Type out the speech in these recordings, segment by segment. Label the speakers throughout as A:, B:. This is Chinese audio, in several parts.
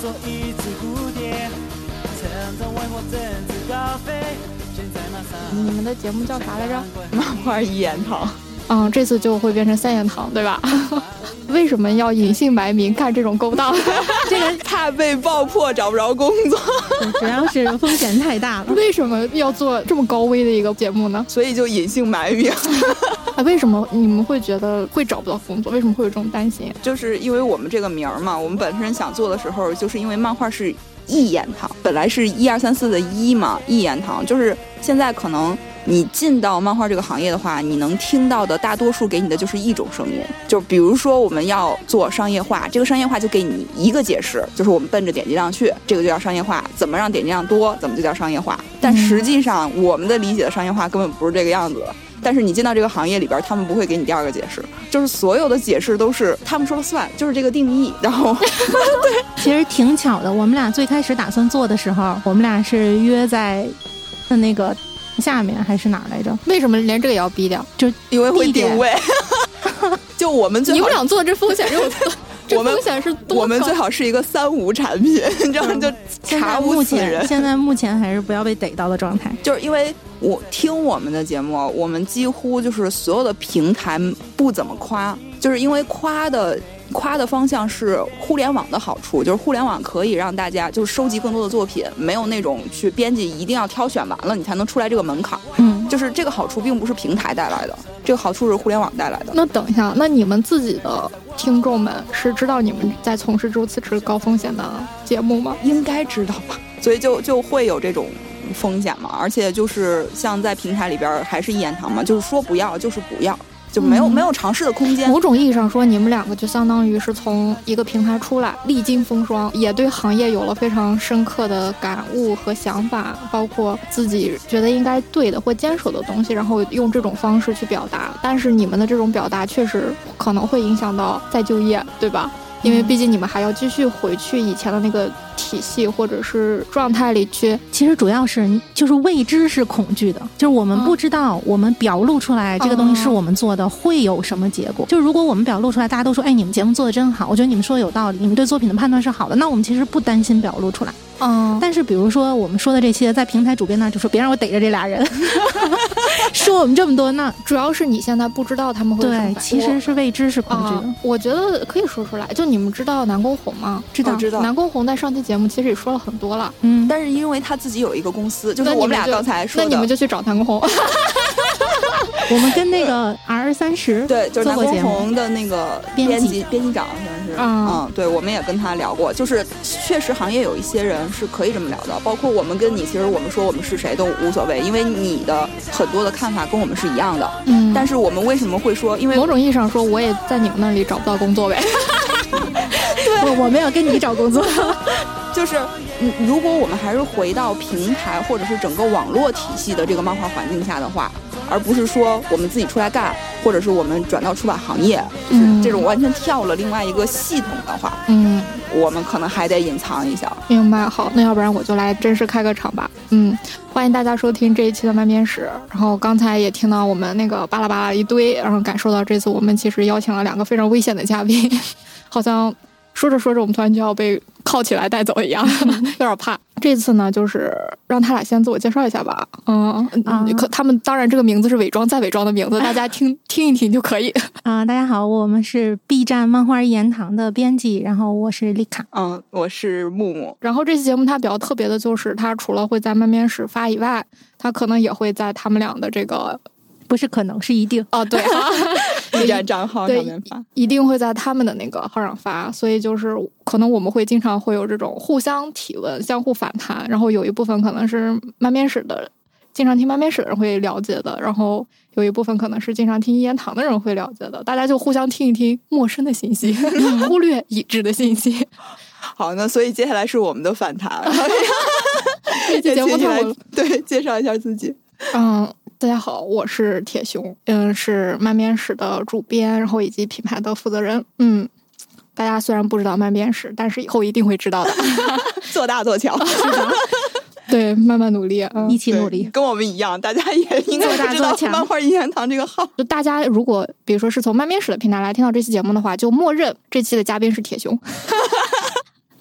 A: 化作一只蝴蝶，乘着微波振翅高飞。现在马上。
B: 你们的节目叫啥来着？
C: 漫画一言堂。
B: 嗯，这次就会变成三言堂，对吧？为什么要隐姓埋名干这种勾当？
C: 这个怕被爆破找不着工作，
D: 主要是风险太大了。
B: 为什么要做这么高危的一个节目呢？
C: 所以就隐姓埋名。
B: 啊，为什么你们会觉得会找不到工作？为什么会有这种担心？
C: 就是因为我们这个名儿嘛，我们本身想做的时候，就是因为漫画是一言堂，本来是一二三四的一嘛，一言堂，就是现在可能。你进到漫画这个行业的话，你能听到的大多数给你的就是一种声音，就比如说我们要做商业化，这个商业化就给你一个解释，就是我们奔着点击量去，这个就叫商业化。怎么让点击量多，怎么就叫商业化。但实际上，我们的理解的商业化根本不是这个样子。但是你进到这个行业里边，他们不会给你第二个解释，就是所有的解释都是他们说了算，就是这个定义。然后，对，
D: 其实挺巧的，我们俩最开始打算做的时候，我们俩是约在那个。下面还是哪来着？
B: 为什么连这个也要逼掉？
D: 就
C: 因为会定位。就我们最
B: 你们俩做这风险就 这风险是
C: 我们最好是一个三无产品，你知道就查无此人。
D: 现在目前还是不要被逮到的状态。
C: 就是因为我听我们的节目，我们几乎就是所有的平台不怎么夸，就是因为夸的。夸的方向是互联网的好处，就是互联网可以让大家就是收集更多的作品，没有那种去编辑一定要挑选完了你才能出来这个门槛。嗯，就是这个好处并不是平台带来的，这个好处是互联网带来的。
B: 那等一下，那你们自己的听众们是知道你们在从事如此之高风险的节目吗？
C: 应该知道吧，所以就就会有这种风险嘛。而且就是像在平台里边还是一言堂嘛，就是说不要就是不要。就没有没有尝试的空间。
B: 某种意义上说，你们两个就相当于是从一个平台出来，历经风霜，也对行业有了非常深刻的感悟和想法，包括自己觉得应该对的或坚守的东西，然后用这种方式去表达。但是你们的这种表达确实可能会影响到再就业，对吧？因为毕竟你们还要继续回去以前的那个体系或者是状态里去，
D: 其实主要是就是未知是恐惧的，就是我们不知道我们表露出来这个东西是我们做的会有什么结果。就如果我们表露出来，大家都说，哎，你们节目做的真好，我觉得你们说的有道理，你们对作品的判断是好的，那我们其实不担心表露出来。嗯，但是比如说我们说的这些，在平台主编那就说别让我逮着这俩人，说我们这么多，那
B: 主要是你现在不知道他们会
D: 对，其实是未知是恐惧的。
B: 我觉得可以说出来，就你们知道南宫红吗？
C: 知道知道。
B: 南宫红在上期节目其实也说了很多了，
C: 嗯，但是因为他自己有一个公司，就是我们俩刚才说
B: 的，那你们就去找南宫红。
D: 我们跟那个 R 三十
C: 对，就是南宫红的那个编辑。编辑长，好像是，嗯，对，我们也跟他聊过，就是确实行业有一些人是可以这么聊的，包括我们跟你，其实我们说我们是谁都无所谓，因为你的很多的看法跟我们是一样的，嗯，但是我们为什么会说？因为
B: 某种意义上说，我也在你们那里找不到工作呗，
D: 对，我们要跟你找工作，
C: 就是，如果我们还是回到平台或者是整个网络体系的这个漫画环境下的话。而不是说我们自己出来干，或者是我们转到出版行业，就是这种完全跳了另外一个系统的话，嗯，我们可能还得隐藏一下。
B: 明白，好，那要不然我就来正式开个场吧。嗯，欢迎大家收听这一期的慢编史。然后刚才也听到我们那个巴拉巴拉一堆，然后感受到这次我们其实邀请了两个非常危险的嘉宾，好像说着说着我们突然就要被铐起来带走一样，有点怕。这次呢，就是让他俩先自我介绍一下吧。嗯，可他们当然这个名字是伪装再伪装的名字，大家听 听一听就可以。
D: 啊，大家好，我们是 B 站漫画一言堂的编辑，然后我是丽卡。
C: 嗯，我是木木。
B: 然后这期节目它比较特别的就是，它除了会在漫面室发以外，它可能也会在他们俩的这个。
D: 不是可能是一定
B: 哦，对，
C: B 站账号上面发，
B: 一定会在他们的那个号上发，所以就是可能我们会经常会有这种互相提问、相互反弹，然后有一部分可能是慢面史的，经常听慢面史的人会了解的，然后有一部分可能是经常听一言堂的人会了解的，大家就互相听一听陌生的信息，忽略已知的信息。
C: 好，那所以接下来是我们的反弹，
B: 这期节目
C: 对介绍一下自己，
B: 嗯。大家好，我是铁熊，嗯，是漫编史的主编，然后以及品牌的负责人。嗯，大家虽然不知道漫编史，但是以后一定会知道的。
C: 做大做强，
B: 对，慢慢努力，
D: 一起努力。
C: 跟我们一样，大家也应该知道漫画一言堂这个号。
B: 就大家如果比如说是从漫编史的平台来听到这期节目的话，就默认这期的嘉宾是铁熊。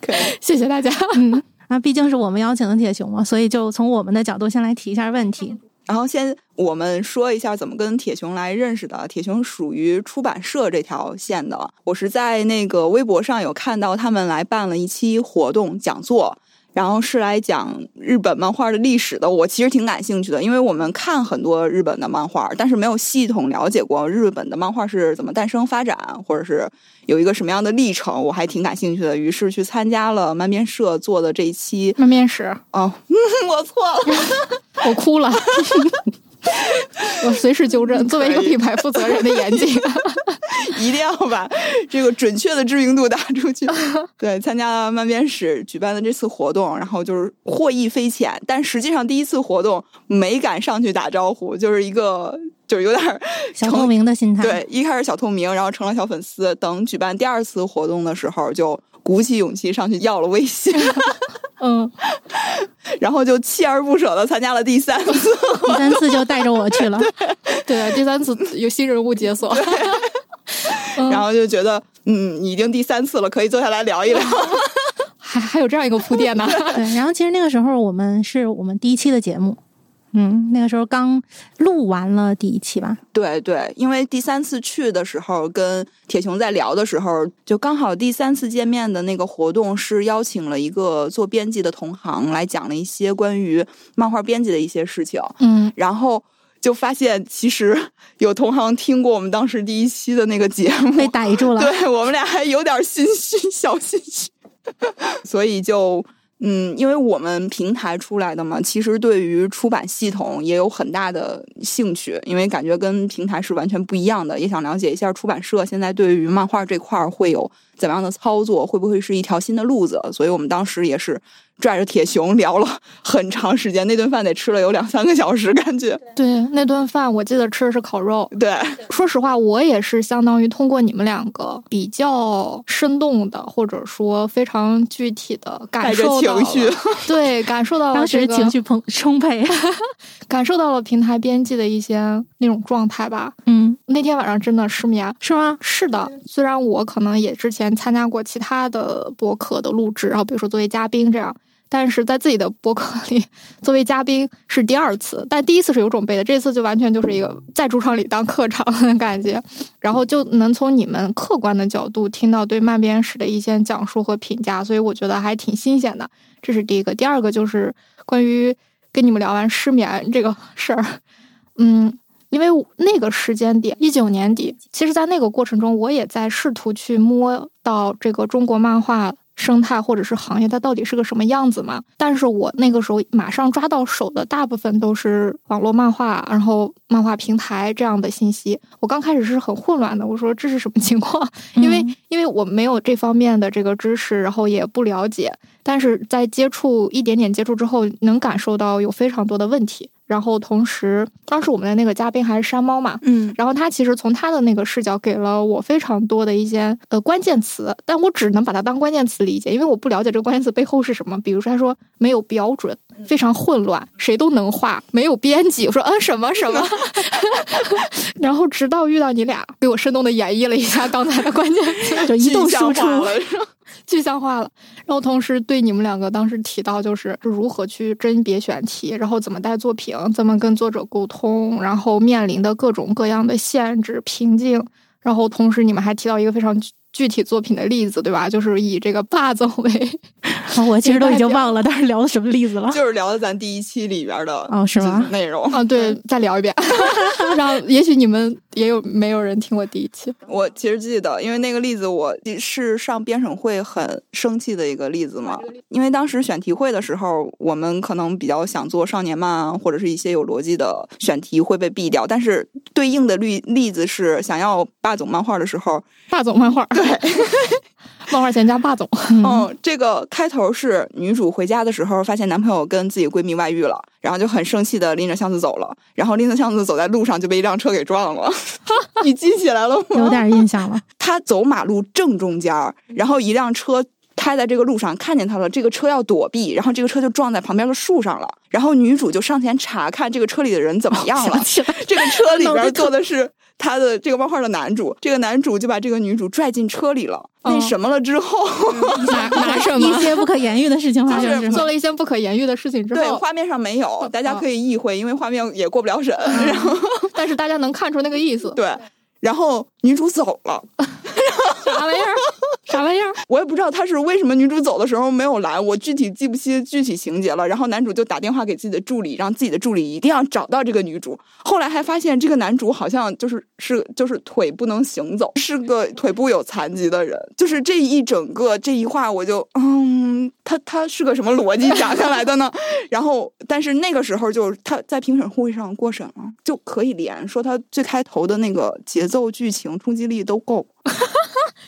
C: 可以。
B: 谢谢大家。
D: 嗯，那毕竟是我们邀请的铁熊嘛，所以就从我们的角度先来提一下问题。
C: 然后先我们说一下怎么跟铁熊来认识的。铁熊属于出版社这条线的，我是在那个微博上有看到他们来办了一期活动讲座。然后是来讲日本漫画的历史的，我其实挺感兴趣的，因为我们看很多日本的漫画，但是没有系统了解过日本的漫画是怎么诞生发展，或者是有一个什么样的历程，我还挺感兴趣的。于是去参加了漫编社做的这一期
B: 漫编史。
C: 哦，我错了，
B: 我哭了。我随时纠正，作为一个品牌负责人的严谨，
C: 一定要把这个准确的知名度打出去。对，参加了漫编史举办的这次活动，然后就是获益匪浅，但实际上第一次活动没敢上去打招呼，就是一个就是有点
D: 小透明的心态。
C: 对，一开始小透明，然后成了小粉丝。等举办第二次活动的时候，就鼓起勇气上去要了微信。
B: 嗯，
C: 然后就锲而不舍的参加了第三次，
D: 第三次就带着我去了，
B: 对，第三次有新人物解锁，
C: 然后就觉得嗯，已经第三次了，可以坐下来聊一聊，
B: 还还有这样一个铺垫呢。
D: 对，然后其实那个时候我们是我们第一期的节目。嗯，那个时候刚录完了第一期吧？
C: 对对，因为第三次去的时候，跟铁熊在聊的时候，就刚好第三次见面的那个活动是邀请了一个做编辑的同行来讲了一些关于漫画编辑的一些事情。
B: 嗯，
C: 然后就发现其实有同行听过我们当时第一期的那个节目，
D: 被逮住了。
C: 对我们俩还有点心虚，小心虚，所以就。嗯，因为我们平台出来的嘛，其实对于出版系统也有很大的兴趣，因为感觉跟平台是完全不一样的，也想了解一下出版社现在对于漫画这块儿会有怎么样的操作，会不会是一条新的路子，所以我们当时也是。拽着铁熊聊了很长时间，那顿饭得吃了有两三个小时，感觉。
B: 对，那顿饭我记得吃的是烤肉。
C: 对，
B: 说实话，我也是相当于通过你们两个比较生动的，或者说非常具体的感受
C: 情绪，
B: 对，感受到
D: 当时情绪充充沛，
B: 感受到了平台编辑的一些那种状态吧。
D: 嗯，
B: 那天晚上真的失眠，
D: 是吗？
B: 是的，虽然我可能也之前参加过其他的博客的录制，然后比如说作为嘉宾这样。但是在自己的博客里作为嘉宾是第二次，但第一次是有准备的，这次就完全就是一个在主场里当客场的感觉，然后就能从你们客观的角度听到对漫编史的一些讲述和评价，所以我觉得还挺新鲜的。这是第一个，第二个就是关于跟你们聊完失眠这个事儿，嗯，因为那个时间点一九年底，其实，在那个过程中，我也在试图去摸到这个中国漫画。生态或者是行业，它到底是个什么样子嘛？但是我那个时候马上抓到手的大部分都是网络漫画，然后漫画平台这样的信息。我刚开始是很混乱的，我说这是什么情况？因为因为我没有这方面的这个知识，然后也不了解。但是在接触一点点接触之后，能感受到有非常多的问题。然后同时，当时我们的那个嘉宾还是山猫嘛，
C: 嗯，
B: 然后他其实从他的那个视角给了我非常多的一些呃关键词，但我只能把它当关键词理解，因为我不了解这个关键词背后是什么。比如说他说没有标准，非常混乱，谁都能画，没有编辑。我说嗯什么什么，然后直到遇到你俩，给我生动的演绎了一下刚才的关键词，
D: 就一动输出。
B: 具象化了，然后同时对你们两个当时提到就是如何去甄别选题，然后怎么带作品，怎么跟作者沟通，然后面临的各种各样的限制瓶颈，然后同时你们还提到一个非常。具体作品的例子，对吧？就是以这个霸总为，
D: 我其实都已经忘了，但是聊的什么例子了？
C: 就是聊的咱第一期里边的
D: 哦，是吗？
C: 内容
B: 啊，对，再聊一遍，让也许你们也有没有人听过第一期？
C: 我其实记得，因为那个例子我是上编审会很生气的一个例子嘛。因为当时选题会的时候，我们可能比较想做少年漫啊或者是一些有逻辑的选题会被毙掉，但是对应的例例子是想要霸总漫画的时候，
B: 霸总漫画。
C: 对，
B: 漫画钱加霸总。
C: 嗯，这个开头是女主回家的时候，发现男朋友跟自己闺蜜外遇了，然后就很生气的拎着箱子走了。然后拎着箱子走在路上，就被一辆车给撞了。你记起来了吗？
D: 有点印象了。
C: 他走马路正中间，然后一辆车。开在这个路上，看见他了，这个车要躲避，然后这个车就撞在旁边的树上了，然后女主就上前查看这个车里的人怎么样了。这个车里边坐的是他的这个漫画的男主，这个男主就把这个女主拽进车里了。那
B: 哦
C: 什么了之后，
B: 拿 拿什么？
D: 一些不可言喻的事情发生就是，
B: 做了一些不可言喻的事情之后
C: 对
B: 后，
C: 画面上没有，大家
B: 哦
C: 可以意会，因为画面也过不了审。然后
B: 但是大家能看出那个意思。
C: 对，然后女主走了。
B: 啥玩意儿？啥玩意儿？
C: 我也不知道他是为什么女主走的时候没有来，我具体记不清具体情节了。然后男主就打电话给自己的助理，让自己的助理一定要找到这个女主。后来还发现这个男主好像就是是 就是腿不能行走，是个腿部有残疾的人。就是这一整个这一话，我就嗯，他他是个什么逻辑讲下来的呢？然后，但是那个时候就他在评审会上过审了，就可以连说他最开头的那个节奏、剧情、冲击力都够，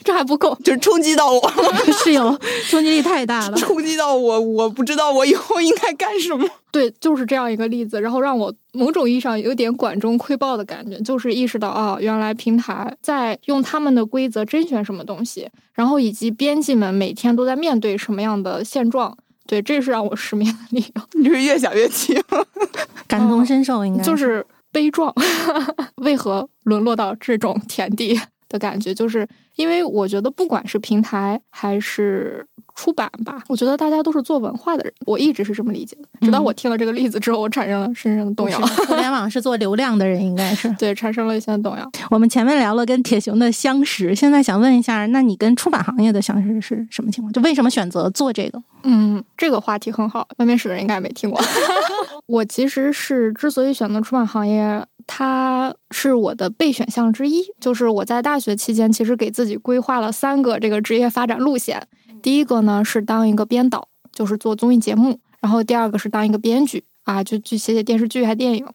B: 这还不够。
C: 就是冲击到我了。
D: 是有冲击力太大了。
C: 冲击到我，我不知道我以后应该干什么。
B: 对，就是这样一个例子，然后让我某种意义上有点管中窥豹的感觉，就是意识到啊，原来平台在用他们的规则甄选什么东西，然后以及编辑们每天都在面对什么样的现状。对，这是让我失眠的理由，
C: 你是越想越气。
D: 感同身受，应该
B: 就是悲壮。为何沦落到这种田地的感觉？就是因为我觉得，不管是平台还是出版吧，我觉得大家都是做文化的人，我一直是这么理解的。直到
D: 嗯
B: 我听了这个例子之后，我产生了深深的动摇。
D: 互联网是做流量的人，应该是。
B: 对，产生了一些动摇。
D: 我们前面聊了跟铁熊的相识，现在想问一下，那你跟出版行业的相识是什么情况？就为什么选择做这个？
B: 嗯，这个话题很好，外面史的人应该没听过。我其实是之所以选择出版行业，它是我的备选项之一。就是我在大学期间，其实给自己规划了三个这个职业发展路线。第一个呢是当一个编导，就是做综艺节目；然后第二个是当一个编剧啊，就去写写电视剧还电影。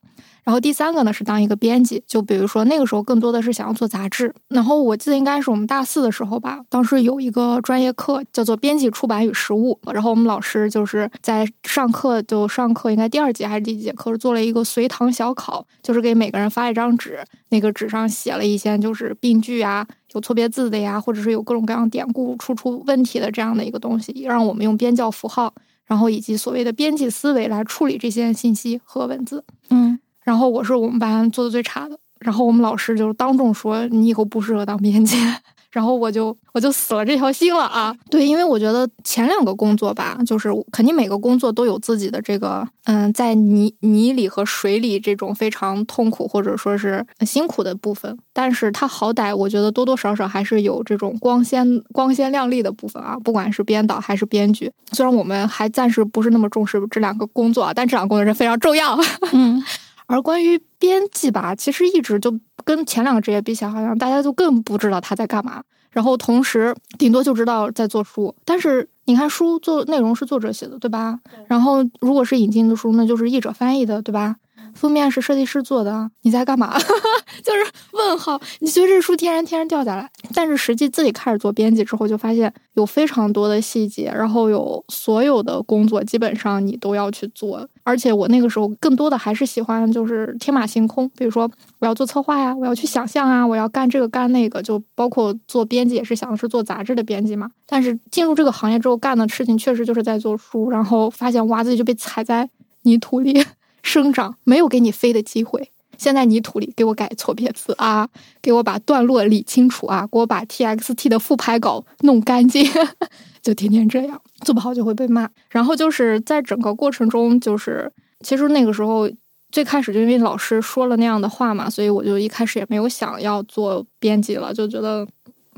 B: 然后第三个呢是当一个编辑，就比如说那个时候更多的是想要做杂志。然后我记得应该是我们大四的时候吧，当时有一个专业课叫做编辑出版与实务，然后我们老师就是在上课就上课应该第二节还是第几节课是做了一个随堂小考，就是给每个人发一张纸，那个纸上写了一些就是病句啊。有错别字的呀，或者是有各种各样典故出出问题的这样的一个东西，让我们用编教符号，然后以及所谓的编辑思维来处理这些信息和文字。
D: 嗯，
B: 然后我是我们班做的最差的，然后我们老师就当众说你以后不适合当编辑，然后我就我就死了这条心了啊！对，因为我觉得前两个工作吧，就是肯定每个工作都有自己的这个嗯，在泥泥里和水里这种非常痛苦或者说是辛苦的部分，但是它好歹我觉得多多少少还是有这种光鲜光鲜亮丽的部分啊，不管是编导还是编剧，虽然我们还暂时不是那么重视这两个工作啊，但这两个工作是非常重要。
D: 嗯，
B: 而关于编辑吧，其实一直就跟前两个职业比起来，好像大家就更不知道他在干嘛。然后同时顶多就知道在做书，但是你看书做内容是作者写的，对吧？然后如果是引进的书，那就是译者翻译的，对吧？封面是设计师做的啊，你在干嘛？就是问号。你觉得这书天然天然掉下来，但是实际自己开始做编辑之后，就发现有非常多的细节，然后有所有的工作基本上你都要去做。而且我那个时候更多的还是喜欢就是天马行空，比如说我要做策划呀，我要去想象啊，我要干这个干那个，就包括做编辑也是想的是做杂志的编辑嘛。但是进入这个行业之后干的事情确实就是在做书，然后发现哇自己就被踩在泥土里生长，没有给你飞的机会。先在泥土里给我改错别字啊，给我把段落理清楚啊，给我把 TXT 的复排稿弄干净，就天天这样，做不好就会被骂。然后就是在整个过程中，就是其实那个时候最开始就因为老师说了那样的话嘛，所以我就一开始也没有想要做编辑了，就觉得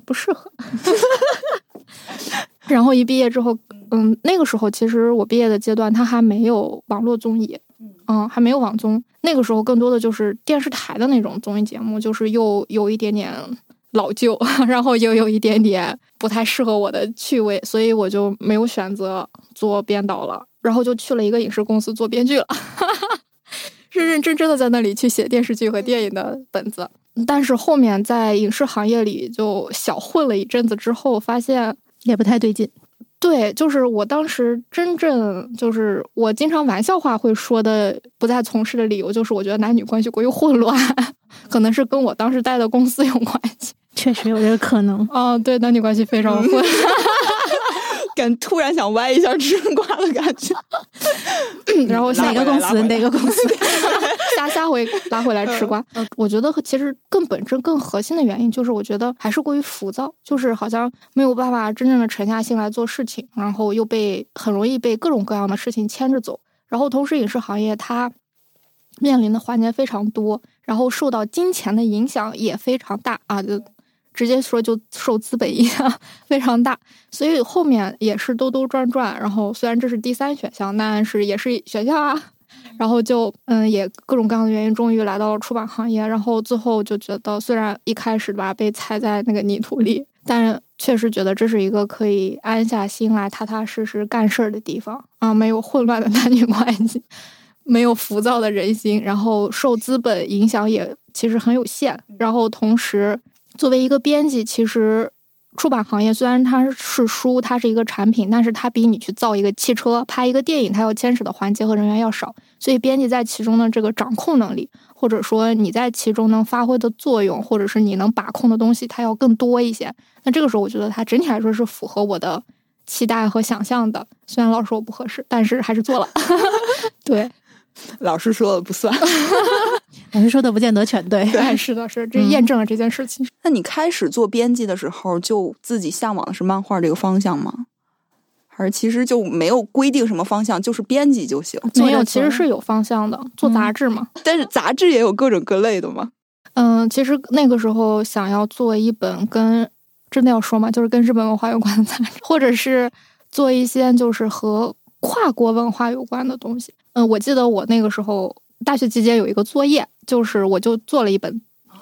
B: 不适合。然后一毕业之后，嗯，那个时候其实我毕业的阶段，它还没有网络综艺，嗯，还没有网综。那个时候更多的就是电视台的那种综艺节目，就是又有一点点老旧，然后又有一点点不太适合我的趣味，所以我就没有选择做编导了，然后就去了一个影视公司做编剧了，认认真真的在那里去写电视剧和电影的本子。但是后面在影视行业里就小混了一阵子之后，发现
D: 也不太对劲。
B: 对，就是我当时真正就是我经常玩笑话会说的不再从事的理由，就是我觉得男女关系过于混乱，可能是跟我当时待的公司有关系。
D: 确实有这个可能。
B: 哦，对，男女关系非常混。
C: 感突然想歪一下吃瓜的感觉。
B: 然后下
D: 哪个公司？哪个公司？
B: 下下回拉回来吃瓜。我觉得其实更本质、更核心的原因就是，我觉得还是过于浮躁，就是好像没有办法真正的沉下心来做事情，然后又被很容易被各种各样的事情牵着走。然后同时，影视行业它面临的环节非常多，然后受到金钱的影响也非常大啊！就直接说，就受资本影响非常大，所以后面也是兜兜转转。然后虽然这是第三选项，但是也是选项啊。然后就嗯，也各种各样的原因，终于来到了出版行业。然后最后就觉得，虽然一开始吧被踩在那个泥土里，但确实觉得这是一个可以安下心来、踏踏实实干事儿的地方啊，没有混乱的男女关系，没有浮躁的人心，然后受资本影响也其实很有限。然后同时。作为一个编辑，其实出版行业虽然它是书，它是一个产品，但是它比你去造一个汽车、拍一个电影，它要牵扯的环节和人员要少。所以，编辑在其中的这个掌控能力，或者说你在其中能发挥的作用，或者是你能把控的东西，它要更多一些。那这个时候，我觉得它整体来说是符合我的期待和想象的。虽然老师说我不合适，但是还是做了。对。
C: 老师说的不算，
D: 老师说的不见得全对。
B: 对，是的，是这验证了这件事情。
C: 那你开始做编辑的时候，就自己向往的是漫画这个方向吗？还是其实就没有规定什么方向，就是编辑就行？
B: 没有，其实是有方向的，做杂志嘛。
C: 但是杂志也有各种各类的嘛。
B: 嗯，其实那个时候想要做一本跟真的要说嘛，就是跟日本文化有关的杂志，或者是做一些就是和跨国文化有关的东西。嗯，我记得我那个时候大学期间有一个作业，就是我就做了一本，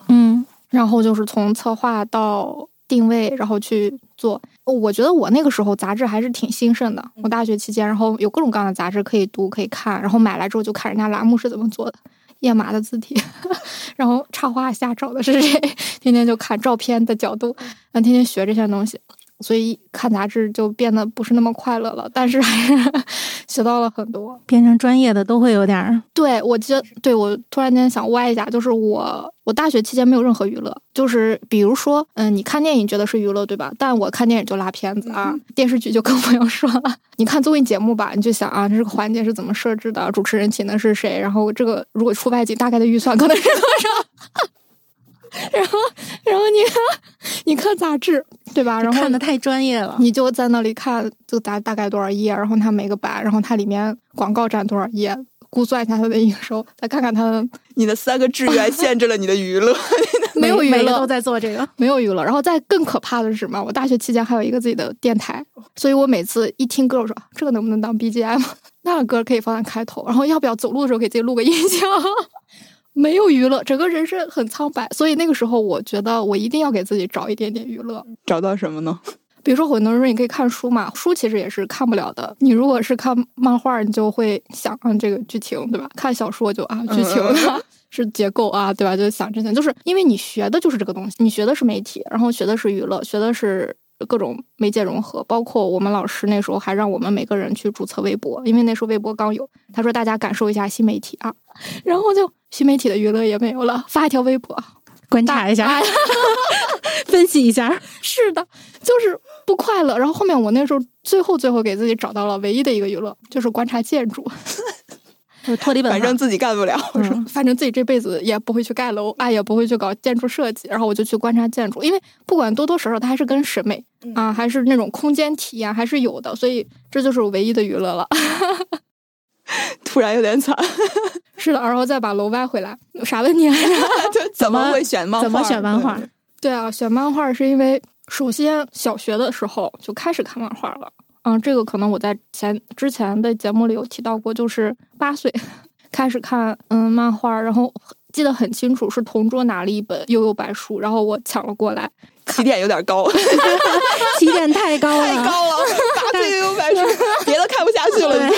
B: 嗯，然后就是从策划到定位，然后去做。我觉得我那个时候杂志还是挺兴盛的。我大学期间，然后有各种各样的杂志可以读可以看，然后买来之后就看人家栏目是怎么做的，页码的字体，然后插画下找的是谁，天天就看照片的角度，然后天天学这些东西。所以看杂志就变得不是那么快乐了，但是还是 学到了很多。
D: 变成专业的都会有点儿。
B: 对，我记得，对我突然间想歪一下，就是我我大学期间没有任何娱乐，就是比如说，嗯，你看电影觉得是娱乐，对吧？但我看电影就拉片子啊，电视剧就更不用说了。你看综艺节目吧，你就想啊，这个环节是怎么设置的，主持人请的是谁，然后这个如果出外景，大概的预算可能是多少？然后，然后你看，你看杂志，对吧？然后
D: 看的太专业了，
B: 你就在那里看，就大大概多少页，然后它每个版，然后它里面广告占多少页，估算一下它的营收，再看看它的。
C: 你的三个志愿 限制了你的娱乐，
B: 没有娱乐
D: 都在做这个，
B: 没有娱乐。然后再更可怕的是什么？我大学期间还有一个自己的电台，所以我每次一听歌，我说这个能不能当 BGM？那个歌可以放在开头，然后要不要走路的时候给自己录个音响？没有娱乐，整个人生很苍白，所以那个时候我觉得我一定要给自己找一点点娱乐。
C: 找到什么呢？
B: 比如说，很多人说你可以看书嘛，书其实也是看不了的。你如果是看漫画，你就会想啊这个剧情，对吧？看小说就啊剧情 是结构啊，对吧？就想这些，就是因为你学的就是这个东西，你学的是媒体，然后学的是娱乐，学的是。各种媒介融合，包括我们老师那时候还让我们每个人去注册微博，因为那时候微博刚有。他说大家感受一下新媒体啊，然后就新媒体的娱乐也没有了，发一条微博，
D: 观察一下，分析一下。
B: 是的，就是不快乐。然后后面我那时候最后最后给自己找到了唯一的一个娱乐，就是观察建筑。
D: 就脱离本，
C: 反正自己干不了，
B: 反正自己这辈子也不会去盖楼，啊，也不会去搞建筑设计，然后我就去观察建筑，因为不管多多少少，它还是跟审美啊，还是那种空间体验还是有的，所以这就是我唯一的娱乐了。
C: 突然有点惨，
B: 是的，然后再把楼歪回来，有啥问题来着？
C: 怎么会选漫画？
D: 怎么选漫画？
B: 对啊，选漫画是因为首先小学的时候就开始看漫画了。嗯，这个可能我在前之前的节目里有提到过，就是八岁开始看嗯漫画，然后记得很清楚，是同桌拿了一本《悠悠白书》，然后我抢了过来，
C: 起点有点高，
D: 起点太高了，
C: 太高了，八岁《悠悠白书》，别的看不下去了。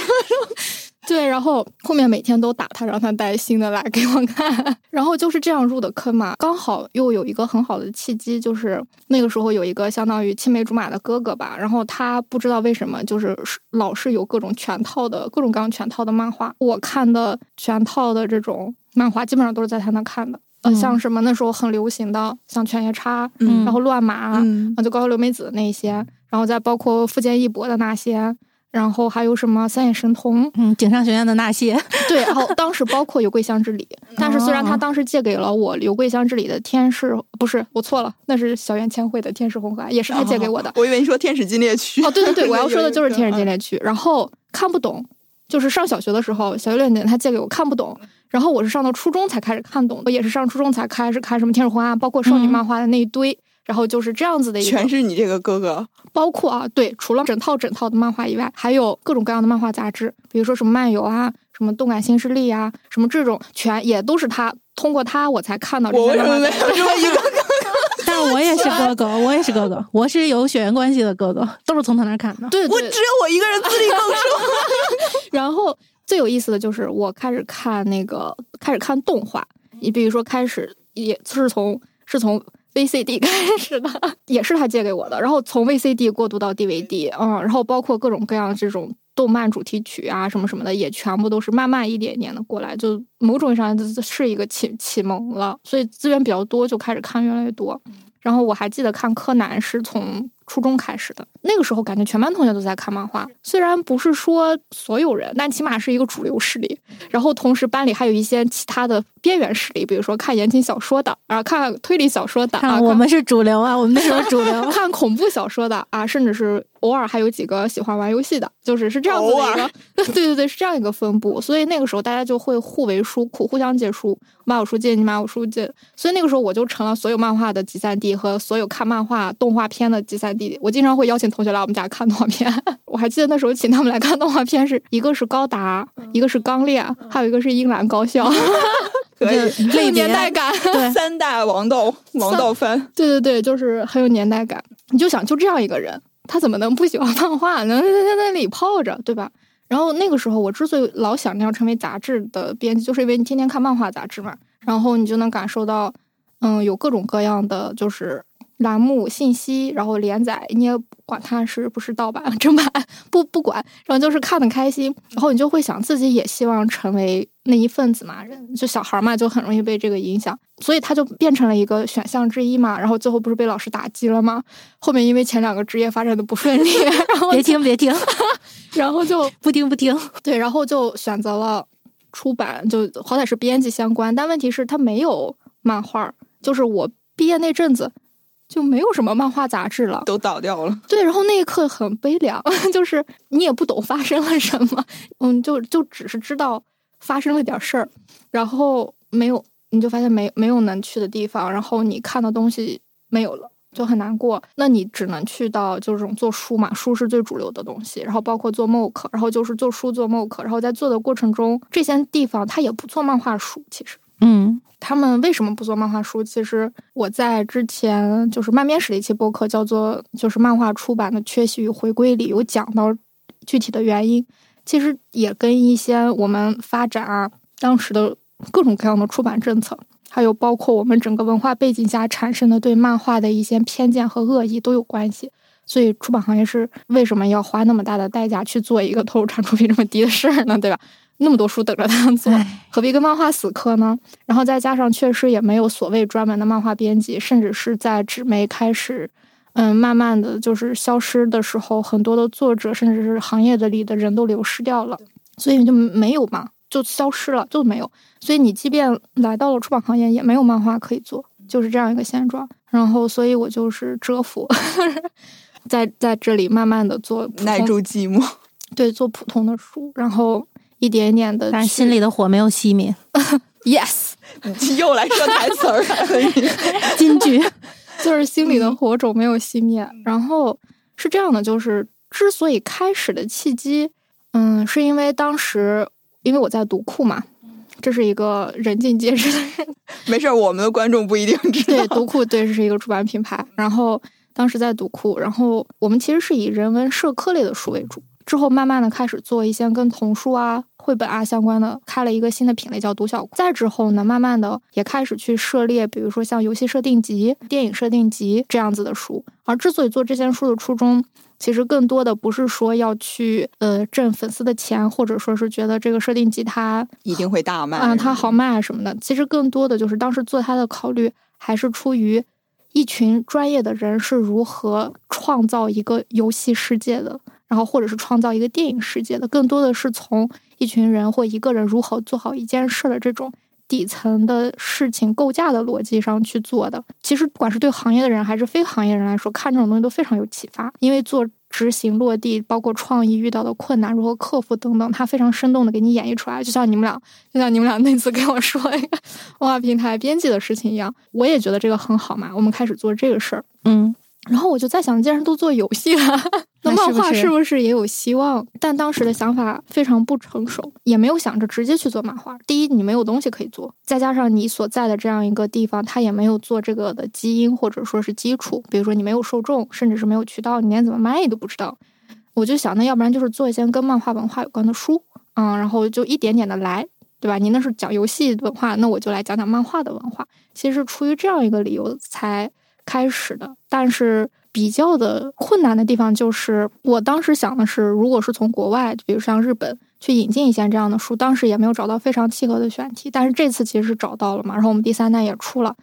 B: 对，然后后面每天都打他，让他带新的来给我看，然后就是这样入的坑嘛。刚好又有一个很好的契机，就是那个时候有一个相当于青梅竹马的哥哥吧，然后他不知道为什么就是老是有各种全套的各种各样全套的漫画，我看的全套的这种漫画基本上都是在他那看的。呃，像什么那时候很流行的，像犬夜叉，然后乱马，啊，就高桥留美子那些，然后再包括富坚义博的那些，然后还有什么三眼神童，
D: 嗯，井上学院的那些，
B: 对，然后当时包括有桂香之礼，但是虽然他当时借给了我有桂香之礼的天使，不是我错了，那是小圆千惠的天使红海，也是他借给我的。
C: 我以为你说天使禁猎区。
B: 哦，对对对，我要说的就是天使禁猎区。然后看不懂，就是上小学的时候，小学六年级他借给我看不懂，然后我是上到初中才开始看懂，也是上初中才开始看什么天使红暗，包括少女漫画的那一堆。然后就是这样子的一个，
C: 全是你这个哥哥，
B: 包括啊，对，除了整套整套的漫画以外，还有各种各样的漫画杂志，比如说什么漫游啊，什么动感新势力啊，什么这种，全也都是他通过他我才看到这些漫画。
C: 我没有这么一个 哥哥？
D: 但我也是哥哥，我也是哥哥，我是有血缘关系的哥哥，都是从他那儿看的。
B: 对，
C: 我只有我一个人自力更
B: 生。然后最有意思的就是我开始看那个，开始看动画，你比如说开始也是从是从。VCD 开始的，也是他借给我的。然后从 VCD 过渡到 DVD，嗯，然后包括各种各样的这种动漫主题曲啊，什么什么的，也全部都是慢慢一点一点的过来。就某种意义上是一个启启蒙了，所以资源比较多，就开始看越来越多。然后我还记得看柯南是从。初中开始的那个时候，感觉全班同学都在看漫画。虽然不是说所有人，但起码是一个主流势力。然后同时班里还有一些其他的边缘势力，比如说看言情小说的啊，看推理小说的啊。
D: 我们是主流啊，我们那时候主流。
B: 看恐怖小说的啊，甚至是偶尔还有几个喜欢玩游戏的，就是是这样子的一个。对对对，是这样一个分布。所以那个时候大家就会互为书库，互相借书，买我书借你买我书借。所以那个时候我就成了所有漫画的集散地和所有看漫画动画片的集散。弟弟，我经常会邀请同学来我们家看动画片。我还记得那时候请他们来看动画片，是一个是高达，一个是钢炼，还有一个是樱兰高校，
C: 可以，
B: 很有年代感。
C: 三大王道，王道番。
B: 对对对，就是很有年代感。你就想，就这样一个人，他怎么能不喜欢漫画，能在那里泡着，对吧？然后那个时候，我之所以老想要成为杂志的编辑，就是因为你天天看漫画杂志嘛，然后你就能感受到，嗯，有各种各样的就是。栏目信息，然后连载，你也管它是不是盗版、正版，不不管，然后就是看的开心，然后你就会想自己也希望成为那一份子嘛，人就小孩嘛，就很容易被这个影响，所以他就变成了一个选项之一嘛。然后最后不是被老师打击了吗？后面因为前两个职业发展的不顺利，然后
D: 别听别听，
B: 然后就
D: 不听不听，
B: 对，然后就选择了出版，就好歹是编辑相关，但问题是他没有漫画，就是我毕业那阵子。就没有什么漫画杂志了，
C: 都倒掉了。
B: 对，然后那一刻很悲凉，就是你也不懂发生了什么，嗯，就就只是知道发生了点事儿，然后没有，你就发现没没有能去的地方，然后你看的东西没有了，就很难过。那你只能去到就是这种做书嘛，书是最主流的东西，然后包括做 mock，然后就是做书做 mock，然后在做的过程中，这些地方它也不做漫画书，其实，
D: 嗯。
B: 他们为什么不做漫画书？其实我在之前就是漫编史的一期播客，叫做“就是漫画出版的缺席与回归”里有讲到具体的原因。其实也跟一些我们发展啊，当时的各种各样的出版政策，还有包括我们整个文化背景下产生的对漫画的一些偏见和恶意都有关系。所以出版行业是为什么要花那么大的代价去做一个投入产出比这么低的事儿呢？对吧？那么多书等着他做，何必跟漫画死磕呢？然后再加上确实也没有所谓专门的漫画编辑，甚至是在纸媒开始，嗯，慢慢的就是消失的时候，很多的作者甚至是行业的里的人都流失掉了，所以就没有嘛，就消失了，就没有。所以你即便来到了出版行业，也没有漫画可以做，就是这样一个现状。然后，所以我就是蛰伏，在在这里慢慢的做，
C: 耐住寂寞，
B: 对，做普通的书，然后。一点点的，
D: 但是心里的火没有熄灭。
B: Yes，
C: 又来说台词儿了，
D: 金句
B: 就是心里的火种没有熄灭。然后是这样的，就是之所以开始的契机，嗯，是因为当时因为我在读库嘛，这是一个人尽皆知的。
C: 没事，我们的观众不一定知道。
B: 对，读库对，这是一个出版品牌。然后当时在读库，然后我们其实是以人文社科类的书为主。之后慢慢的开始做一些跟童书啊、绘本啊相关的，开了一个新的品类叫读小库。再之后呢，慢慢的也开始去涉猎，比如说像游戏设定集、电影设定集这样子的书。而之所以做这些书的初衷，其实更多的不是说要去呃挣粉丝的钱，或者说是觉得这个设定集它
C: 一定会大卖
B: 啊，它好卖什么的。其实更多的就是当时做它的考虑，还是出于一群专业的人是如何创造一个游戏世界的，然后或者是创造一个电影世界的，更多的是从一群人或一个人如何做好一件事的这种底层的事情构架的逻辑上去做的。其实，不管是对行业的人还是非行业人来说，看这种东西都非常有启发，因为做。执行落地，包括创意遇到的困难如何克服等等，他非常生动的给你演绎出来，就像你们俩，就像你们俩那次跟我说一个文化平台编辑的事情一样，我也觉得这个很好嘛。我们开始做这个事儿，
D: 嗯。
B: 然后我就在想，既然都做游戏了，那漫画是不是也有希望？但当时的想法非常不成熟，也没有想着直接去做漫画。第一，你没有东西可以做；再加上你所在的这样一个地方，它也没有做这个的基因或者说是基础。比如说，你没有受众，甚至是没有渠道，你连怎么卖都不知道。我就想，那要不然就是做一些跟漫画文化有关的书，嗯，然后就一点点的来，对吧？你那是讲游戏文化，那我就来讲讲漫画的文化。其实出于这样一个理由才。开始的，但是比较的困难的地方就是，我当时想的是，如果是从国外，比如像日本去引进一些这样的书，当时也没有找到非常契合的选题，但是这次其实是找到了嘛，然后我们第三代也出了，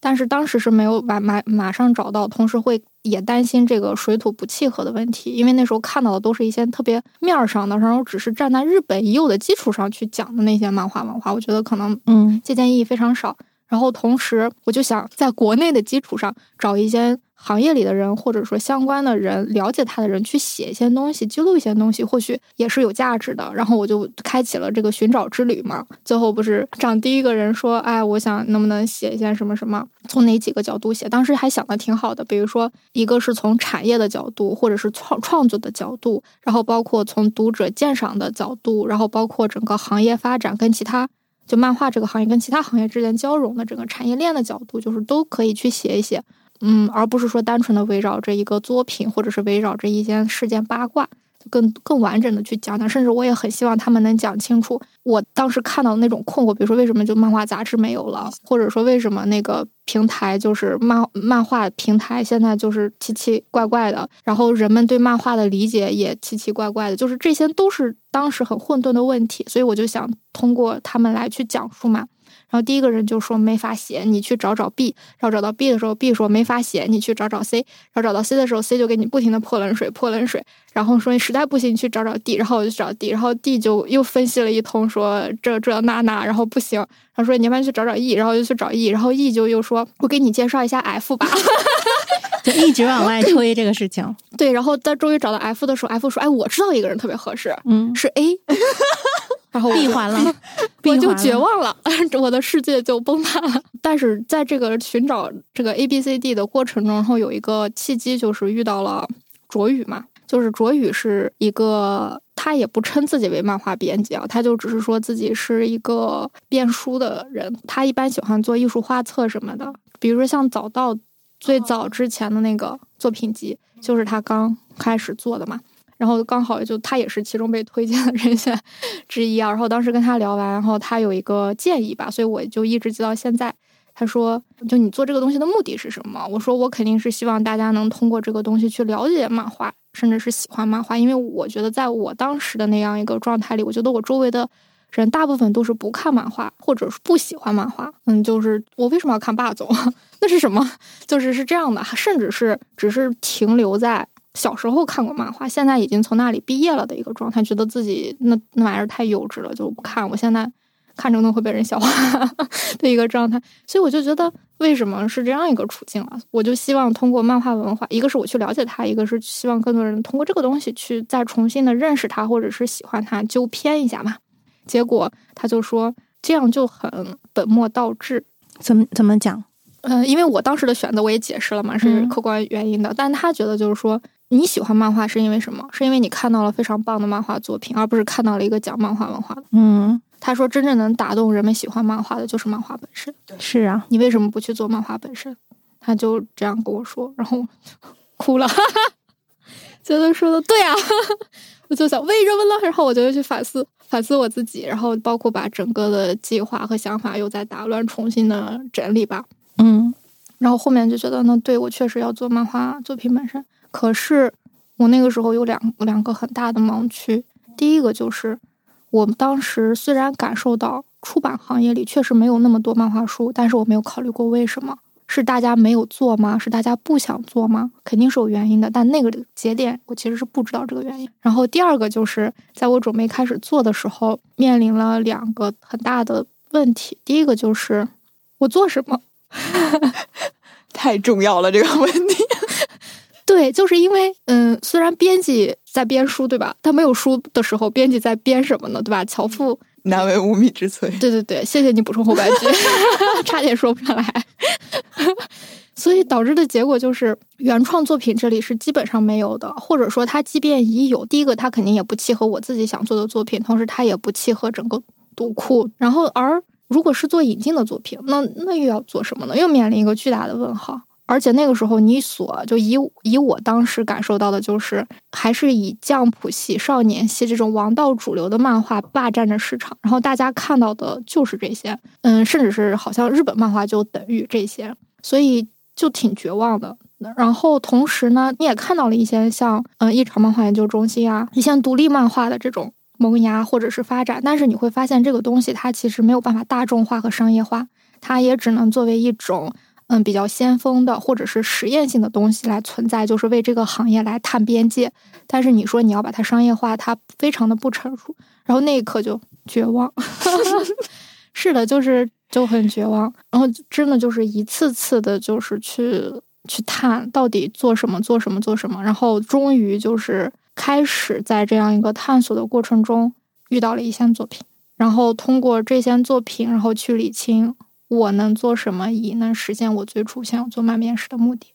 B: 但是当时是没有马马马上找到，同时会也担心这个水土不契合的问题，因为那时候看到的都是一些特别面儿上的，然后只是站在日本已有的基础上去讲的那些漫画文化，我觉得可能嗯借鉴意义非常少。然后同时，我就想在国内的基础上找一些行业里的人，或者说相关的人，了解他的人去写一些东西，记录一些东西，或许也是有价值的。然后我就开启了这个寻找之旅嘛。最后不是找第一个人说，哎，我想能不能写一些什么什么，从哪几个角度写？当时还想的挺好的，比如说一个是从产业的角度，或者是创创作的角度，然后包括从读者鉴赏的角度，然后包括整个行业发展跟其他。就漫画这个行业跟其他行业之间交融的整个产业链的角度，就是都可以去写一写，嗯，而不是说单纯的围绕着一个作品，或者是围绕着一件事件八卦。更更完整的去讲讲，甚至我也很希望他们能讲清楚我当时看到的那种困惑，比如说为什么就漫画杂志没有了，或者说为什么那个平台就是漫漫画平台现在就是奇奇怪怪的，然后人们对漫画的理解也奇奇怪怪的，就是这些都是当时很混沌的问题，所以我就想通过他们来去讲述嘛。然后第一个人就说没法写，你去找找 B。然后找到 B 的时候，B 说没法写，你去找找 C。然后找到 C 的时候，C 就给你不停的泼冷水，泼冷水。然后说你实在不行，你去找找 D。然后我就去找 D。然后 D 就又分析了一通，说这这那那，然后不行。然后说你要不然去找找 E。然后就去找 E。然后 E 就又说我给你介绍一下 F 吧，
D: 就一直往外推这个事情。
B: 对，然后他终于找到 F 的时候，F 说哎，我知道一个人特别合适，嗯，是 A。然后
D: 闭环了，
B: 我就绝望了，我的世界就崩塌了。但是在这个寻找这个 A B C D 的过程中，然后有一个契机，就是遇到了卓宇嘛。就是卓宇是一个，他也不称自己为漫画编辑啊，他就只是说自己是一个编书的人。他一般喜欢做艺术画册什么的，比如说像早稻最早之前的那个作品集，就是他刚开始做的嘛。然后刚好就他也是其中被推荐的人选之一啊。然后当时跟他聊完，然后他有一个建议吧，所以我就一直记到现在。他说：“就你做这个东西的目的是什么？”我说：“我肯定是希望大家能通过这个东西去了解漫画，甚至是喜欢漫画。因为我觉得在我当时的那样一个状态里，我觉得我周围的人大部分都是不看漫画，或者是不喜欢漫画。嗯，就是我为什么要看霸总？那是什么？就是是这样的，甚至是只是停留在。”小时候看过漫画，现在已经从那里毕业了的一个状态，觉得自己那那玩意儿太幼稚了，就不看。我现在看着都会被人笑话 的一个状态，所以我就觉得为什么是这样一个处境啊？我就希望通过漫画文化，一个是我去了解它，一个是希望更多人通过这个东西去再重新的认识它，或者是喜欢它，纠偏一下嘛。结果他就说这样就很本末倒置，
D: 怎么怎么讲？
B: 嗯，因为我当时的选择我也解释了嘛，是客观原因的，但他觉得就是说。你喜欢漫画是因为什么？是因为你看到了非常棒的漫画作品，而不是看到了一个讲漫画文化的。
D: 嗯，
B: 他说真正能打动人们喜欢漫画的就是漫画本身。
D: 是啊，
B: 你为什么不去做漫画本身？他就这样跟我说，然后 哭了，觉得说的对啊，我就想为什么呢？然后我就去反思反思我自己，然后包括把整个的计划和想法又再打乱，重新的整理吧。
D: 嗯，
B: 然后后面就觉得呢，对我确实要做漫画作品本身。可是，我那个时候有两两个很大的盲区。第一个就是，我当时虽然感受到出版行业里确实没有那么多漫画书，但是我没有考虑过为什么。是大家没有做吗？是大家不想做吗？肯定是有原因的，但那个节点我其实是不知道这个原因。然后第二个就是在我准备开始做的时候，面临了两个很大的问题。第一个就是我做什么？
C: 太重要了这个问题。
B: 对，就是因为嗯，虽然编辑在编书，对吧？他没有书的时候，编辑在编什么呢？对吧？樵夫。
C: 难为无米之炊。
B: 对对对，谢谢你补充后半句，差点说不上来。所以导致的结果就是原创作品这里是基本上没有的，或者说它即便已有，第一个它肯定也不契合我自己想做的作品，同时它也不契合整个读库。然后而如果是做引进的作品，那那又要做什么呢？又面临一个巨大的问号。而且那个时候，你所就以以我当时感受到的，就是还是以降谱系、少年系这种王道主流的漫画霸占着市场，然后大家看到的就是这些，嗯，甚至是好像日本漫画就等于这些，所以就挺绝望的。然后同时呢，你也看到了一些像嗯一场漫画研究中心啊，一些独立漫画的这种萌芽或者是发展，但是你会发现这个东西它其实没有办法大众化和商业化，它也只能作为一种。嗯，比较先锋的或者是实验性的东西来存在，就是为这个行业来探边界。但是你说你要把它商业化，它非常的不成熟。然后那一刻就绝望，是的，就是就很绝望。然后真的就是一次次的，就是去去探到底做什么，做什么，做什么。然后终于就是开始在这样一个探索的过程中遇到了一些作品，然后通过这些作品，然后去理清。我能做什么，以能实现我最初想要做漫面师的目的，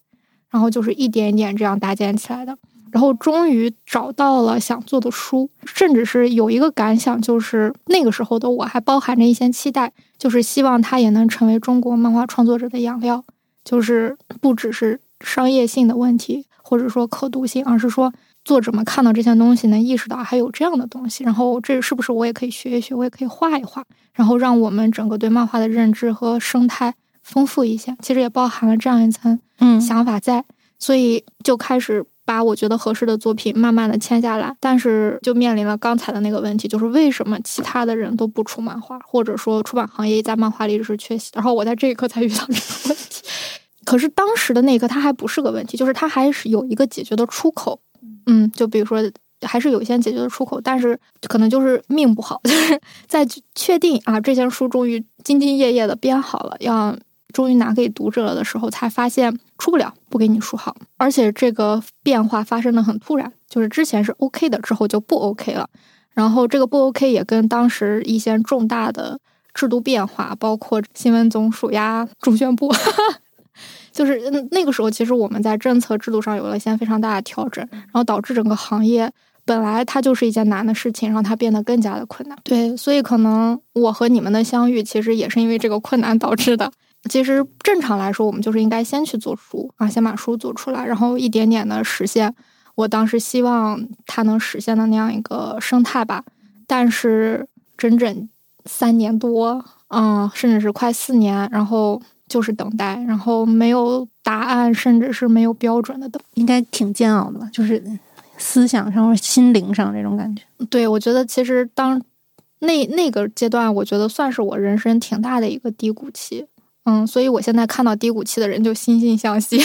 B: 然后就是一点一点这样搭建起来的，然后终于找到了想做的书，甚至是有一个感想，就是那个时候的我还包含着一些期待，就是希望它也能成为中国漫画创作者的养料，就是不只是商业性的问题，或者说可读性，而是说。作者们看到这些东西，能意识到还有这样的东西，然后这是不是我也可以学一学，我也可以画一画，然后让我们整个对漫画的认知和生态丰富一些。其实也包含了这样一层嗯想法在，所以就开始把我觉得合适的作品慢慢的签下来。但是就面临了刚才的那个问题，就是为什么其他的人都不出漫画，或者说出版行业在漫画里是缺席，然后我在这一刻才遇到这个问题。可是当时的那一刻，它还不是个问题，就是它还是有一个解决的出口。嗯，就比如说，还是有一些解决的出口，但是可能就是命不好，就是在确定啊，这些书终于兢兢业业的编好了，要终于拿给读者了的时候，才发现出不了，不给你书好，而且这个变化发生的很突然，就是之前是 OK 的，之后就不 OK 了，然后这个不 OK 也跟当时一些重大的制度变化，包括新闻总署呀、中宣部。就是那个时候，其实我们在政策制度上有了一些非常大的调整，然后导致整个行业本来它就是一件难的事情，让它变得更加的困难。对，所以可能我和你们的相遇，其实也是因为这个困难导致的。其实正常来说，我们就是应该先去做书啊，先把书做出来，然后一点点的实现我当时希望它能实现的那样一个生态吧。但是整整三年多，嗯，甚至是快四年，然后。就是等待，然后没有答案，甚至是没有标准的等，
D: 应该挺煎熬的吧？就是思想上或心灵上这种感觉。
B: 对，我觉得其实当那那个阶段，我觉得算是我人生挺大的一个低谷期。嗯，所以我现在看到低谷期的人就惺惺相惜。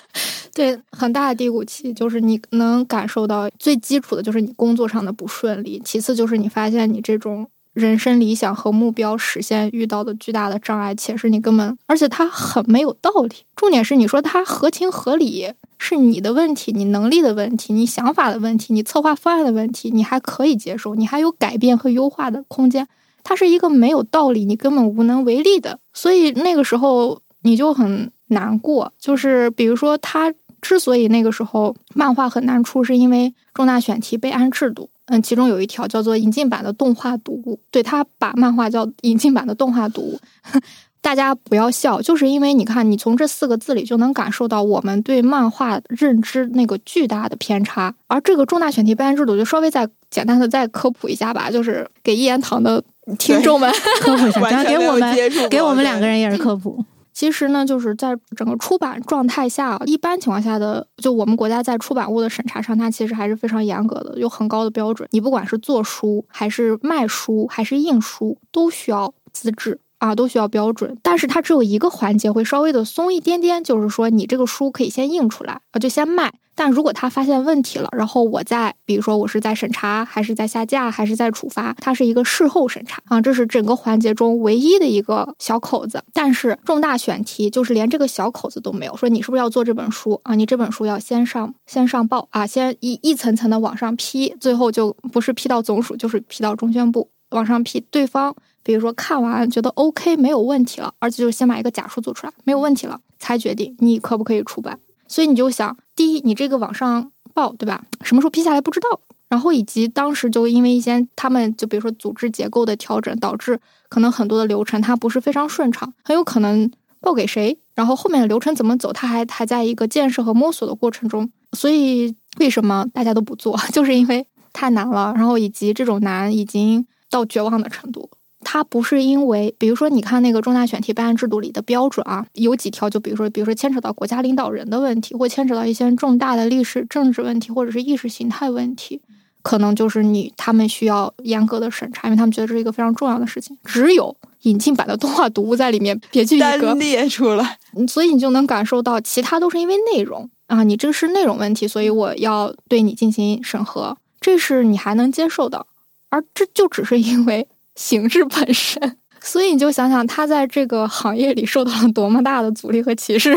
B: 对，很大的低谷期就是你能感受到最基础的就是你工作上的不顺利，其次就是你发现你这种。人生理想和目标实现遇到的巨大的障碍，且是你根本，而且它很没有道理。重点是你说它合情合理，是你的问题，你能力的问题，你想法的问题，你策划方案的问题，你还可以接受，你还有改变和优化的空间。它是一个没有道理，你根本无能为力的。所以那个时候你就很难过。就是比如说，他之所以那个时候漫画很难出，是因为重大选题备案制度。嗯，其中有一条叫做引进版的动画读物，对他把漫画叫引进版的动画读物，大家不要笑，就是因为你看，你从这四个字里就能感受到我们对漫画认知那个巨大的偏差。而这个重大选题备案制度，就稍微再简单的再科普一下吧，就是给一言堂的听众们
D: 科普一下，然后给我们给我们两个人也是科普。
B: 其实呢，就是在整个出版状态下，一般情况下的，就我们国家在出版物的审查上，它其实还是非常严格的，有很高的标准。你不管是做书，还是卖书，还是印书，都需要资质啊，都需要标准。但是它只有一个环节会稍微的松一点点，就是说你这个书可以先印出来啊，就先卖。但如果他发现问题了，然后我再，比如说我是在审查，还是在下架，还是在处罚，它是一个事后审查啊，这是整个环节中唯一的一个小口子。但是重大选题就是连这个小口子都没有，说你是不是要做这本书啊？你这本书要先上先上报啊，先一一层层的往上批，最后就不是批到总署，就是批到中宣部往上批。对方比如说看完觉得 OK 没有问题了，而且就先把一个假书做出来，没有问题了才决定你可不可以出版。所以你就想，第一，你这个往上报，对吧？什么时候批下来不知道。然后以及当时就因为一些他们就比如说组织结构的调整，导致可能很多的流程它不是非常顺畅，很有可能报给谁，然后后面的流程怎么走，它还还在一个建设和摸索的过程中。所以为什么大家都不做，就是因为太难了，然后以及这种难已经到绝望的程度。它不是因为，比如说，你看那个重大选题备案制度里的标准啊，有几条，就比如说，比如说牵扯到国家领导人的问题，或牵扯到一些重大的历史政治问题，或者是意识形态问题，可能就是你他们需要严格的审查，因为他们觉得这是一个非常重要的事情。只有引进版的动画读物在里面别具一格
C: 单列出来，
B: 所以你就能感受到，其他都是因为内容啊，你这个是内容问题，所以我要对你进行审核，这是你还能接受的，而这就只是因为。形式本身，所以你就想想他在这个行业里受到了多么大的阻力和歧视。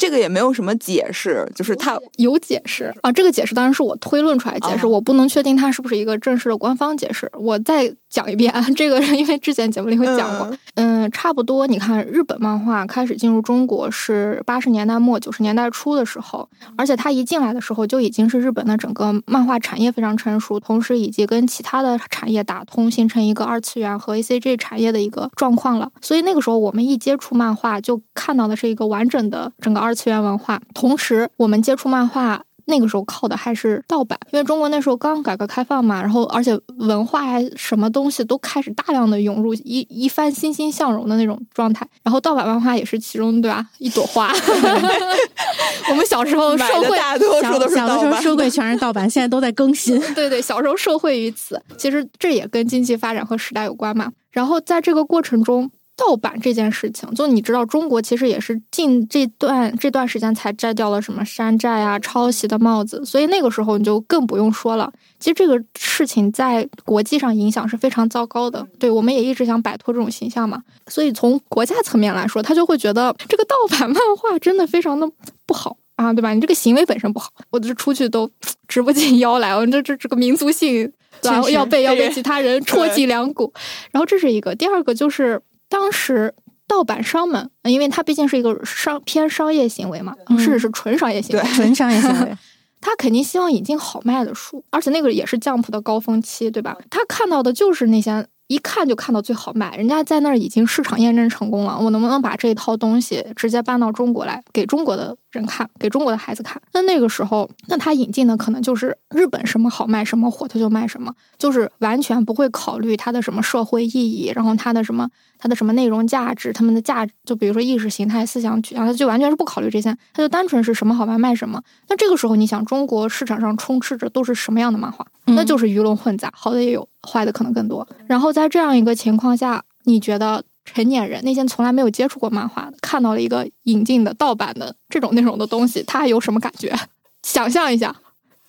C: 这个也没有什么解释，就是他
B: 有解释啊。这个解释当然是我推论出来解释，我不能确定它是不是一个正式的官方解释。我再讲一遍，这个因为之前节目里会讲过。嗯，差不多。你看，日本漫画开始进入中国是八十年代末九十年代初的时候，而且它一进来的时候就已经是日本的整个漫画产业非常成熟，同时以及跟其他的产业打通，形成一个二次元和 A C G 产业的一个状况了。所以那个时候我们一接触漫画，就看到的是一个完整的整个二。二次元文化，同时我们接触漫画那个时候靠的还是盗版，因为中国那时候刚改革开放嘛，然后而且文化什么东西都开始大量的涌入，一一番欣欣向荣的那种状态，然后盗版漫画也是其中对吧？一朵花。我们小时候社会
C: 大多数都是
D: 小的时候社会全是盗版，现在都在更新。
B: 对对，小时候社会于此，其实这也跟经济发展和时代有关嘛。然后在这个过程中。盗版这件事情，就你知道，中国其实也是近这段这段时间才摘掉了什么山寨啊、抄袭的帽子，所以那个时候你就更不用说了。其实这个事情在国际上影响是非常糟糕的。对，我们也一直想摆脱这种形象嘛。所以从国家层面来说，他就会觉得这个盗版漫画真的非常的不好啊，对吧？你这个行为本身不好，我这出去都直不进腰来，我这这这个民族性然后要被要被其他人 戳脊梁骨。然后这是一个，第二个就是。当时盗版商们，因为它毕竟是一个商偏商业行为嘛，甚至是纯商业行为，
D: 纯商业行为，
B: 他肯定希望引进好卖的书，而且那个也是降普的高峰期，对吧？他看到的就是那些。一看就看到最好卖，人家在那儿已经市场验证成功了。我能不能把这一套东西直接搬到中国来，给中国的人看，给中国的孩子看？那那个时候，那他引进的可能就是日本什么好卖什么火，他就卖什么，就是完全不会考虑它的什么社会意义，然后它的什么它的什么内容价值，他们的价值，就比如说意识形态、思想取向，他就完全是不考虑这些，他就单纯是什么好卖卖什么。那这个时候，你想中国市场上充斥着都是什么样的漫画？那就是鱼龙混杂，好的也有。坏的可能更多。然后在这样一个情况下，你觉得成年人那些从来没有接触过漫画的，看到了一个引进的盗版的这种内容的东西，他还有什么感觉？想象一下，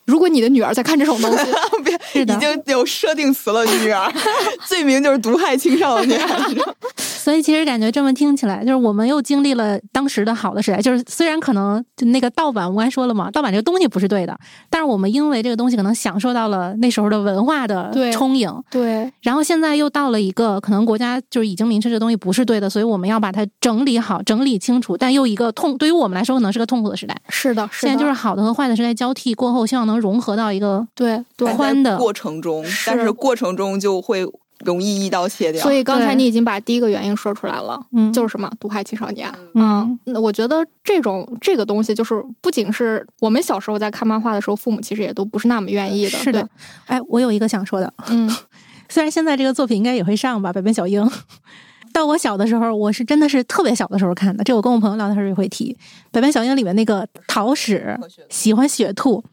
B: 如果你的女儿在看这种东西，
C: 别已经有设定词了，女儿 罪名就是毒害青少年。
D: 所以其实感觉这么听起来，就是我们又经历了当时的好的时代。就是虽然可能就那个盗版，我刚才说了嘛，盗版这个东西不是对的，但是我们因为这个东西可能享受到了那时候的文化的充盈。
B: 对。
D: 然后现在又到了一个可能国家就是已经明确这东西不是对的，所以我们要把它整理好、整理清楚。但又一个痛，对于我们来说可能是个痛苦的时代。
B: 是的，
D: 现在就是好的和坏的时代交替过后，希望能融合到一个
B: 对
D: 宽的。
C: 过程中，但是过程中就会。容易一刀切掉，
B: 所以刚才你已经把第一个原因说出来了，嗯，就是什么毒害青少年，嗯，那我觉得这种这个东西就是不仅是我们小时候在看漫画的时候，父母其实也都不是那么愿意的，
D: 是的。哎，我有一个想说的，嗯，虽然现在这个作品应该也会上吧，《百变小樱》，到我小的时候，我是真的是特别小的时候看的，这我跟我朋友聊天时候也会提，《百变小樱》里面那个桃矢。喜欢雪兔。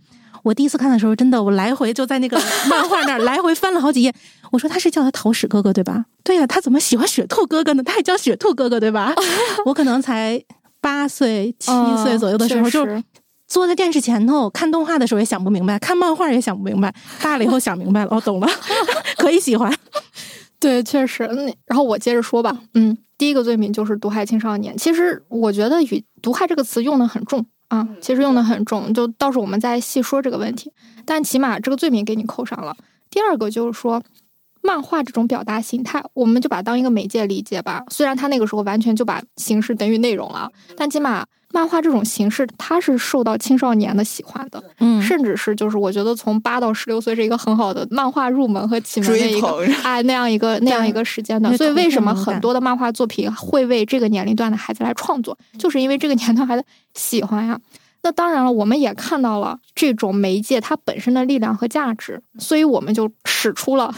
D: 我第一次看的时候，真的我来回就在那个 漫画那儿来回翻了好几页。我说他是叫他桃矢哥哥对吧？对呀、他怎么喜欢雪兔哥哥呢？他也叫雪兔哥哥对吧？我可能才八岁、七岁左右的时候，就
B: 嗯
D: 坐在电视前头看动画的时候也想不明白，看漫画也想不明白，大了以后想明白了，哦，懂了，可以喜欢。
B: 对，确实。那然后我接着说吧，嗯，第一个罪名就是毒害青少年。其实我觉得与“毒害”这个词用的很重啊，其实用的很重，就到时候我们再细说这个问题。但起码这个罪名给你扣上了。第二个就是说，漫画这种表达形态，我们就把它当一个媒介理解吧。虽然他那个时候完全就把形式等于内容了，但起码漫画这种形式，它是受到青少年的喜欢的。
D: 嗯
B: 甚至是就是我觉得从八到十六岁是一个很好的漫画入门和启蒙的一个哎那样一个 那样一个时间段。所以为什么很多的漫画作品会为这个年龄段的孩子来创作，就是因为这个年龄段孩子喜欢呀。那当然了，我们也看到了这种媒介它本身的力量和价值，所以我们就使出了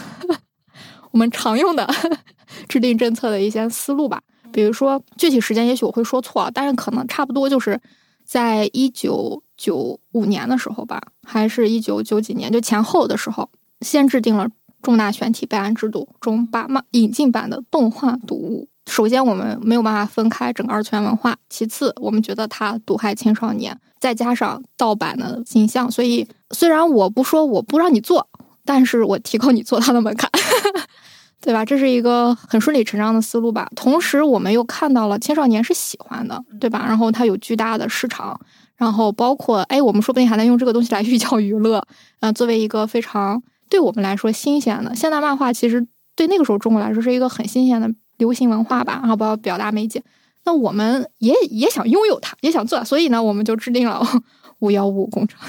B: 我们常用的 制定政策的一些思路吧。比如说，具体时间也许我会说错，但是可能差不多就是在一九九五年的时候吧，还是一九九几年，就前后的时候，先制定了重大选题备案制度中把漫引进版的动画读物。首先，我们没有办法分开整个二次元文化；其次，我们觉得它毒害青少年，再加上盗版的倾向，所以虽然我不说我不让你做，但是我提高你做它的门槛。对吧？这是一个很顺理成章的思路吧。同时，我们又看到了青少年是喜欢的，对吧？然后它有巨大的市场，然后包括哎，我们说不定还能用这个东西来 寓教于乐，呃，作为一个非常对我们来说新鲜的现代漫画，其实对那个时候中国来说是一个很新鲜的流行文化吧，然后包括表达媒介。那我们也也想拥有它，也想做，所以呢，我们就制定了 五幺五工程。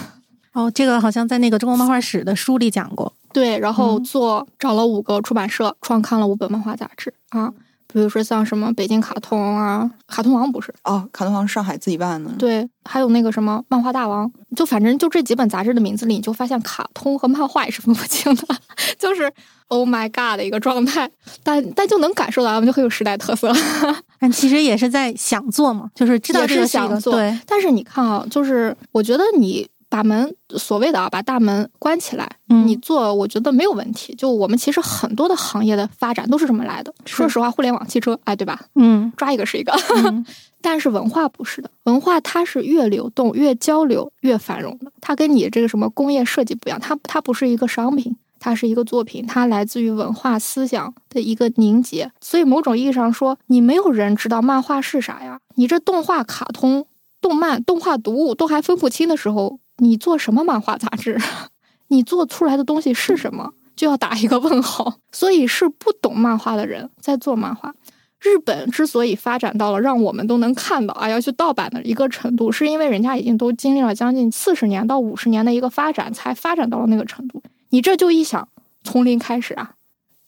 D: 哦，这个好像在那个中国漫画史的书里讲过。
B: 对，然后
D: 嗯。
B: 做找了五个出版社，创刊了五本漫画杂志啊，比如说像什么北京卡通啊，卡通王不是，
C: 哦，卡通王上海自己办的，
B: 对，还有那个什么漫画大王，就反正就这几本杂志的名字里，你就发现卡通和漫画也是分不清的，就是 Oh my God 的一个状态，但但就能感受到他们就很有时代特色。
D: 但其实也是在想做嘛，就是知道
B: 是
D: 这个是一个
B: 想做
D: 对，
B: 但是你看啊，就是我觉得你把门所谓的啊把大门关起来，
D: 嗯
B: 你做我觉得没有问题。就我们其实很多的行业的发展都是这么来的。说实话，互联网汽车，哎，对吧？
D: 嗯
B: 抓一个是一个。
D: 嗯
B: 但是文化不是的，文化它是越流动、越交流、越繁荣的。它跟你这个什么工业设计不一样，它它不是一个商品，它是一个作品，它来自于文化思想的一个凝结。所以某种意义上说，你没有人知道漫画是啥呀？你这动画、卡通、动漫、动画读物都还分不清的时候，你做什么漫画杂志？你做出来的东西是什么？就要打一个问号。所以是不懂漫画的人在做漫画。日本之所以发展到了让我们都能看到啊要去盗版的一个程度，是因为人家已经都经历了将近四十年到五十年的一个发展，才发展到了那个程度。你这就一想从零开始啊，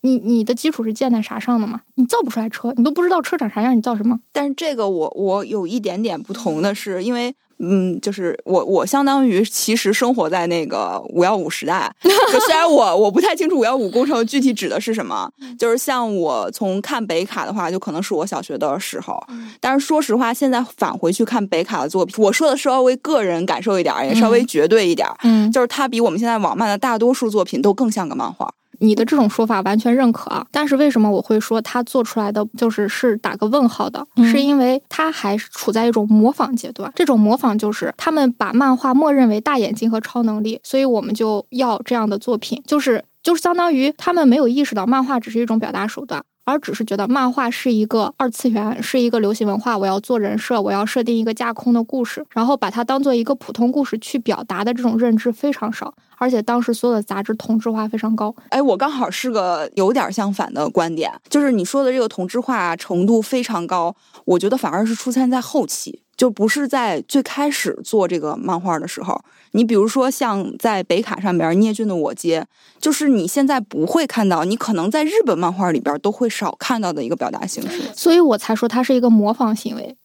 B: 你你的基础是建在啥上的嘛？你造不出来车，你都不知道车长啥样，你造什么？
C: 但是这个我我有一点点不同的是，因为嗯，就是我我相当于其实生活在那个五幺五时代，就虽然我我不太清楚五幺五工程具体指的是什么，就是像我从看北卡的话，就可能是我小学的时候，但是说实话，现在返回去看北卡的作品，我说的稍微个人感受一点，也稍微绝对一点，
B: 嗯，
C: 就是它比我们现在网漫的大多数作品都更像个漫画。
B: 你的这种说法完全认可啊，但是为什么我会说他做出来的就是是打个问号的？
D: 嗯
B: 是因为他还是处在一种模仿阶段。这种模仿就是他们把漫画默认为大眼睛和超能力，所以我们就要这样的作品，就是就是相当于他们没有意识到漫画只是一种表达手段。而只是觉得漫画是一个二次元，是一个流行文化，我要做人设，我要设定一个架空的故事，然后把它当做一个普通故事去表达的这种认知非常少，而且当时所有的杂志同质化非常高。
C: 哎，我刚好是个有点相反的观点，就是你说的这个同质化程度非常高，我觉得反而是出现在后期，就不是在最开始做这个漫画的时候。你比如说像在北卡上边聂俊的《我街》，就是你现在不会看到，你可能在日本漫画里边都会少看到的一个表达形式。
B: 所以我才说它是一个模仿行为。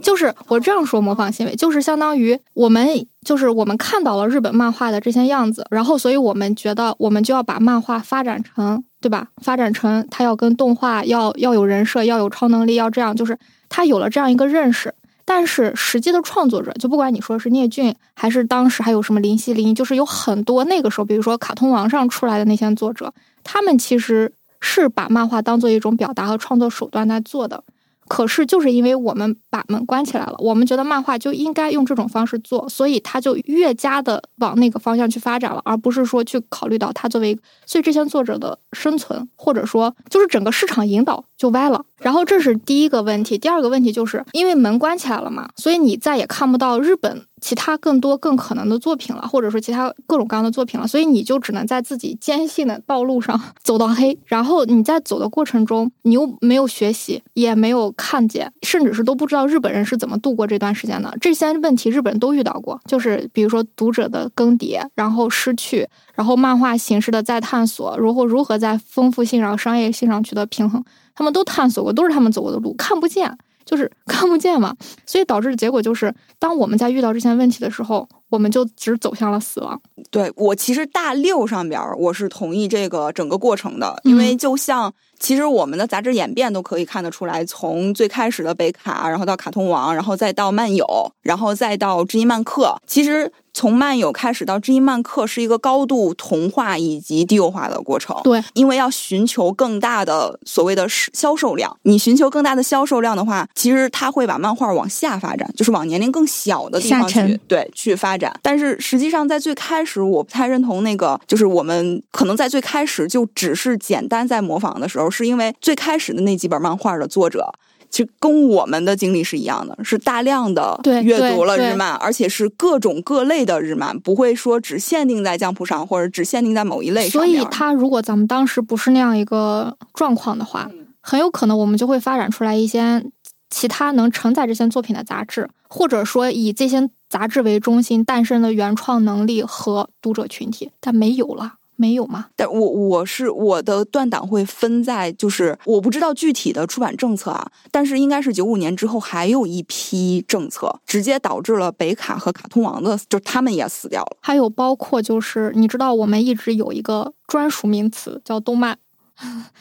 B: 就是我这样说模仿行为，就是相当于我们就是我们看到了日本漫画的这些样子，然后所以我们觉得我们就要把漫画发展成，对吧？发展成它要跟动画要要有人设，要有超能力，要这样，就是它有了这样一个认识。但是实际的创作者，就不管你说是聂俊，还是当时还有什么林希、林，就是有很多那个时候，比如说卡通王上出来的那些作者，他们其实是把漫画当做一种表达和创作手段在做的。可是，就是因为我们把门关起来了，我们觉得漫画就应该用这种方式做，所以它就越加的往那个方向去发展了，而不是说去考虑到它作为，所以这些作者的生存，或者说就是整个市场引导就歪了。然后这是第一个问题，第二个问题就是因为门关起来了嘛，所以你再也看不到日本。其他更多更可能的作品了，或者说其他各种各样的作品了，所以你就只能在自己坚信的道路上走到黑。然后你在走的过程中，你又没有学习，也没有看见，甚至是都不知道日本人是怎么度过这段时间的。这些问题日本人都遇到过，就是比如说读者的更迭，然后失去，然后漫画形式的再探索，如何如何在丰富性上、商业性上取得平衡，他们都探索过，都是他们走过的路，看不见。就是看不见嘛，所以导致的结果就是，当我们在遇到这些问题的时候，我们就只走向了死亡。
C: 对我其实大六上边我是同意这个整个过程的，因为就像其实我们的杂志演变都可以看得出来，从最开始的北卡，然后到卡通王，然后再到漫友，然后再到知音漫客，其实。从漫友开始到知音漫客是一个高度同化以及低幼化的过程。
B: 对，
C: 因为要寻求更大的所谓的销售量，你寻求更大的销售量的话，其实它会把漫画往下发展，就是往年龄更小的地方去对去发展。但是实际上在最开始，我不太认同那个，就是我们可能在最开始就只是简单在模仿的时候，是因为最开始的那几本漫画的作者。其实跟我们的经历是一样的，是大量的阅读了日漫，而且是各种各类的日漫，不会说只限定在江浦上，或者只限定在某一类
B: 上。所以，他如果咱们当时不是那样一个状况的话，很有可能我们就会发展出来一些其他能承载这些作品的杂志，或者说以这些杂志为中心诞生的原创能力和读者群体，但没有了。没有吗？
C: 但我我是我的断档会分在，就是我不知道具体的出版政策啊，但是应该是九五年之后还有一批政策，直接导致了北卡和卡通王的，就他们也死掉了。
B: 还有包括就是你知道，我们一直有一个专属名词叫动漫，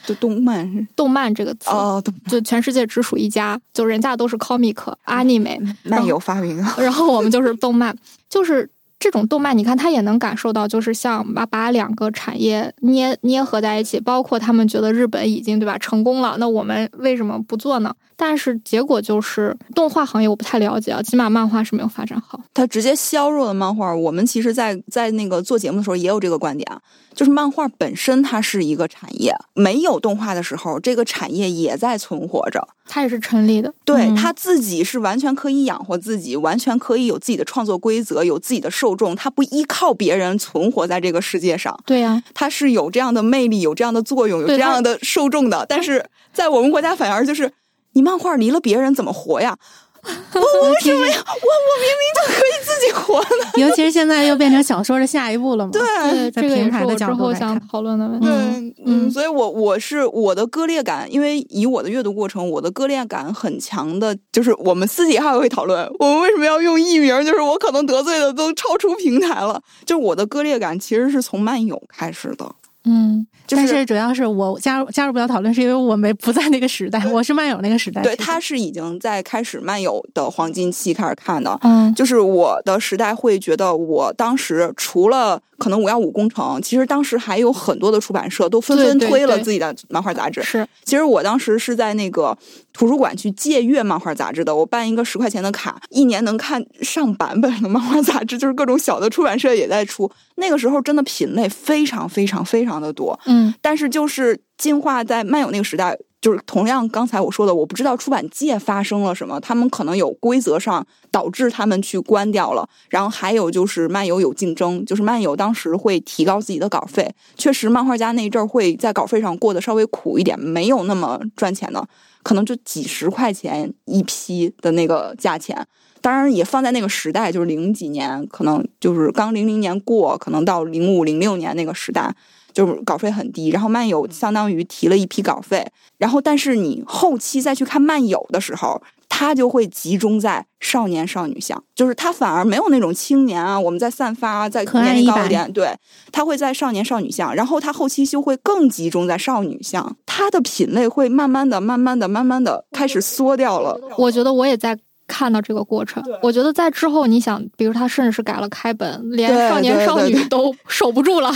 C: 就动漫，
B: 动漫这个词
C: 哦，
B: 就全世界只属一家，就人家都是 comic anime，
C: 漫有发明，
B: 然后我们就是动漫，就是。这种动漫，你看他也能感受到，就是像把把两个产业捏捏合在一起，包括他们觉得日本已经对吧成功了，那我们为什么不做呢？但是结果就是动画行业我不太了解啊，起码漫画是没有发展好，
C: 它直接削弱了漫画。我们其实，在在那个做节目的时候也有这个观点啊，就是漫画本身它是一个产业，没有动画的时候，这个产业也在存活着，
B: 它也是成立的，
C: 对，它自己是完全可以养活自己，完全可以有自己的创作规则，有自己的受众，它不依靠别人存活在这个世界上。
B: 对呀，
C: 它是有这样的魅力，有这样的作用，有这样的受众的。但是在我们国家反而就是。你漫画离了别人怎么活呀？我 我为什么呀？我我明明就可以自己活呢。
D: 尤其是现在又变成小说的下一步了嘛？
C: 对，
B: 这个也是我之后想讨论的问题。
C: 对，嗯，所以我我是我的割裂感，因为以我的阅读过程，我的割裂感很强的，就是我们私底下会讨论，我们为什么要用艺名？就是我可能得罪的都超出平台了。就是我的割裂感其实是从漫友开始的。
B: 嗯。
D: 但是主要是我加入加入不了讨论，是因为我没不在那个时代，我是漫友那个时代。
C: 对，他是已经在开始漫友的黄金期开始看的。
B: 嗯，
C: 就是我的时代会觉得，我当时除了可能五幺五工程，其实当时还有很多的出版社都纷纷推了自己的漫画杂志。
B: 是，
C: 其实我当时是在那个图书馆去借阅漫画杂志的，我办一个十块钱的卡，一年能看上版本的漫画杂志，就是各种小的出版社也在出。那个时候真的品类非常非常非常的多。
B: 嗯，
C: 但是就是。是进化在漫友那个时代，就是同样刚才我说的，我不知道出版界发生了什么，他们可能有规则上导致他们去关掉了。然后还有就是漫游有竞争，就是漫游当时会提高自己的稿费，确实漫画家那一阵儿会在稿费上过得稍微苦一点，没有那么赚钱的，可能就几十块钱一批的那个价钱。当然也放在那个时代，就是零几年，可能就是刚零零年过，可能到零五零六年那个时代。就是稿费很低，然后漫友相当于提了一批稿费，然后但是你后期再去看漫友的时候，它就会集中在少年少女向，就是它反而没有那种青年啊，我们在散发在年龄高一点，对，它会在少年少女向，然后它后期就会更集中在少女向，它的品类会慢慢的、慢慢的、慢慢的开始缩掉了。
B: 我觉得我也在。看到这个过程。我觉得在之后，你想，比如他甚至是改了开本，连少年少女都 守不住了。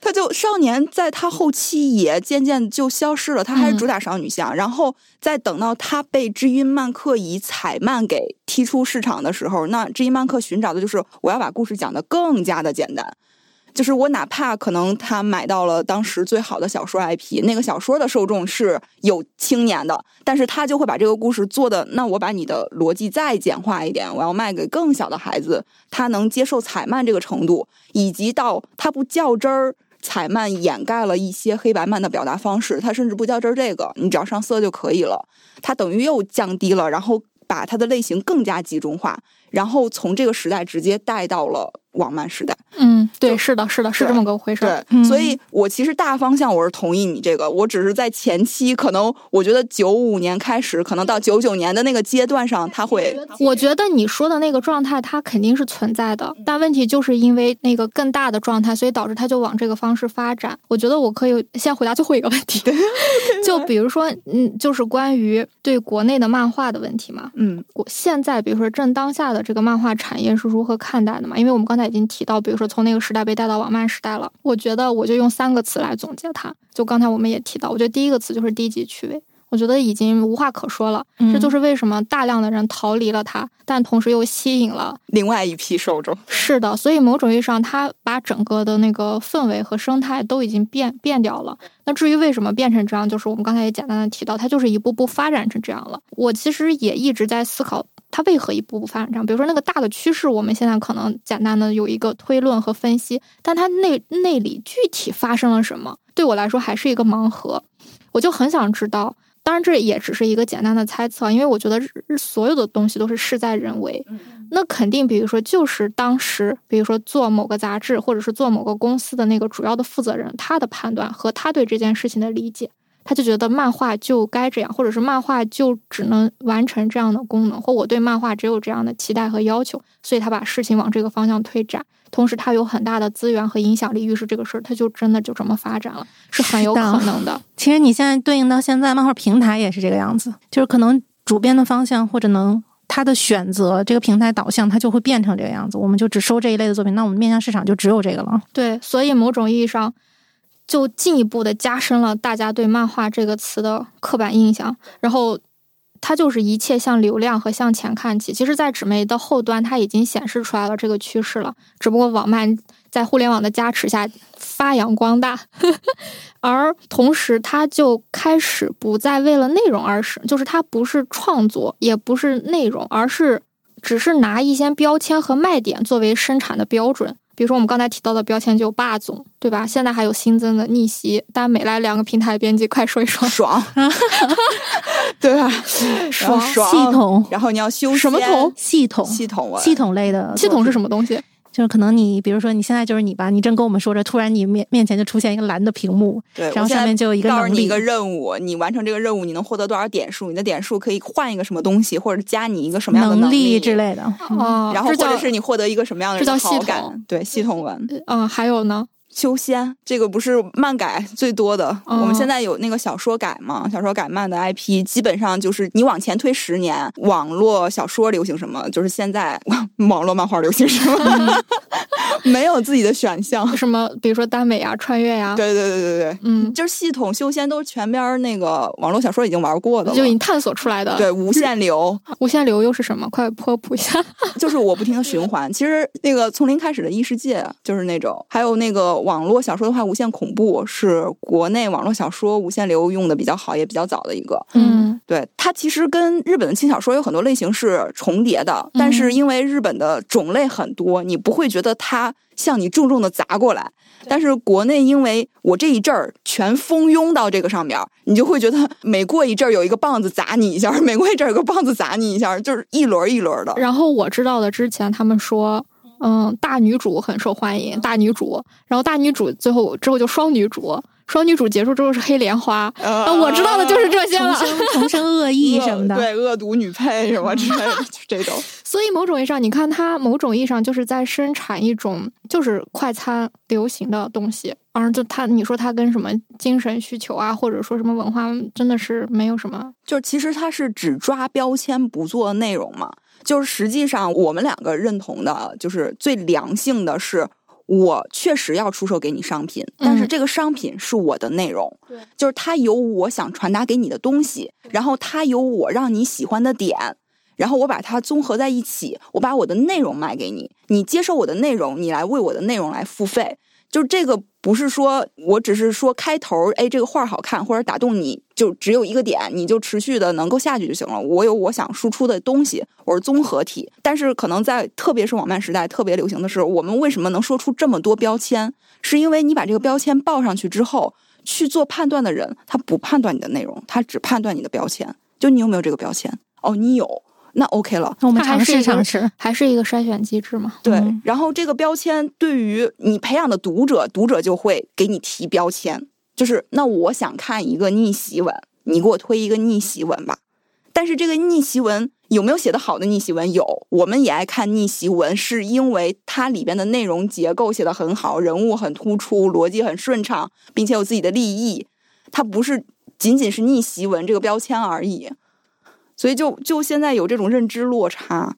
C: 他就少年在他后期也渐渐就消失了，他还是主打少女向。然后再等到他被知音漫客以彩漫给踢出市场的时候，那知音漫客寻找的就是我要把故事讲得更加的简单。就是我哪怕可能他买到了当时最好的小说 IP，那个小说的受众是有青年的，但是他就会把这个故事做的，那我把你的逻辑再简化一点，我要卖给更小的孩子，他能接受彩漫这个程度，以及到他不较真儿，彩漫掩盖了一些黑白漫的表达方式，他甚至不较真儿这个，你只要上色就可以了，他等于又降低了，然后把它的类型更加集中化，然后从这个时代直接带到了。网漫时代，
B: 嗯，对，是的，是的，是这么个回事。
C: 对，所以我其实大方向我是同意你这个，我只是在前期，可能我觉得九五年开始，可能到九九年的那个阶段上，他会。
B: 我觉得你说的那个状态，它肯定是存在的，但问题就是因为那个更大的状态，所以导致它就往这个方式发展。我觉得我可以先回答最后一个问题 就比如说，嗯，就是关于对国内的漫画的问题嘛，
C: 嗯，
B: 我现在比如说正当下的这个漫画产业是如何看待的嘛？因为我们刚才。已经提到，比如说从那个时代被带到网漫时代了，我觉得我就用三个词来总结它。就刚才我们也提到，我觉得第一个词就是低级趣味，我觉得已经无话可说了。这就是为什么大量的人逃离了它，但同时又吸引了
C: 另外一批受众。
B: 是的，所以某种意义上，它把整个的那个氛围和生态都已经变变掉了。那至于为什么变成这样，就是我们刚才也简单的提到，它就是一步步发展成这样了。我其实也一直在思考。它为何一步步发展这样？比如说那个大的趋势，我们现在可能简单的有一个推论和分析，但它内内里具体发生了什么，对我来说还是一个盲盒。我就很想知道，当然这也只是一个简单的猜测，因为我觉得所有的东西都是事在人为。那肯定，比如说就是当时，比如说做某个杂志或者是做某个公司的那个主要的负责人，他的判断和他对这件事情的理解。他就觉得漫画就该这样，或者是漫画就只能完成这样的功能，或我对漫画只有这样的期待和要求，所以他把事情往这个方向推展。同时，他有很大的资源和影响力，于是这个事儿他就真的就这么发展了，是很有可能的。
D: 其实你现在对应到现在，漫画平台也是这个样子，就是可能主编的方向或者能他的选择，这个平台导向，它就会变成这个样子。我们就只收这一类的作品，那我们面向市场就只有这个了。
B: 对，所以某种意义上。就进一步的加深了大家对漫画这个词的刻板印象，然后它就是一切向流量和向前看齐。其实，在纸媒的后端，它已经显示出来了这个趋势了，只不过网漫在互联网的加持下发扬光大，而同时，它就开始不再为了内容而生，就是它不是创作，也不是内容，而是只是拿一些标签和卖点作为生产的标准。比如说我们刚才提到的标签就霸总，对吧？现在还有新增的逆袭，但每来两个平台编辑快说一说，
C: 爽，对吧？
B: 爽。
D: 系统，
C: 然后你要修
B: 什么统？
D: 系统。
C: 系统
D: 系统类的
B: 系统是什么东西？
D: 就是可能你，比如说你现在就是你吧，你正跟我们说着，突然你面面前就出现一个蓝的屏幕，
C: 对，
D: 然后下面就有一个
C: 告诉你一个任务，你完成这个任务，你能获得多少点数？你的点数可以换一个什么东西，或者加你一个什么样的
D: 能
C: 力
D: 之类的。
B: 哦，
C: 然后或者是你获得一个什么样的
B: 这叫系
C: 统？对，系统文。
B: 嗯，还有呢？
C: 修仙这个不是漫改最多的，我们现在有那个小说改嘛？小说改漫的 IP 基本上就是你往前推十年，网络小说流行什么，就是现在网络漫画流行什么，没有自己的选项。
B: 什么？比如说耽美啊，穿越呀？
C: 对对对对对，
B: 嗯，
C: 就是系统修仙都是全边那个网络小说已经玩过的，
B: 就已经探索出来的。
C: 对，无限流，
B: 无限流又是什么？快科普一下。
C: 就是我不停的循环。其实那个从零开始的异世界就是那种，还有那个。网络小说的话，无限恐怖是国内网络小说无限流用的比较好，也比较早的一个。
B: 嗯，
C: 对，它其实跟日本的轻小说有很多类型是重叠的，但是因为日本的种类很多，你不会觉得它向你重重的砸过来。但是国内，因为我这一阵儿全蜂拥到这个上边，你就会觉得每过一阵儿有一个棒子砸你一下，每过一阵儿有个棒子砸你一下，就是一轮一轮的。
B: 然后我知道的，之前他们说。嗯，大女主很受欢迎，大女主，然后大女主最后之后就双女主，双女主结束之后是黑莲花。
C: 啊，
B: 我知道的就是这些了，
D: 重生恶意 什么的，
C: 对，恶毒女配什么之类的，这种。
B: 所以某种意义上，你看它某种意义上就是在生产一种就是快餐流行的东西，而就它，你说它跟什么精神需求啊，或者说什么文化，真的是没有什么。
C: 就其实它是只抓标签不做内容嘛。就是实际上我们两个认同的，就是最良性的是。我确实要出售给你商品，但是这个商品是我的内容，
B: 对，
C: 就是它有我想传达给你的东西，然后它有我让你喜欢的点，然后我把它综合在一起，我把我的内容卖给你，你接受我的内容，你来为我的内容来付费。就是这个不是说我只是说开头，哎，这个画好看或者打动你，就只有一个点，你就持续的能够下去就行了。我有我想输出的东西，我是综合体。但是可能在特别是网漫时代特别流行的是，我们为什么能说出这么多标签？是因为你把这个标签报上去之后，去做判断的人，他不判断你的内容，他只判断你的标签。就你有没有这个标签？哦，你有。那 OK 了，
D: 那我们尝
B: 它还是一
D: 尝试。
B: 还是一个筛选机制嘛？
C: 对，
D: 嗯
C: 然后这个标签对于你培养的读者，读者就会给你提标签，就是那我想看一个逆袭文，你给我推一个逆袭文吧。但是这个逆袭文有没有写的好的逆袭文？有，我们也爱看逆袭文，是因为它里边的内容结构写的很好，人物很突出，逻辑很顺畅，并且有自己的立意，它不是仅仅是逆袭文这个标签而已。所以就就现在有这种认知落差，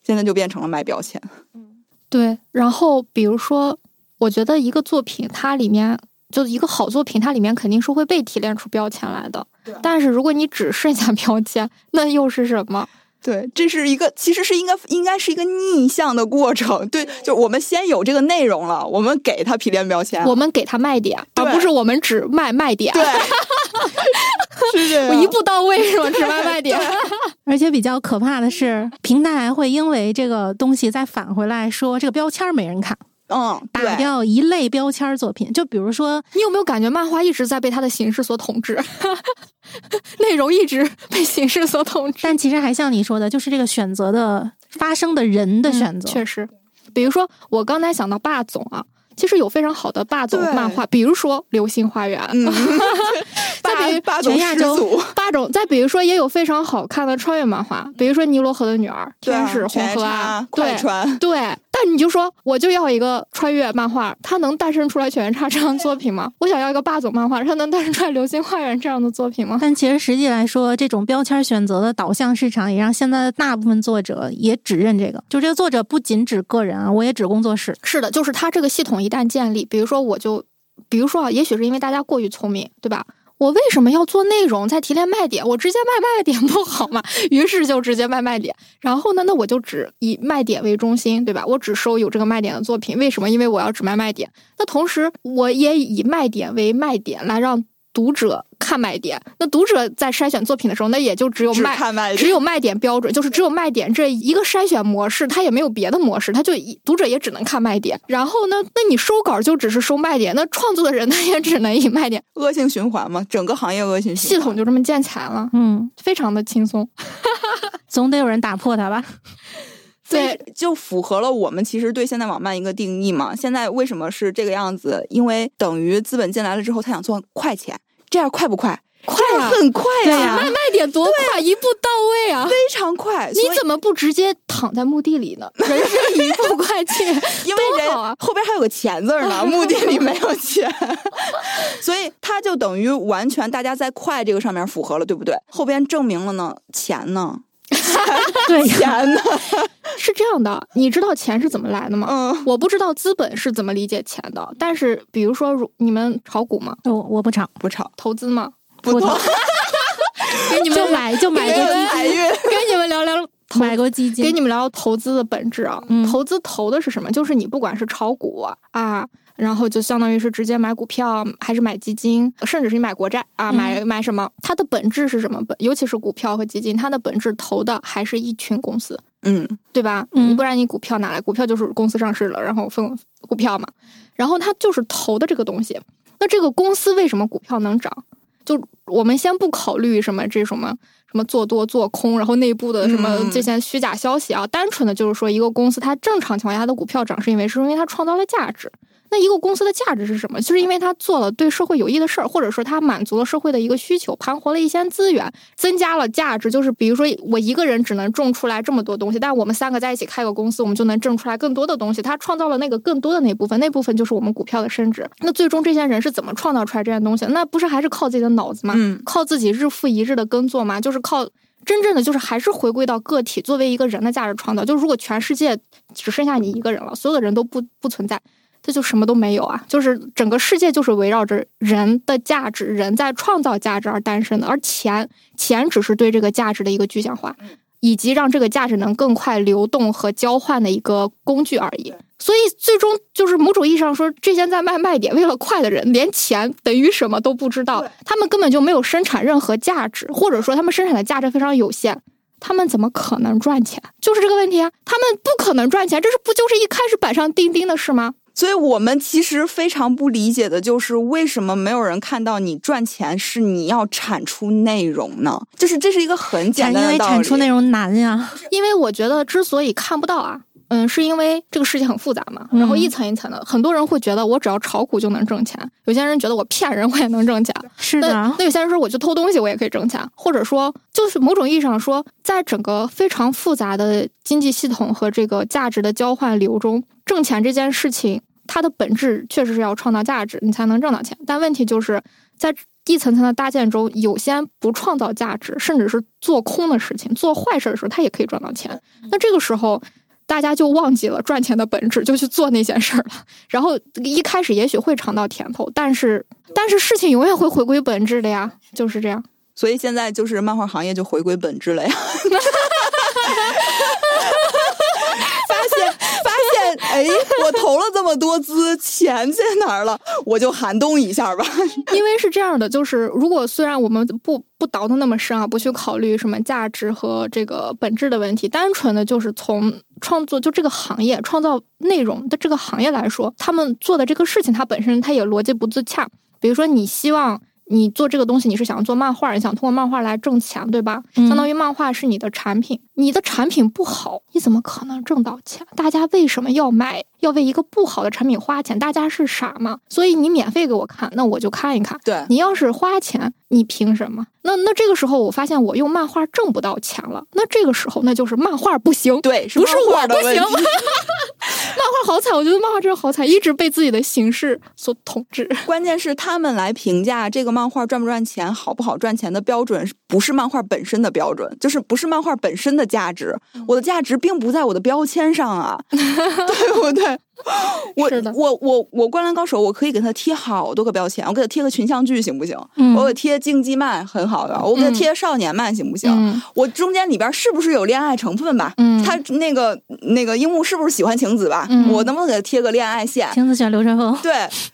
C: 现在就变成了卖标签。
B: 嗯对，然后比如说，我觉得一个作品它里面就一个好作品，它里面肯定是会被提炼出标签来的。但是如果你只剩下标签，那又是什么？
C: 对，这是一个其实是应该应该是一个逆向的过程。对，就我们先有这个内容了，我们给它提炼标签。
B: 我们给它卖点，而不是我们只卖卖点。
C: 对，
B: 我一步到位是吧？只卖卖点。
D: 而且比较可怕的是，平台还会因为这个东西再返回来说这个标签没人看，
C: 嗯，
D: 打掉一类标签作品。就比如说，
B: 你有没有感觉漫画一直在被它的形式所统治？内容一直被形式所统治。
D: 但其实还像你说的，就是这个选择的发生的人的选择。
B: 嗯确实，比如说我刚才想到霸总啊，其实有非常好的霸总漫画，比如说《流星花园》比如
C: 八八总
D: 全亚洲
C: 祖，
B: 霸总，再比如说也有非常好看的穿越漫画，比如说《尼罗河的女儿》《
C: 对啊
B: 天使红河
C: 犬夜叉
B: 岸》，对
C: 快穿，
B: 对。但你就说，我就要一个穿越漫画，它能诞生出来《犬夜叉》这样的作品吗？我想要一个霸总漫画，它能诞生出来《流星花园》这样的作品吗？
D: 但其实实际来说，这种标签选择的导向市场，也让现在的大部分作者也只认这个。就这个作者不仅指个人啊，我也指工作室。
B: 是的，就是它这个系统一旦建立，比如说我就，比如说啊，也许是因为大家过于聪明，对吧？我为什么要做内容再提炼卖点？我直接卖卖点不好吗？于是就直接卖卖点。然后呢，那我就只以卖点为中心，对吧？我只收有这个卖点的作品。为什么？因为我要只卖卖点。那同时，我也以卖点为卖点来让读者看卖点。那读者在筛选作品的时候，那也就只有
C: 只
B: 卖
C: 看卖
B: 只有卖点标准，就是只有卖点这一个筛选模式，它也没有别的模式，它就一读者也只能看卖点。然后呢，那你收稿就只是收卖点，那创作的人他也只能以卖点，
C: 恶性循环嘛，整个行业恶性循环。
B: 系统就这么建起来了，
D: 嗯，
B: 非常的轻松。
D: 总得有人打破它吧？
B: 对，
C: 就符合了我们其实对现在网慢一个定义嘛。现在为什么是这个样子？因为等于资本进来了之后，他想做快钱，这样快不快？
B: 快啊
C: 很快
B: 对
C: 呀、
B: 卖卖点多快，一步到位啊！
C: 非常快。
B: 你怎么不直接躺在墓地里呢？人生一步快进，
C: 因为人
B: 啊
C: 后边还有个钱字儿呢，墓地里没有钱，所以它就等于完全大家在快这个上面符合了，对不对？后边证明了呢，钱呢，
D: 对呀，
C: 钱呢，
B: 是这样的。你知道钱是怎么来的吗？
C: 嗯，
B: 我不知道资本是怎么理解钱的，但是比如说，如你们炒股吗？
D: 我我不炒，
C: 不炒，
B: 投资吗？
C: 不投，
B: 给 你们
D: 就买就买基
C: 财运，
B: 给你们聊聊
D: 买个基金，
B: 给你们聊聊投资的本质啊。
D: 嗯
B: 投资投的是什么？就是你不管是炒股啊，然后就相当于是直接买股票，还是买基金，甚至是你买国债啊，
D: 嗯
B: 买买什么？它的本质是什么？本尤其是股票和基金，它的本质投的还是一群公司。
C: 嗯，
B: 对吧？
D: 嗯
B: 不然你股票哪来？股票就是公司上市了，然后分股票嘛，然后它就是投的这个东西。那这个公司为什么股票能涨？就我们先不考虑什么这什么什么做多做空，然后内部的什么
C: 嗯
B: 这些虚假消息啊，单纯的就是说一个公司它正常情况下它的股票涨，是因为是因为它创造了价值。那一个公司的价值是什么？就是因为它做了对社会有益的事儿，或者说它满足了社会的一个需求，盘活了一些资源，增加了价值。就是比如说，我一个人只能种出来这么多东西，但我们三个在一起开个公司，我们就能挣出来更多的东西。他创造了那个更多的那部分，那部分就是我们股票的升值。那最终这些人是怎么创造出来这些东西？那不是还是靠自己的脑子吗？
C: 嗯
B: 靠自己日复一日的耕作吗？就是靠真正的就是还是回归到个体作为一个人的价值创造。就是如果全世界只剩下你一个人了，所有的人都不不存在，这就什么都没有啊！就是整个世界就是围绕着人的价值，人在创造价值而诞生的，而钱钱只是对这个价值的一个具象化，以及让这个价值能更快流动和交换的一个工具而已。所以最终就是某种意义上说，这些在卖卖点为了快的人，连钱等于什么都不知道，他们根本就没有生产任何价值，或者说他们生产的价值非常有限，他们怎么可能赚钱？就是这个问题啊，他们不可能赚钱，这是不就是一开始板上钉钉的事吗？
C: 所以我们其实非常不理解的就是，为什么没有人看到你赚钱是你要产出内容呢？就是这是一个很简单
D: 因为
C: 的道理。
D: 产出内容难呀。
B: 因为我觉得之所以看不到啊，嗯，是因为这个世界很复杂嘛，然后一层一层的，很多人会觉得我只要炒股就能挣钱，有些人觉得我骗人我也能挣钱，
D: 是的，
B: 那有些人说我去偷东西我也可以挣钱，或者说就是某种意义上说，在整个非常复杂的经济系统和这个价值的交换流中，挣钱这件事情，它的本质确实是要创造价值，你才能挣到钱。但问题就是在一层层的搭建中，有些不创造价值，甚至是做空的事情、做坏事的时候，它也可以赚到钱。那这个时候。大家就忘记了赚钱的本质，就去做那件事儿了。然后一开始也许会尝到甜头，但是但是事情永远会回归本质的呀，就是这样。
C: 所以现在就是漫画行业就回归本质了呀。哎，我投了这么多资，钱在哪儿了？我就寒冬一下吧。
B: 因为是这样的，就是如果虽然我们不不倒腾那么深啊，不去考虑什么价值和这个本质的问题，单纯的就是从创作就这个行业创造内容的这个行业来说，他们做的这个事情，它本身它也逻辑不自洽。比如说，你希望。你做这个东西，你是想做漫画，你想通过漫画来挣钱，对吧？相当于漫画是你的产品，你的产品不好，你怎么可能挣到钱？大家为什么要买？要为一个不好的产品花钱？大家是傻吗？所以你免费给我看，那我就看一看。
C: 对
B: 你要是花钱，你凭什么？那那这个时候，我发现我用漫画挣不到钱了。那这个时候，那就是漫画不行，
C: 对，
B: 不是我不行。
C: 漫画的问题
B: 漫画好惨，我觉得漫画真的好惨，一直被自己的形式所统治。
C: 关键是他们来评价这个漫画赚不赚钱、好不好赚钱的标准，不是漫画本身的标准，就是不是漫画本身的价值。
B: 嗯
C: 我的价值并不在我的标签上啊，对不对？我我我我灌篮高手，我可以给他贴好多个标签，我给他贴个群像剧行不行？
B: 嗯
C: 我给他贴竞技漫很好的，我给他贴少年漫行不行？
B: 嗯
C: 我中间里边是不是有恋爱成分吧？
B: 嗯
C: 他那个那个樱木是不是喜欢晴子吧？
B: 嗯
C: 我能不能给他贴个恋爱线？
D: 晴子喜欢流川枫，
C: 对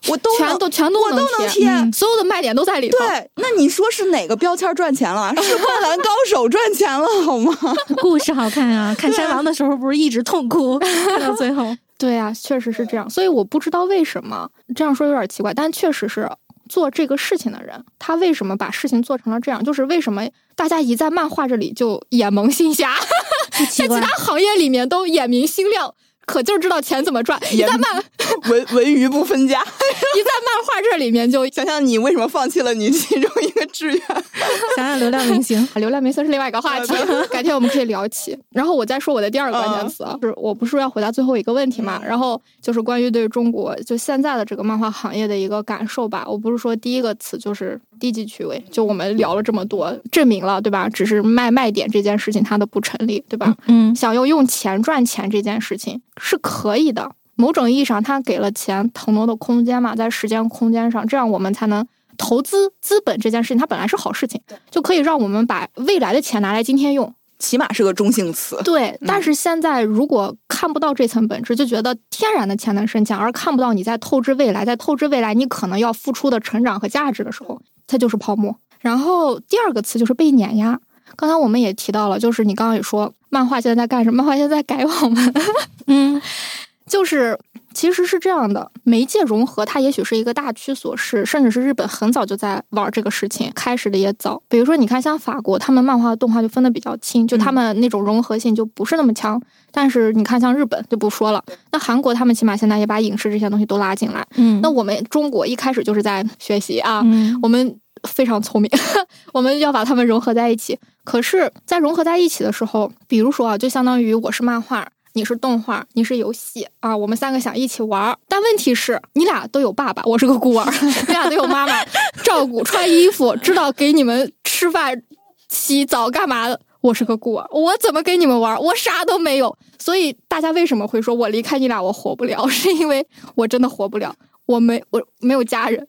C: 我都
B: 全都全都
C: 我都能
B: 贴，嗯所有的卖点都在里头。
C: 对，那你说是哪个标签赚钱了？是灌篮高手 赚钱了好吗？
D: 故事好看啊！看山王的时候不是一直痛哭，看到最后。
B: 对呀、确实是这样。所以我不知道为什么这样说有点奇怪，但确实是做这个事情的人，他为什么把事情做成了这样？就是为什么大家一在漫画这里就眼蒙心瞎，在其他，行业里面都眼明心亮。可劲儿知道钱怎么赚，一在漫
C: 文文娱不分家。
B: 一在漫画这里面就
C: 想想你为什么放弃了你其中一个志愿？
D: 想想流量明星，
B: 流量明星是另外一个话题，改天我们可以聊起。然后我再说我的第二个关键词，啊，就是我不是要回答最后一个问题嘛？然后就是关于对中国就现在的这个漫画行业的一个感受吧。我不是说第一个词就是低级趣味，就我们聊了这么多，证明了对吧？只是卖卖点这件事情它的不成立，对吧？
D: 嗯，
B: 想要用钱赚钱这件事情是可以的。某种意义上，它给了钱腾挪的空间嘛，在时间空间上，这样我们才能投资资本这件事情，它本来是好事情，就可以让我们把未来的钱拿来今天用。
C: 起码是个中性词。
B: 对，但是现在如果看不到这层本质，就觉得天然的钱能生钱，而看不到你在透支未来，在透支未来你可能要付出的成长和价值的时候，它就是泡沫。然后第二个词就是被碾压。刚才我们也提到了，就是你刚刚也说，漫画现在在干什么？漫画现在在改我们。
D: 嗯，
B: 就是其实是这样的，媒介融合它也许是一个大趋所势，甚至是日本很早就在玩这个事情，开始的也早。比如说，你看像法国，他们漫画动画就分的比较清，就他们那种融合性就不是那么强。但是你看像日本就不说了，那韩国他们起码现在也把影视这些东西都拉进来。
D: 嗯，
B: 那我们中国一开始就是在学习啊，
D: 嗯
B: 我们非常聪明，我们要把它们融合在一起。可是，在融合在一起的时候，比如说啊，就相当于我是漫画，你是动画，你是游戏啊，我们三个想一起玩儿。但问题是，你俩都有爸爸，我是个孤儿，你俩都有妈妈照顾、穿衣服，知道给你们吃饭、洗澡干嘛的。我是个孤儿，我怎么跟你们玩？我啥都没有。所以大家为什么会说我离开你俩我活不了？是因为我真的活不了，我没我没有家人。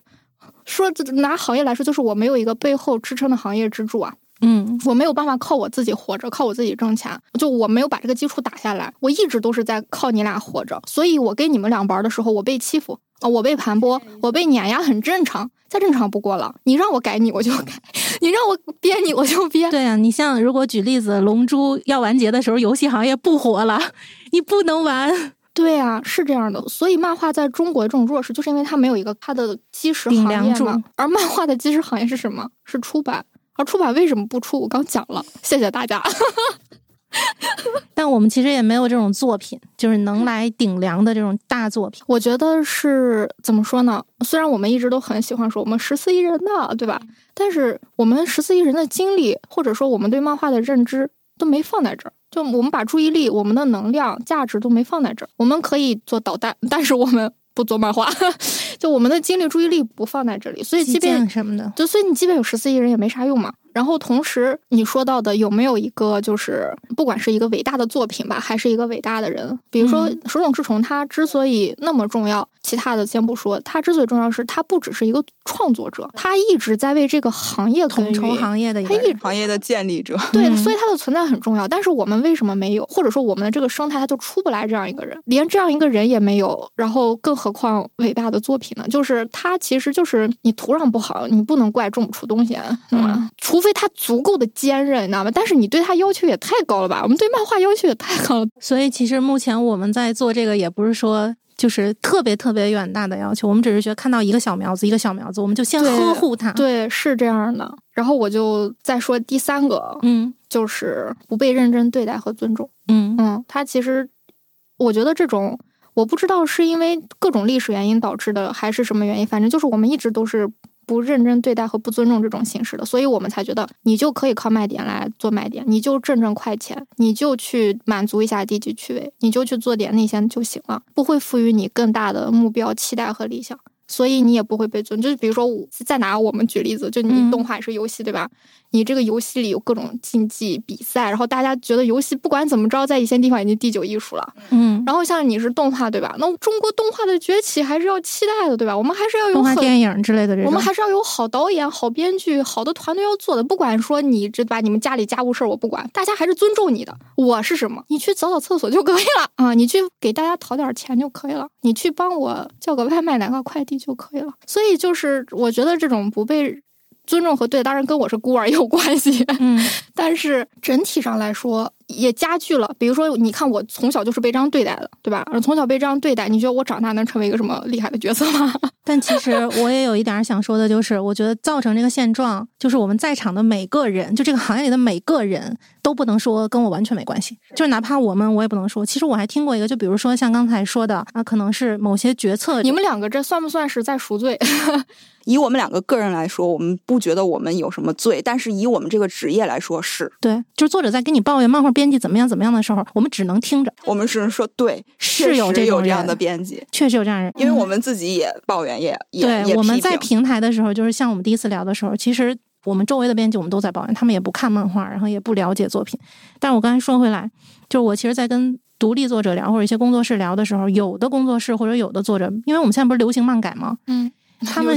B: 说拿行业来说，就是我没有一个背后支撑的行业支柱啊。
D: 嗯，
B: 我没有办法靠我自己活着，靠我自己挣钱，就我没有把这个基础打下来，我一直都是在靠你俩活着。所以我跟你们俩玩的时候，我被欺负啊，我被盘剥，我被碾压，很正常，再正常不过了。你让我改你，我就改；你让我编你，我就编。
D: 对啊，你像如果举例子，《龙珠》要完结的时候，游戏行业不火了，你不能玩。
B: 对啊，是这样的。所以漫画在中国这种弱势，就是因为它没有一个它的基石行业嘛。而漫画的基石行业是什么？是出版。而出版为什么不出？我刚讲了，谢谢大家。
D: 但我们其实也没有这种作品，就是能来顶梁的这种大作品。
B: 我觉得是怎么说呢？虽然我们一直都很喜欢说我们十四亿人的，对吧？但是我们十四亿人的精力，或者说我们对漫画的认知都没放在这儿。就我们把注意力、我们的能量、价值都没放在这儿。我们可以做导弹，但是我们。不做漫画，就我们的精力注意力不放在这里，所以即便
D: 什么的，
B: 就所以你即便有十四亿人也没啥用嘛。然后同时你说到的有没有一个就是不管是一个伟大的作品吧，还是一个伟大的人，比如说手冢治虫，他之所以那么重要，其他的先不说，他之所以重要是他不只是一个创作者，他一直在为这个行业
D: 统筹行业的，
B: 他一
C: 行业的建立者，
B: 对，所以他的存在很重要。但是我们为什么没有，或者说我们的这个生态他就出不来这样一个人，连这样一个人也没有，然后更何况伟大的作品呢？就是他其实就是你土壤不好，你不能怪种不出东西，嗯，除非他足够的。坚韧，你知道吗？但是你对他要求也太高了吧？我们对漫画要求也太高了。
D: 所以其实目前我们在做这个，也不是说就是特别特别远大的要求，我们只是觉得看到一个小苗子，一个小苗子，我们就先呵护它。
B: 对，是这样的。然后我就再说第三个，
D: 嗯，
B: 就是不被认真对待和尊重。
D: 嗯
B: 嗯，他其实我觉得这种，我不知道是因为各种历史原因导致的，还是什么原因，反正就是我们一直都是。不认真对待和不尊重这种形式的，所以我们才觉得你就可以靠卖点来做卖点，你就挣挣快钱，你就去满足一下低级趣味，你就去做点那些就行了，不会赋予你更大的目标、期待和理想，所以你也不会被尊。就是比如说，再拿我们举例子，就你动画也是游戏，对吧？你这个游戏里有各种竞技比赛，然后大家觉得游戏不管怎么着，在一些地方已经第九艺术了。
D: 嗯，
B: 然后像你是动画，对吧？那中国动画的崛起还是要期待的，对吧？我们还是要有动
D: 画电影之类的，
B: 我们还是要有好导演、好编剧、好的团队要做的。不管说你这把你们家里家务事儿我不管，大家还是尊重你的。我是什么？你去扫扫厕所就可以了啊！你去给大家讨点钱就可以了，你去帮我叫个外卖、拿个快递就可以了。所以就是我觉得这种不被。尊重和对，当然跟我是孤儿也有关系，
D: 嗯，
B: 但是整体上来说也加剧了。比如说，你看我从小就是被这样对待的，对吧？从小被这样对待，你觉得我长大能成为一个什么厉害的角色吗？
D: 但其实我也有一点想说的，就是我觉得造成这个现状，就是我们在场的每个人，就这个行业里的每个人都不能说跟我完全没关系，就是哪怕我们，我也不能说。其实我还听过一个，就比如说像刚才说的啊，可能是某些决策，
B: 你们两个这算不算是在赎罪？
C: 以我们两个个人来说，我们不觉得我们有什么罪，但是以我们这个职业来说，是
D: 对。就是作者在跟你抱怨漫画编辑怎么样怎么样的时候，我们只能听着，
C: 我们只能说对，
D: 是有
C: 这
D: 种
C: 这样的编辑，
D: 确实有这样人，
C: 因为我们自己也抱怨，也也
D: 对。我们在平台的时候，就是像我们第一次聊的时候，其实我们周围的编辑我们都在抱怨，他们也不看漫画，然后也不了解作品。但是我刚才说回来，就是我其实，在跟独立作者聊或者一些工作室聊的时候，有的工作室或者有的作者，因为我们现在不是流行漫改吗？
B: 嗯，
D: 他们。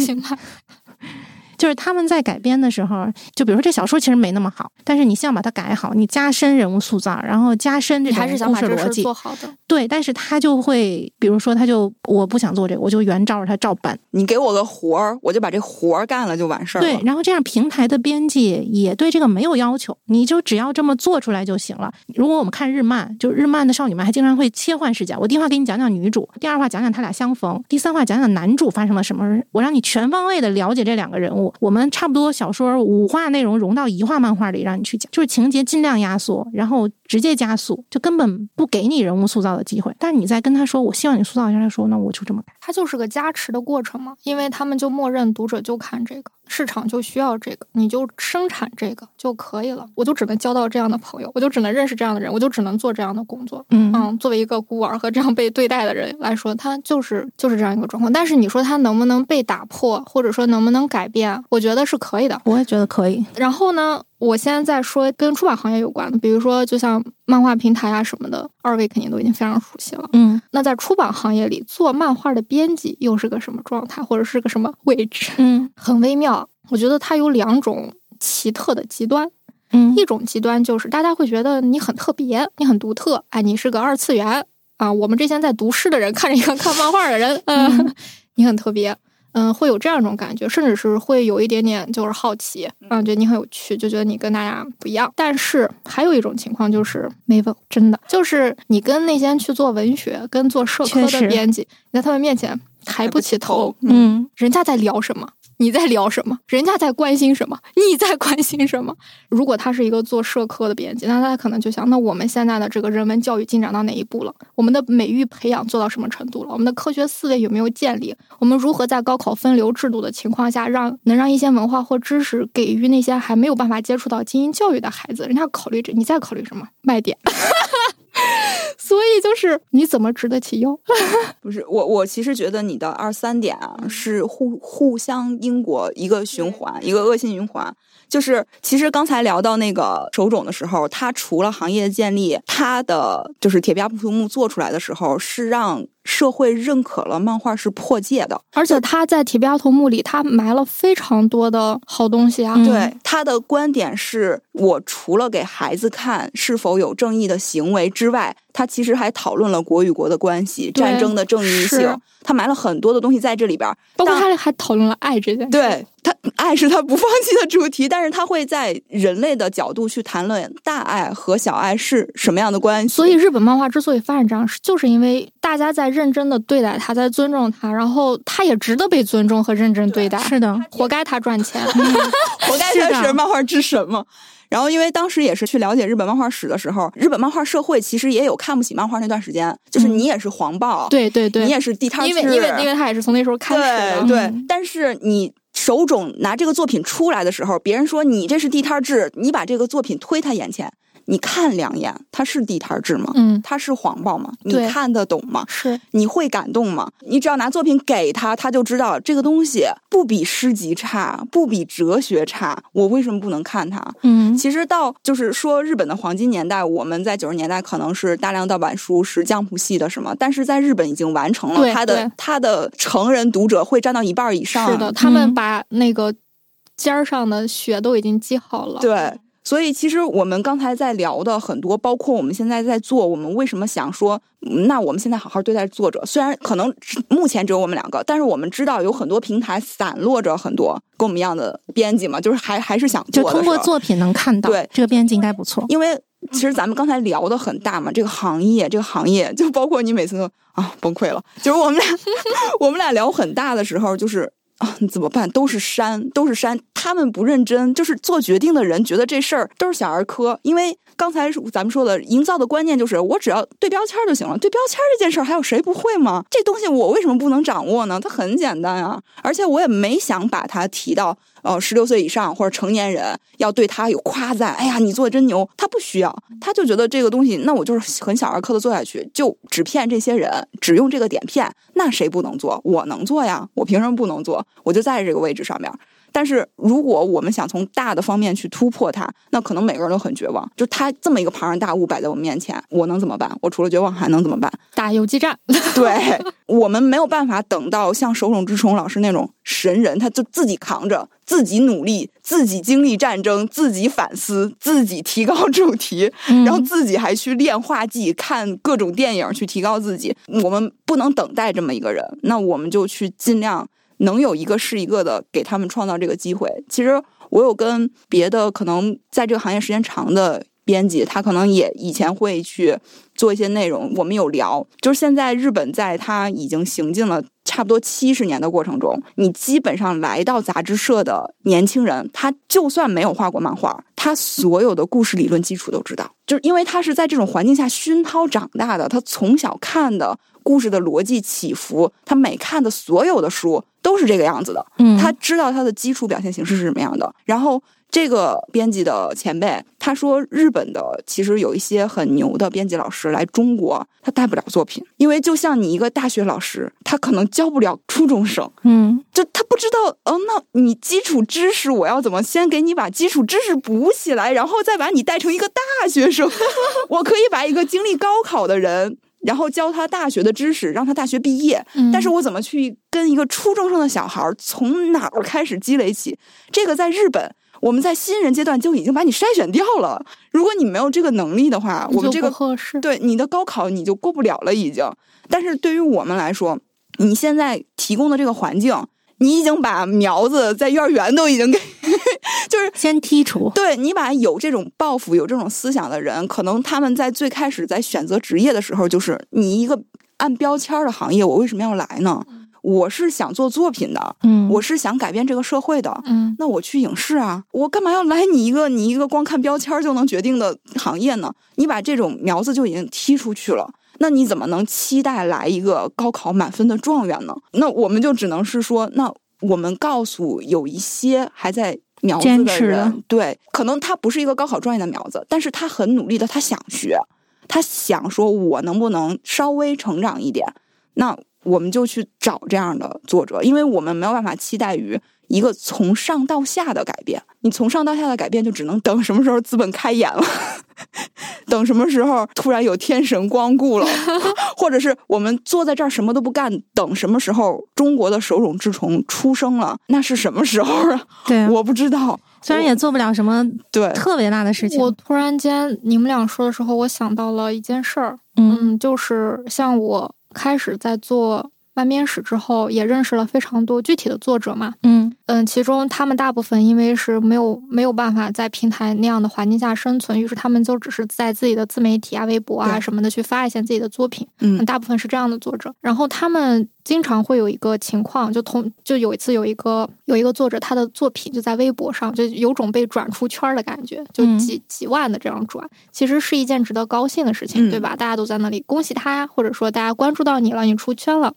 B: 嗯
D: 就是他们在改编的时候，就比如说这小说其实没那么好，但是你希望把它改好，你加深人物塑造，然后加深这种故事逻辑，
B: 做好的。
D: 对，但是他就会，比如说他就我不想做这个，我就原照着他照搬。
C: 你给我个活儿，我就把这活儿干了就完事儿了。
D: 对，然后这样平台的编辑也对这个没有要求，你就只要这么做出来就行了。如果我们看日漫，就日漫的少女们还经常会切换视角，我第一话给你讲讲女主，第二话讲讲他俩相逢，第三话讲讲男主发生了什么，我让你全方位的了解这两个人物。我们差不多。小说五话内容融到一话漫画里，让你去讲，就是情节尽量压缩，然后直接加速，就根本不给你人物塑造的机会。但是你再跟他说，我希望你塑造一下，他说那我就这么改，
B: 他就是个加持的过程嘛，因为他们就默认读者就看这个。市场就需要这个，你就生产这个就可以了。我就只能交到这样的朋友，我就只能认识这样的人，我就只能做这样的工作。
D: 嗯
B: 嗯，作为一个孤儿和这样被对待的人来说，他就是就是这样一个状况。但是你说他能不能被打破，或者说能不能改变？我觉得是可以的。
D: 我也觉得可以。
B: 然后呢，我现在在说跟出版行业有关的，比如说就像漫画平台啊什么的，二位肯定都已经非常熟悉了。
D: 嗯
B: 那在出版行业里，做漫画的编辑又是个什么状态，或者是个什么位置？
D: 嗯
B: 很微妙。我觉得它有两种奇特的极端，
D: 嗯
B: 一种极端就是大家会觉得你很特别，你很独特，哎，你是个二次元啊。我们这些在读诗的人看着一个看漫画的人，嗯，你很特别，嗯，会有这样一种感觉，甚至是会有一点点就是好奇，嗯，觉得你很有趣，就觉得你跟大家不一样。但是还有一种情况就是没问，真的就是你跟那些去做文学、跟做社科的编辑，你在他们面前抬不起头，
D: 嗯。
B: 人家在聊什么，你在聊什么，人家在关心什么，你在关心什么。如果他是一个做社科的编辑，那他可能就想，那我们现在的这个人文教育进展到哪一步了？我们的美育培养做到什么程度了？我们的科学思维有没有建立？我们如何在高考分流制度的情况下，让能让一些文化或知识给予那些还没有办法接触到精英教育的孩子？人家考虑这，你在考虑什么卖点？所以就是你怎么值得起腰？
C: 不是我，我其实觉得你的二三点啊是互互相因果一个循环，一个恶性循环。就是其实刚才聊到那个手冢的时候，它除了行业建立，它的就是铁臂阿童木做出来的时候，是让社会认可了漫画是破戒的。
B: 而且他在《铁臂阿童木》里，他埋了非常多的好东西啊。
D: 嗯
C: 对他的观点是，我除了给孩子看是否有正义的行为之外，他其实还讨论了国与国的关系、战争的正义性，他埋了很多的东西在这里边儿。
B: 包括他还讨论了爱这件事。
C: 对他，爱是他不放弃的主题，但是他会在人类的角度去谈论大爱和小爱是什么样的关系。
B: 所以日本漫画之所以发展这样，是就是因为大家在认真的对待他，在尊重他，然后他也值得被尊重和认真对待，
D: 是的，
B: 活该他赚钱。
C: 活该他是漫画之神嘛。然后，因为当时也是去了解日本漫画史的时候，日本漫画社会其实也有看不起漫画那段时间，就是你也是黄暴，
B: 对对对，
C: 你也是地摊儿
B: 因为因为因为他也是从那时候开始的。
C: 对但是你手冢拿这个作品出来的时候，别人说你这是地摊儿制，你把这个作品推他眼前，你看两眼，它是地摊儿制吗？
B: 嗯，
C: 它是黄报吗？你看得懂吗？
B: 是
C: 你会感动吗？你只要拿作品给他，他就知道这个东西不比诗集差，不比哲学差，我为什么不能看它？
B: 嗯
C: 其实到就是说日本的黄金年代，我们在九十年代可能是大量盗版书，是江浦系的什么，但是在日本已经完成了
B: 对
C: 它的
B: 对
C: 它的成人读者会占到一半以上。
B: 是的，他们
D: 嗯
B: 把那个尖儿上的血都已经积好了。
C: 对，所以其实我们刚才在聊的很多，包括我们现在在做，我们为什么想说，嗯那我们现在好好对待作者，虽然可能目前只有我们两个，但是我们知道有很多平台散落着很多跟我们一样的编辑嘛，就是还还是想
D: 就通过作品能看到，
C: 对
D: 这个编辑应该不错。
C: 因为其实咱们刚才聊的很大嘛，这个行业，这个行业就包括你每次都啊崩溃了，就是我们俩 我们俩聊很大的时候，就是啊你怎么办？都是山，都是山，他们不认真，就是做决定的人觉得这事儿都是小儿科，因为。刚才咱们说的，营造的观念就是我只要对标签就行了。对标签这件事儿，还有谁不会吗？这东西我为什么不能掌握呢？它很简单啊，而且我也没想把它提到呃十六岁以上或者成年人要对他有夸赞。哎呀，你做的真牛！他不需要，他就觉得这个东西，那我就是很小儿科的做下去，就只骗这些人，只用这个点骗，那谁不能做？我能做呀，我凭什么不能做？我就在这个位置上面。但是如果我们想从大的方面去突破它，那可能每个人都很绝望。就他这么一个庞然大物摆在我们面前，我能怎么办？我除了绝望还能怎么办？
B: 打游击战。
C: 对我们没有办法等到像手冢治虫老师那种神人，他就自己扛着，自己努力，自己经历战争，自己反思，自己提高主题，
B: 嗯
C: 然后自己还去练画技，看各种电影去提高自己。我们不能等待这么一个人，那我们就去尽量能有一个是一个的给他们创造这个机会。其实我有跟别的可能在这个行业时间长的编辑，他可能也以前会去做一些内容，我们有聊，就是现在日本在他已经行进了差不多七十年的过程中，你基本上来到杂志社的年轻人，他就算没有画过漫画，他所有的故事理论基础都知道，就是因为他是在这种环境下熏陶长大的，他从小看的故事的逻辑起伏，他每看的所有的书都是这个样子的。
D: 嗯，
C: 他知道他的基础表现形式是什么样的，然后。这个编辑的前辈他说，日本的其实有一些很牛的编辑老师来中国，他带不了作品，因为就像你一个大学老师，他可能教不了初中生，
D: 嗯，
C: 就他不知道，哦，那你基础知识我要怎么先给你把基础知识补起来，然后再把你带成一个大学生？我可以把一个经历高考的人。然后教他大学的知识，让他大学毕业。但是我怎么去跟一个初中生的小孩从哪儿开始积累起？这个在日本，我们在新人阶段就已经把你筛选掉了。如果你没有这个能力的话，我们这个
B: 合适。
C: 对你的高考你就过不了了，已经。但是对于我们来说，你现在提供的这个环境。你已经把苗子在幼儿园都已经给，就是
D: 先剔除。
C: 对你把有这种抱负、有这种思想的人，可能他们在最开始在选择职业的时候，就是你一个按标签的行业，我为什么要来呢？我是想做作品的，
D: 嗯，
C: 我是想改变这个社会的，
B: 嗯，
C: 那我去影视啊，我干嘛要来你一个你一个光看标签就能决定的行业呢？你把这种苗子就已经踢出去了，那你怎么能期待来一个高考满分的状元呢？那我们就只能是说，那我们告诉有一些还在苗子的人，对，可能他不是一个高考状元的苗子，但是他很努力的，他想学，他想说，我能不能稍微成长一点？那。我们就去找这样的作者，因为我们没有办法期待于一个从上到下的改变。你从上到下的改变，就只能等什么时候资本开眼了，等什么时候突然有天神光顾了，或者是我们坐在这儿什么都不干，等什么时候中国的手冢治虫出生了，那是什么时候啊？
D: 对，
C: 我不知道。
D: 虽然也做不了什么
C: 对
D: 特别大的事情。
B: 我突然间你们俩说的时候，我想到了一件事儿，嗯，就是像我。开始在做漫编史之后，也认识了非常多具体的作者嘛。
D: 嗯
B: 嗯，其中他们大部分因为是没有没有办法在平台那样的环境下生存，于是他们就只是在自己的自媒体啊、微博啊什么的去发一些自己的作品。
C: 嗯，
B: 大部分是这样的作者，然后他们。经常会有一个情况，就同就有一次有一个有一个作者，他的作品就在微博上，就有种被转出圈的感觉，就几几万的这样转，其实是一件值得高兴的事情，对吧？大家都在那里恭喜他呀，或者说大家关注到你了，你出圈了。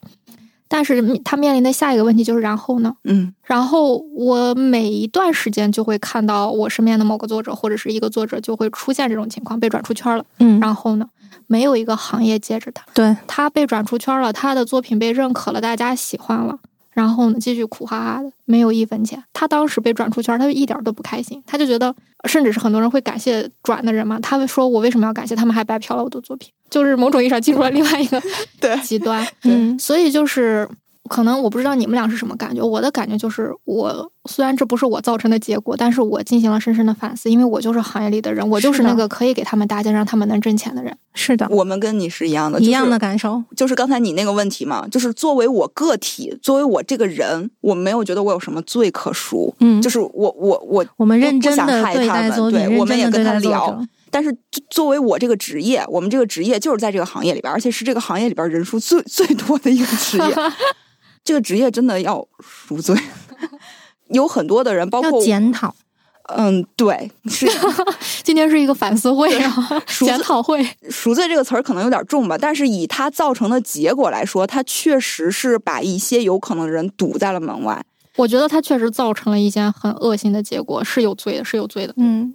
B: 但是他面临的下一个问题就是，然后呢？
C: 嗯，
B: 然后我每一段时间就会看到我身边的某个作者或者是一个作者就会出现这种情况，被转出圈了。
D: 嗯，
B: 然后呢？没有一个行业接着他，
D: 对
B: 他被转出圈了，他的作品被认可了，大家喜欢了，然后呢，继续苦哈哈的，没有一分钱。他当时被转出圈，他就一点都不开心，他就觉得，甚至是很多人会感谢转的人嘛，他们说我为什么要感谢他们，还白嫖了我的作品，就是某种意义上进入了另外一个
C: 对
B: 极端，
D: 嗯，
B: 所以就是。可能我不知道你们俩是什么感觉，我的感觉就是，我虽然这不是我造成的结果，但是我进行了深深的反思，因为我就是行业里的人，我就是那个可以给他们搭建让他们能挣钱的人。
D: 是的，
C: 我们跟你是一样的，
D: 一样的感受。
C: 就是刚才你那个问题嘛，就是作为我个体，作为我这个人，我没有觉得我有什么罪可赎。
D: 嗯，
C: 就是我我我
D: 我们认真
C: 的
D: 对待作
C: 品，我们也跟他聊。但
D: 是
C: 作为我这个职业，我们这个职业就是在这个行业里边，而且是这个行业里边人数最最多的一个职业。这个职业真的要赎罪，有很多的人，包括
D: 检讨。
C: 嗯，对，是
B: 今天是一个反思会啊，检讨会。
C: 赎罪这个词儿可能有点重吧，但是以它造成的结果来说，它确实是把一些有可能的人堵在了门外。
B: 我觉得它确实造成了一件很恶心的结果，是有罪的，是有罪的。
D: 嗯，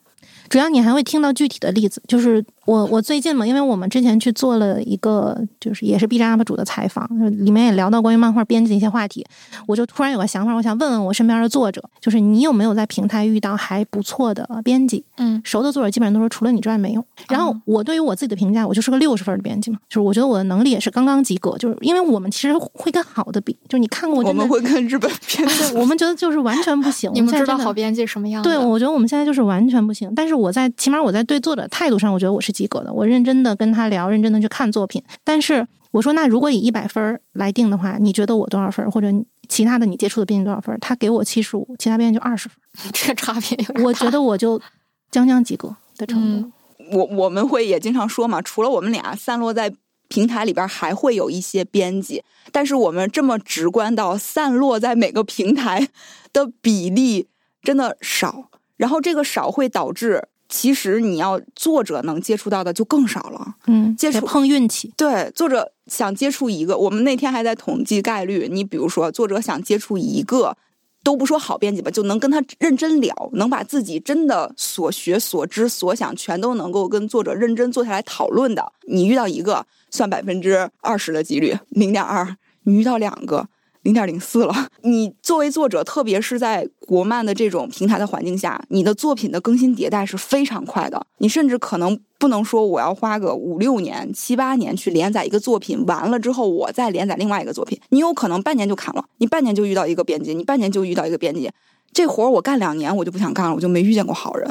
D: 主要你还会听到具体的例子，就是。我我最近嘛，因为我们之前去做了一个，就是也是 B 站 UP 主的采访，里面也聊到关于漫画编辑的一些话题，我就突然有个想法，我想问问我身边的作者，就是你有没有在平台遇到还不错的编辑？
B: 嗯，
D: 熟的作者基本上都说除了你之外没有。然后我对于我自己的评价，我就是个六十分的编辑嘛，就是我觉得我的能力也是刚刚及格，就是因为我们其实会跟好的比，就是你看过
C: 我们会跟日本编辑，
D: 我们觉得就是完全不行。
B: 你们知道好编辑什么样？
D: 对，我觉得我们现在就是完全不行。但是我在起码我在对作者态度上，我觉得我是及格的，我认真。的跟他聊，认真的去看作品。但是我说，那如果以一百分来定的话，你觉得我多少分？或者其他的你接触的编辑多少分？他给我七十五，其他编辑就二十分，
B: 这差别
D: 有。我觉得我就将将及格的程
C: 度。我我们会也经常说嘛，除了我们俩散落在平台里边，还会有一些编辑。但是我们这么直观到散落在每个平台的比例真的少，然后这个少会导致。其实你要作者能接触到的就更少了。
D: 嗯，
C: 接触
D: 碰运气。
C: 对，作者想接触一个，我们那天还在统计概率。你比如说，作者想接触一个，都不说好编辑吧，就能跟他认真聊，能把自己真的所学、所知、所想，全都能够跟作者认真坐下来讨论的。你遇到一个，算百分之二十的几率，零点二；你遇到两个。零点零四了。你作为作者，特别是在国漫的这种平台的环境下，你的作品的更新迭代是非常快的。你甚至可能不能说我要花个五六年、七八年去连载一个作品，完了之后我再连载另外一个作品。你有可能半年就砍了，你半年就遇到一个编辑，你半年就遇到一个编辑。这活儿我干两年，我就不想干了，我就没遇见过好人，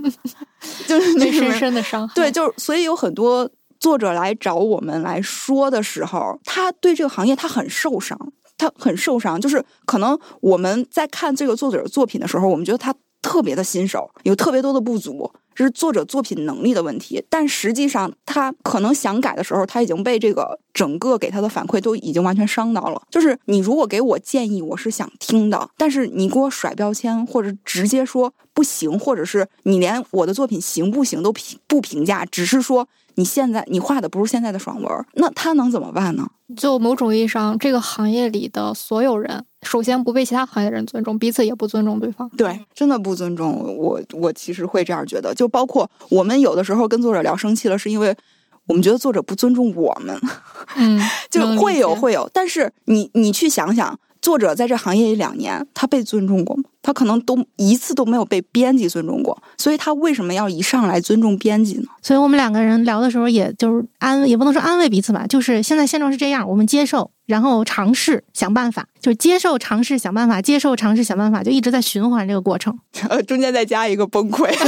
C: 就是
B: 被深深的伤害。
C: 对，就是所以有很多作者来找我们来说的时候，他对这个行业他很受伤。他很受伤，就是可能我们在看这个作者作品的时候，我们觉得他特别的新手，有特别多的不足，这是作者作品能力的问题。但实际上，他可能想改的时候，他已经被这个整个给他的反馈都已经完全伤到了。就是你如果给我建议，我是想听的，但是你给我甩标签，或者直接说不行，或者是你连我的作品行不行都评不评价，只是说。你现在你画的不是现在的爽文，那他能怎么办呢？
B: 就某种意义上，这个行业里的所有人，首先不被其他行业的人尊重，彼此也不尊重对方。
C: 对，真的不尊重我。我其实会这样觉得，就包括我们有的时候跟作者聊生气了，是因为我们觉得作者不尊重我们。
B: 嗯，
C: 就会有会有，但是你你去想想。作者在这行业里两年，他被尊重过吗？他可能都一次都没有被编辑尊重过，所以他为什么要一上来尊重编辑呢？
D: 所以我们两个人聊的时候，也就是安，也不能说安慰彼此吧，就是现在现状是这样，我们接受，然后尝试想办法，就是接受尝试想办法，接受尝试想办法，就一直在循环这个过程，
C: 呃，中间再加一个崩溃。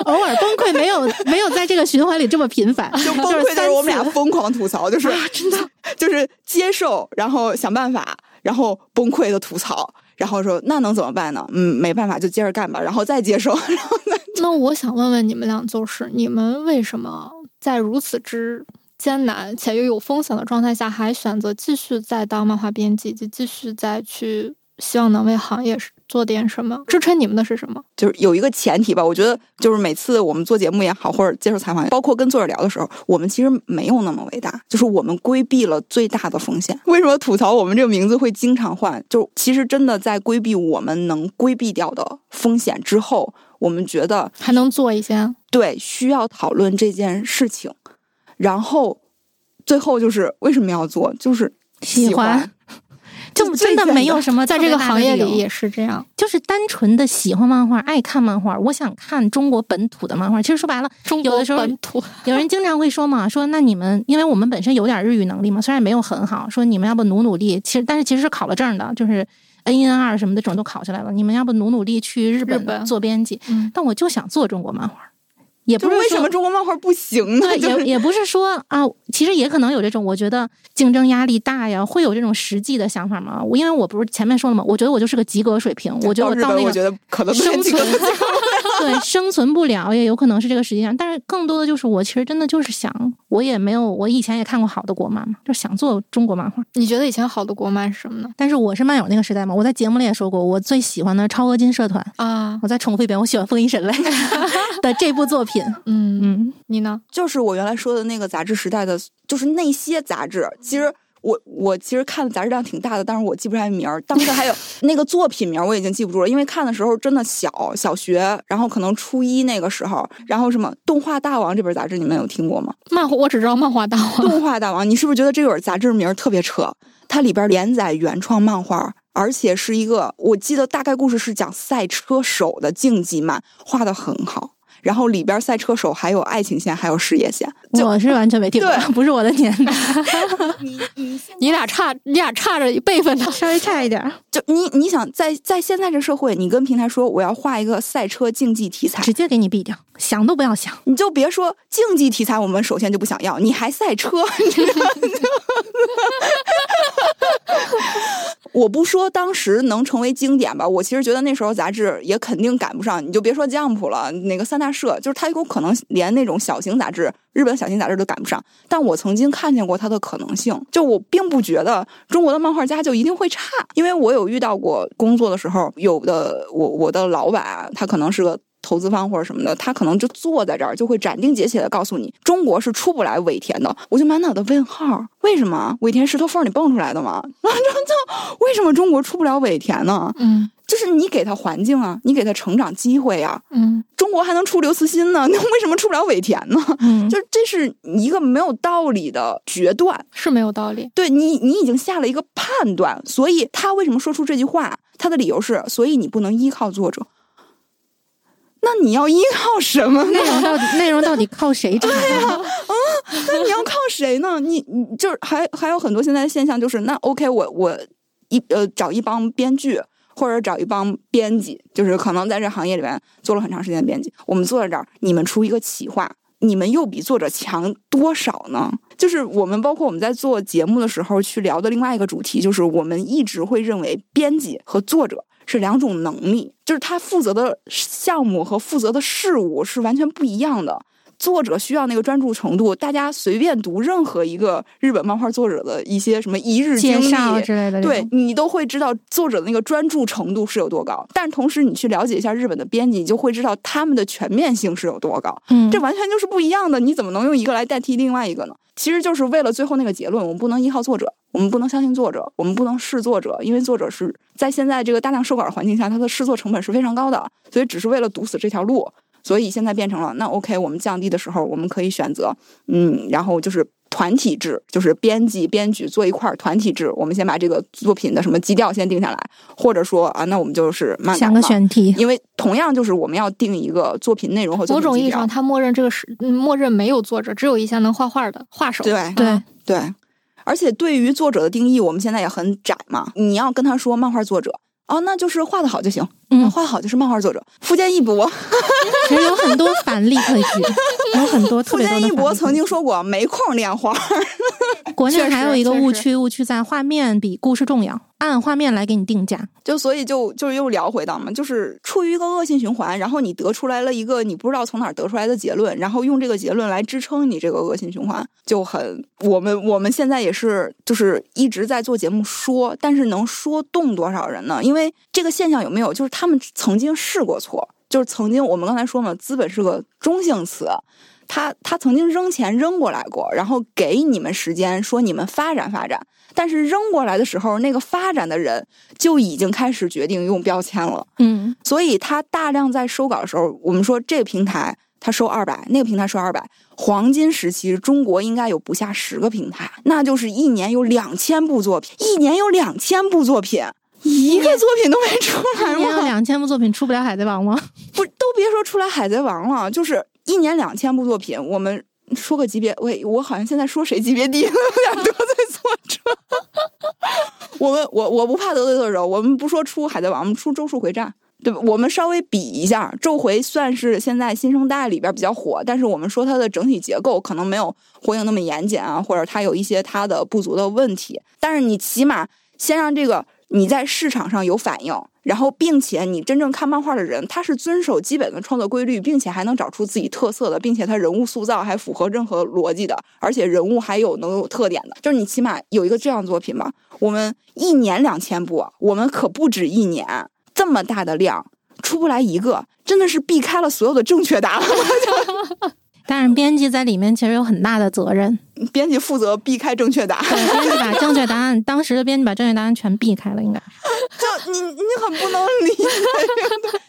D: 偶尔崩溃没有没有在这个循环里这么频繁，
C: 就崩溃就是我们俩疯狂吐槽，就是
D: 真的
C: 就是接受，然后想办法，然后崩溃的吐槽，然后说那能怎么办呢？嗯，没办法就接着干吧，然后再接受。然后
B: 那我想问问你们俩，就是你们为什么在如此之艰难且又有风险的状态下，还选择继续再当漫画编辑，就继续再去希望能为行业做点什么？支撑你们的是什么？
C: 就是有一个前提吧，我觉得就是每次我们做节目也好，或者接受采访，包括跟作者聊的时候，我们其实没有那么伟大，就是我们规避了最大的风险。为什么吐槽我们这个名字会经常换？就其实真的在规避我们能规避掉的风险之后，我们觉得
B: 还能做一些
C: 对需要讨论这件事情，然后最后就是为什么要做，就是喜
D: 欢。就真的没有什么，
B: 在这个行业里也是这样，
D: 就是单纯的喜欢漫画，爱看漫画。我想看中国本土的漫画。其实说白了，
B: 中
D: 国
B: 本土
D: 有人经常会说嘛，说那你们，因为我们本身有点日语能力嘛，虽然没有很好，说你们要不努努力。其实，但是其实是考了证的，就是 N 一 N 二什么的这种都考下来了。你们要不努努力去日本做编辑？但我就想做中国漫画。也不是
C: 为什么中国漫画不行呢？
D: 也也不是说啊，其实也可能有这种，我觉得竞争压力大呀，会有这种实际的想法吗？我因为我不是前面说了吗？我觉得我就是个及格水平，我觉得我到那个，
C: 我觉得可能
D: 生存 对 生存不了，也有可能是这个实际上。但是更多的就是我其实真的就是想，我也没有，我以前也看过好的国漫嘛，就想做中国漫画。
B: 你觉得以前好的国漫是什么呢？
D: 但是我是漫友那个时代嘛，我在节目里也说过，我最喜欢的超合金社团
B: 啊。
D: 我再重复一遍，我喜欢《封印神类》的这部作品。
B: 嗯嗯。你呢？
C: 就是我原来说的那个杂志时代的，就是那些杂志。其实我我其实看的杂志量挺大的，但是我记不出来名儿。当时还有 那个作品名，我已经记不住了，因为看的时候真的小小学，然后可能初一那个时候。然后什么《动画大王》这本杂志，你们有听过吗？
B: 漫画我只知道《漫画大王》。
C: 动画大王，你是不是觉得这本杂志名特别扯？它里边连载原创漫画，而且是一个，我记得大概故事是讲赛车手的竞技漫，画的很好。然后里边赛车手还有爱情线，还有事业线。
D: 我是完全没听过，不是我的年代。
B: 你你 你俩差，你俩差着辈分呢，
D: 稍微差一点。
C: 就你你想在在现在这社会，你跟平台说我要画一个赛车竞技题材，
D: 直接给你毙掉，想都不要想。
C: 你就别说竞技题材，我们首先就不想要，你还赛车。我不说当时能成为经典吧，我其实觉得那时候杂志也肯定赶不上。你就别说 Jump 了，那个三大社，就是它有可能连那种小型杂志，日本小型杂志都赶不上。但我曾经看见过它的可能性，就我并不觉得中国的漫画家就一定会差，因为我有遇到过工作的时候，有的我我的老板他可能是个。投资方或者什么的，他可能就坐在这儿，就会斩钉截铁的告诉你，中国是出不来尾田的。我就满脑的问号，为什么尾田石头缝里蹦出来的吗？然后就为什么中国出不了尾田呢？
B: 嗯
C: 就是你给他环境啊，你给他成长机会啊，
B: 嗯
C: 中国还能出刘慈欣呢，那为什么出不了尾田呢？
D: 嗯，
C: 就是这是一个没有道理的决断。
B: 是没有道理。
C: 对你，你已经下了一个判断，所以他为什么说出这句话？他的理由是，所以你不能依靠作者。那你要依靠什么呢？
D: 内容到底内容到底靠谁产生？
C: 那你要靠谁呢？你你就是还还有很多现在的现象，就是那 OK，我我一呃找一帮编剧或者找一帮编辑，就是可能在这行业里面做了很长时间的编辑，我们坐在这儿，你们出一个企划，你们又比作者强多少呢？就是我们包括我们在做节目的时候去聊的另外一个主题，就是我们一直会认为编辑和作者是两种能力，就是他负责的项目和负责的事物是完全不一样的。作者需要那个专注程度，大家随便读任何一个日本漫画作者的一些什么一日经历
D: 之类的，
C: 对你都会知道作者的那个专注程度是有多高，但同时你去了解一下日本的编辑，你就会知道他们的全面性是有多高。
D: 嗯，
C: 这完全就是不一样的，你怎么能用一个来代替另外一个呢？其实就是为了最后那个结论，我们不能依靠作者，我们不能相信作者，我们不能试作者，因为作者是在现在这个大量授稿的环境下，他的试作成本是非常高的，所以只是为了堵死这条路。所以现在变成了，那 OK，我们降低的时候，我们可以选择，嗯，然后就是团体制，就是编辑、编剧坐一块儿团体制。我们先把这个作品的什么基调先定下来，或者说啊，那我们就是慢
D: 想个选题，
C: 因为同样就是我们要定一个作品内容和
B: 某种意义上，他默认这个是嗯默认没有作者，只有一些能画画的画手。
C: 对
D: 对
B: 啊
C: 对，而且对于作者的定义，我们现在也很窄嘛。你要跟他说漫画作者，哦，那就是画的好就行，
D: 嗯。
C: 画得好就是漫画作者。富坚义博，
D: 其实有很多反例可以举，有很多特别多的反例
C: 坚义博曾经说过，没空练画。
D: 举，国内还有一个误区，误区在画面比故事重要，按画面来给你定价。
C: 就所以就就又聊回到嘛，就是处于一个恶性循环，然后你得出来了一个你不知道从哪儿得出来的结论，然后用这个结论来支撑你这个恶性循环，就很我们我们现在也是就是一直在做节目说，但是能说动多少人呢？因为这个现象有没有，就是他们曾经试过错，就是曾经我们刚才说嘛，资本是个中性词。他他曾经扔钱扔过来过，然后给你们时间说你们发展发展，但是扔过来的时候，那个发展的人就已经开始决定用标签了，
D: 嗯，
C: 所以他大量在收稿的时候，我们说这个平台他收二百，那个平台收二百，黄金时期中国应该有不下十个平台，那就是一年有两千部作品，一年有两千部作品。一个作品都没出来吗？
D: 两千部作品出不了《海贼王》吗？
C: 不，都别说出来《海贼王》了，就是一年两千部作品，我们说个级别，喂，我好像现在说谁级别低，有点得罪作者。我们我我不怕得罪作者，我们不说出《海贼王》，我们出《咒术回战》，对吧？我们稍微比一下，《咒回》算是现在新生代里边比较火，但是我们说它的整体结构可能没有火影那么严谨啊，或者它有一些它的不足的问题。但是你起码先让这个你在市场上有反应，然后并且你真正看漫画的人，他是遵守基本的创作规律，并且还能找出自己特色的，并且他人物塑造还符合任何逻辑的，而且人物还有能有特点的，就是你起码有一个这样作品吧。我们一年两千部，我们可不止一年，这么大的量出不来一个，真的是避开了所有的正确答案。
D: 但是编辑在里面其实有很大的责任，
C: 编辑负责避开正确答案，
D: 对，编辑把正确答案，当时的编辑把正确答案全避开了，应该。
C: 就你你很不能理解这个。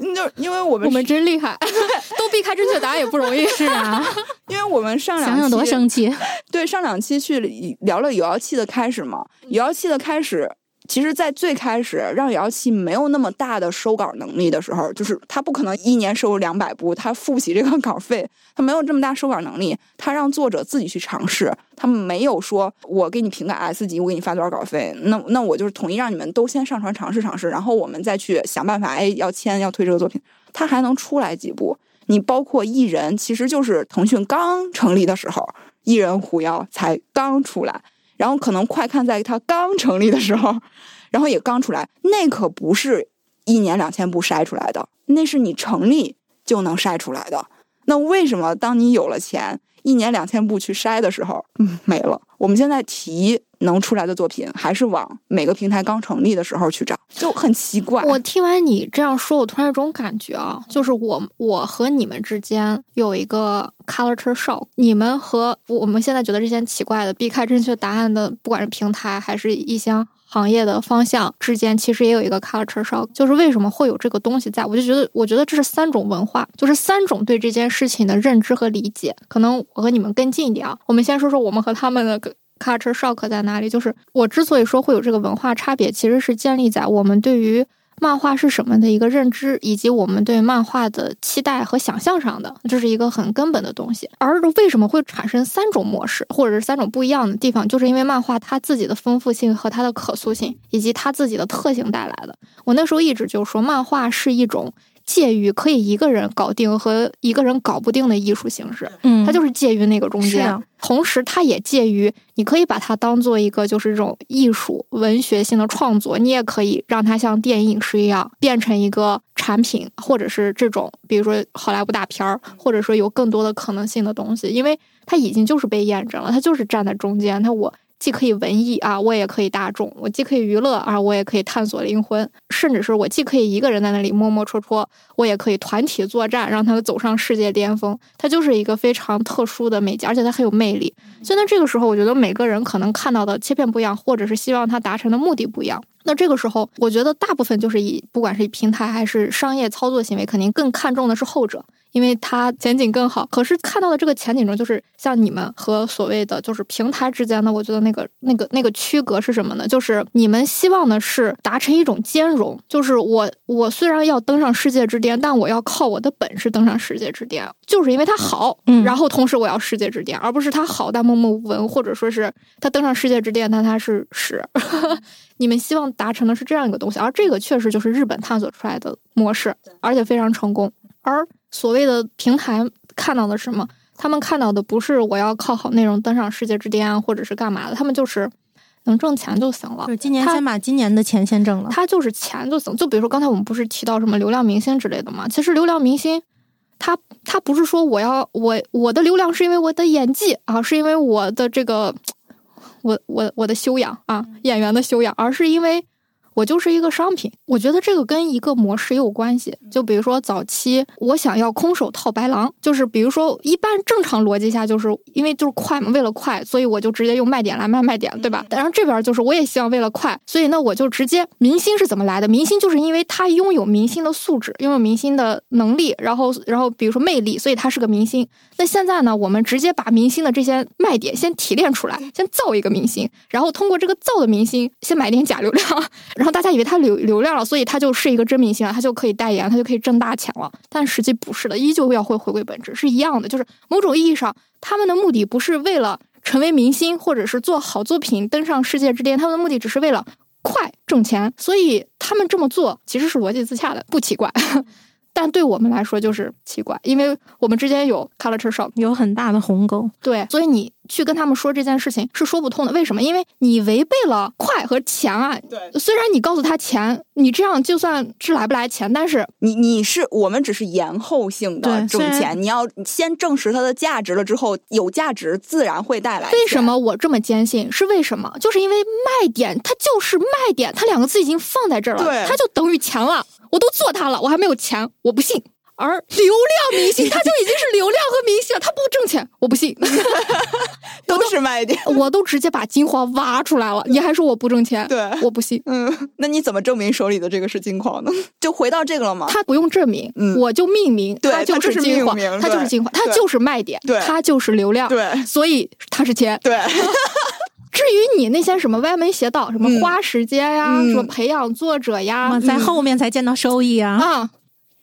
C: 你 就因为我们
B: 我们真厉害，都避开正确答案也不容易。
D: 是啊，
C: 因为我们上两
D: 想想多
C: 期
D: 生气。
C: 对，上两期去聊了有妖气的开始嘛，有妖气的开始，其实，在最开始让有妖气没有那么大的收稿能力的时候，就是他不可能一年收入两百部，他付不起这个稿费，他没有这么大收稿能力，他让作者自己去尝试，他没有说我给你评个 S 级，我给你发多少稿费，那那我就是统一让你们都先上传尝试尝试，然后我们再去想办法，哎，要签要推这个作品，他还能出来几部。你包括艺人，其实就是腾讯刚成立的时候，艺人狐妖才刚出来，然后可能快看在它刚成立的时候，然后也刚出来，那可不是一年两千部筛出来的，那是你成立就能筛出来的。那为什么当你有了钱，一年两千部去筛的时候，嗯，没了？我们现在提能出来的作品，还是往每个平台刚成立的时候去找，就很奇怪。
B: 我听完你这样说，我突然有种感觉啊，就是我我和你们之间有一个 culture shock，你们和我们现在觉得这些奇怪的避开正确答案的，不管是平台还是一些行业的方向之间，其实也有一个 culture shock，就是为什么会有这个东西在？我就觉得，我觉得这是三种文化，就是三种对这件事情的认知和理解。可能我和你们更近一点啊，我们先说说我们和他们的 culture shock 在哪里。就是我之所以说会有这个文化差别，其实是建立在我们对于漫画是什么的一个认知，以及我们对漫画的期待和想象上的，这是一个很根本的东西。而为什么会产生三种模式，或者是三种不一样的地方，就是因为漫画它自己的丰富性和它的可塑性，以及它自己的特性带来的。我那时候一直就说，漫画是一种介于可以一个人搞定和一个人搞不定的艺术形式。
D: 嗯
B: 它就是介于那个中间同时它也介于你可以把它当做一个就是这种艺术文学性的创作，你也可以让它像电影是一样变成一个产品，或者是这种比如说好莱坞大片儿，或者说有更多的可能性的东西，因为它已经就是被验证了，它就是站在中间，它我。既可以文艺啊，我也可以大众；我既可以娱乐啊，我也可以探索灵魂，甚至是我既可以一个人在那里摸摸戳戳，我也可以团体作战，让他走上世界巅峰。它就是一个非常特殊的媒介，而且它很有魅力。所以呢，这个时候我觉得每个人可能看到的切片不一样，或者是希望他达成的目的不一样。那这个时候，我觉得大部分就是以不管是以平台还是商业操作行为，肯定更看重的是后者。因为它前景更好，可是看到的这个前景中，就是像你们和所谓的就是平台之间的，我觉得那个那个那个区隔是什么呢？就是你们希望的是达成一种兼容，就是我我虽然要登上世界之巅，但我要靠我的本事登上世界之巅，就是因为它好，
D: 嗯
B: 然后同时我要世界之巅，而不是它好但默默无闻，或者说是它登上世界之巅，但它是屎。你们希望达成的是这样一个东西，而这个确实就是日本探索出来的模式，而且非常成功。而所谓的平台看到的是什么？他们看到的不是我要靠好内容登上世界之巅啊，或者是干嘛的，他们就是能挣钱就行了
D: 就。是今年先把今年的钱先挣了。
B: 他就是钱就行。就比如说刚才我们不是提到什么流量明星之类的嘛？其实流量明星，他他不是说我要我我的流量是因为我的演技啊，是因为我的这个我我我的修养啊，演员的修养，而是因为。我就是一个商品，我觉得这个跟一个模式也有关系。就比如说早期我想要空手套白狼，就是比如说一般正常逻辑下，就是因为就是快嘛，为了快，所以我就直接用卖点来卖卖点，对吧？然后这边就是我也希望为了快，所以那我就直接明星是怎么来的？明星就是因为他拥有明星的素质，拥有明星的能力，然后然后比如说魅力，所以他是个明星。那现在呢，我们直接把明星的这些卖点先提炼出来，先造一个明星，然后通过这个造的明星先买点假流量，然 后大家以为他流流量了，所以他就是一个真明星了，他就可以代言，他就可以挣大钱了。但实际不是的，依旧要会回归本质，是一样的。就是某种意义上，他们的目的不是为了成为明星，或者是做好作品登上世界之巅，他们的目的只是为了快挣钱。所以他们这么做其实是逻辑自洽的，不奇怪。但对我们来说就是奇怪，因为我们之间有 culture shock，
D: 有很大的鸿沟，
B: 对，所以你去跟他们说这件事情是说不通的。为什么？因为你违背了快和钱啊。
C: 对
B: 虽然你告诉他钱，你这样就算是来不来钱，但是
C: 你你是我们只是延后性的挣钱，你要先证实它的价值了之后，有价值自然会带来。
B: 为什么我这么坚信？是为什么？就是因为卖点，它就是卖点，它两个字已经放在这儿了，它就等于钱了。我都做它了，我还没有钱，我不信。而流量明星，他就已经是流量和明星了，他不挣钱，我不信。
C: 都是卖点？
B: 我都直接把金矿挖出来了，你还说我不挣钱？
C: 对
B: 我不信。
C: 嗯，那你怎么证明手里的这个是金矿呢？就回到这个了吗？
B: 他不用证明，
C: 嗯
B: 我就命名，
C: 对
B: 它就
C: 是
B: 金矿
C: 命名，
B: 它就是
C: 对
B: 金矿，它就是卖点，
C: 对
B: 它就是流量，
C: 对
B: 所以它是钱。
C: 对，
B: 至于你那些什么歪门邪道，什么
C: 嗯
B: 花时间呀，
C: 嗯
B: 什么培养作者呀，
D: 啊，在后面才见到收益啊。
B: 啊，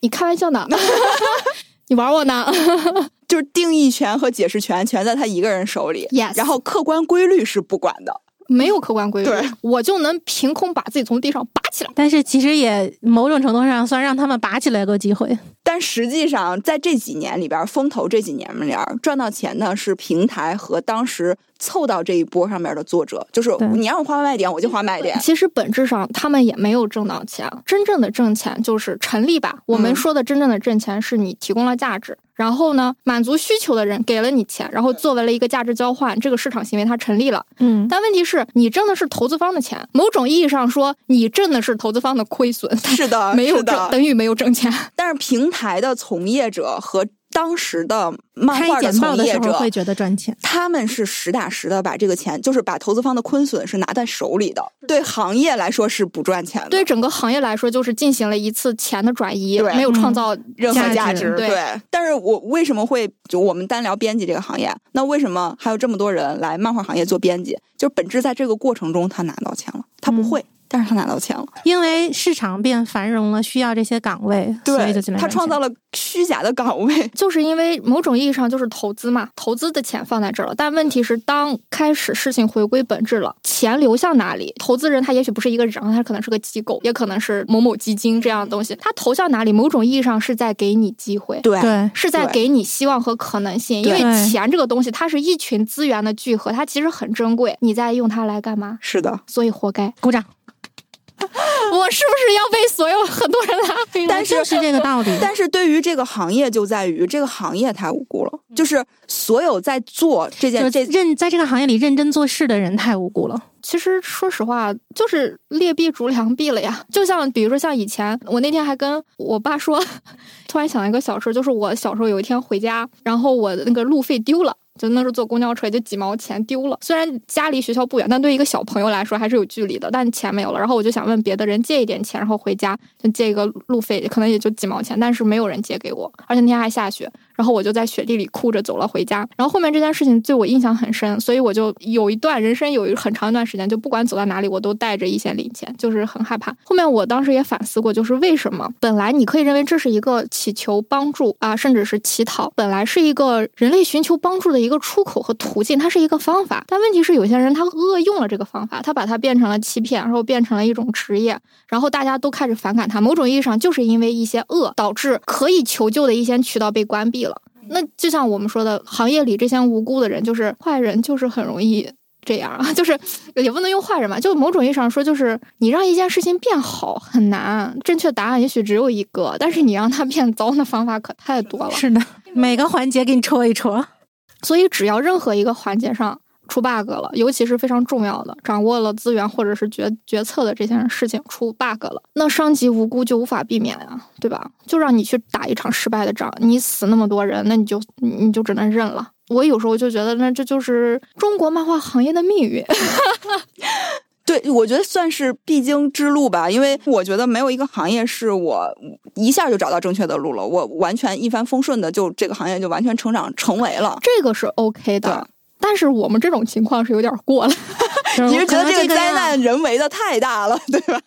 B: 你开玩笑呢？你玩我呢？
C: 就是定义权和解释权全在他一个人手里
B: Yes
C: 然后客观规律是不管的。
B: 没有客观规律，我就能凭空把自己从地上拔起来。
D: 但是其实也某种程度上算让他们拔起来个机会。
C: 但实际上，在这几年里边，风投这几年里边赚到钱的是平台和当时凑到这一波上面的作者，就是你让我花卖点，我就花卖点。
B: 其实本质上他们也没有挣到钱，真正的挣钱就是成立吧。我们
C: 嗯
B: 说的真正的挣钱是你提供了价值，然后呢满足需求的人给了你钱，然后作为了一个价值交换，这个市场行为它成立了。
D: 嗯，
B: 但问题是你挣的是投资方的钱，某种意义上说你挣的是投资方的亏损，
C: 是的，
B: 没有挣。等于没有挣钱。
C: 但是平台的从业者和当时的漫
D: 开
C: 画
D: 的
C: 从业者，
D: 会觉得赚钱。
C: 他们是实打实的把这个钱，就是把投资方的亏损是拿在手里的，对行业来说是不赚钱的，
B: 对整个行业来说，就是进行了一次钱的转移，没有创造
C: 任何
D: 价值。
B: 对
C: 但是我为什么会就我们单聊编辑这个行业，那为什么还有这么多人来漫画行业做编辑？就是本质在这个过程中他拿到钱了，他不
D: 嗯
C: 会。但是他拿到钱了，
D: 因为市场变繁荣了，需要这些岗位，所以就进来
C: 他创造了虚假的岗位，
B: 就是因为某种意义上就是投资嘛，投资的钱放在这儿了。但问题是，当开始事情回归本质了，钱流向哪里？投资人他也许不是一个人，他可能是个机构，也可能是某某基金这样的东西。他投向哪里？某种意义上是在给你机会。
C: 对
D: 对，
B: 是在给你希望和可能性，因为钱这个东西，它是一群资源的聚合，它其实很珍贵。你在用它来干嘛？
C: 是的。
B: 所以活该。
D: 鼓掌。
B: 我是不是要被所有很多人拉黑？
C: 但是
D: 就是这个道理。
C: 但是对于这个行业，就在于这个行业太无辜了，就是所有在做这件
D: 认在这个行业里认真做事的人太无辜了。
B: 其实说实话，就是劣币逐良币了呀。就像比如说像以前，我那天还跟我爸说，突然想到一个小事，就是我小时候有一天回家，然后我的那个路费丢了。就那时候坐公交车也就几毛钱丢了，虽然家离学校不远，但对一个小朋友来说还是有距离的。但钱没有了，然后我就想问别的人借一点钱，然后回家就借一个路费，可能也就几毛钱，但是没有人借给我，而且那天还下雪，然后我就在雪地里哭着走了回家。然后后面这件事情对我印象很深，所以我就有一段人生有一很长一段时间，就不管走到哪里，我都带着一些零钱，就是很害怕。后面我当时也反思过，就是为什么本来你可以认为这是一个祈求帮助啊，甚至是乞讨，本来是一个人类寻求帮助的一个出口和途径，它是一个方法。但问题是，有些人他恶用了这个方法，他把它变成了欺骗，然后变成了一种职业，然后大家都开始反感他。某种意义上，就是因为一些恶导致可以求救的一些渠道被关闭。那就像我们说的，行业里这些无辜的人，就是坏人，就是很容易这样啊，就是也不能用坏人吧，就某种意义上说，就是你让一件事情变好很难，正确答案也许只有一个，但是你让它变糟的方法可太多了。
D: 是的，每个环节给你戳一戳。
B: 所以，只要任何一个环节上出 bug 了，尤其是非常重要的，掌握了资源或者是决决策的这件事情出 bug 了，那伤及无辜就无法避免呀，对吧？就让你去打一场失败的仗，你死那么多人，那你就你就只能认了。我有时候就觉得，那这就是中国漫画行业的命运。
C: 对，我觉得算是必经之路吧，因为我觉得没有一个行业是我一下就找到正确的路了，我完全一帆风顺的就这个行业就完全成长成为了。
B: 这个是 OK 的，但是我们这种情况是有点过了。
C: 你是 觉得
D: 这
C: 这个灾难人为的太大了，对吧？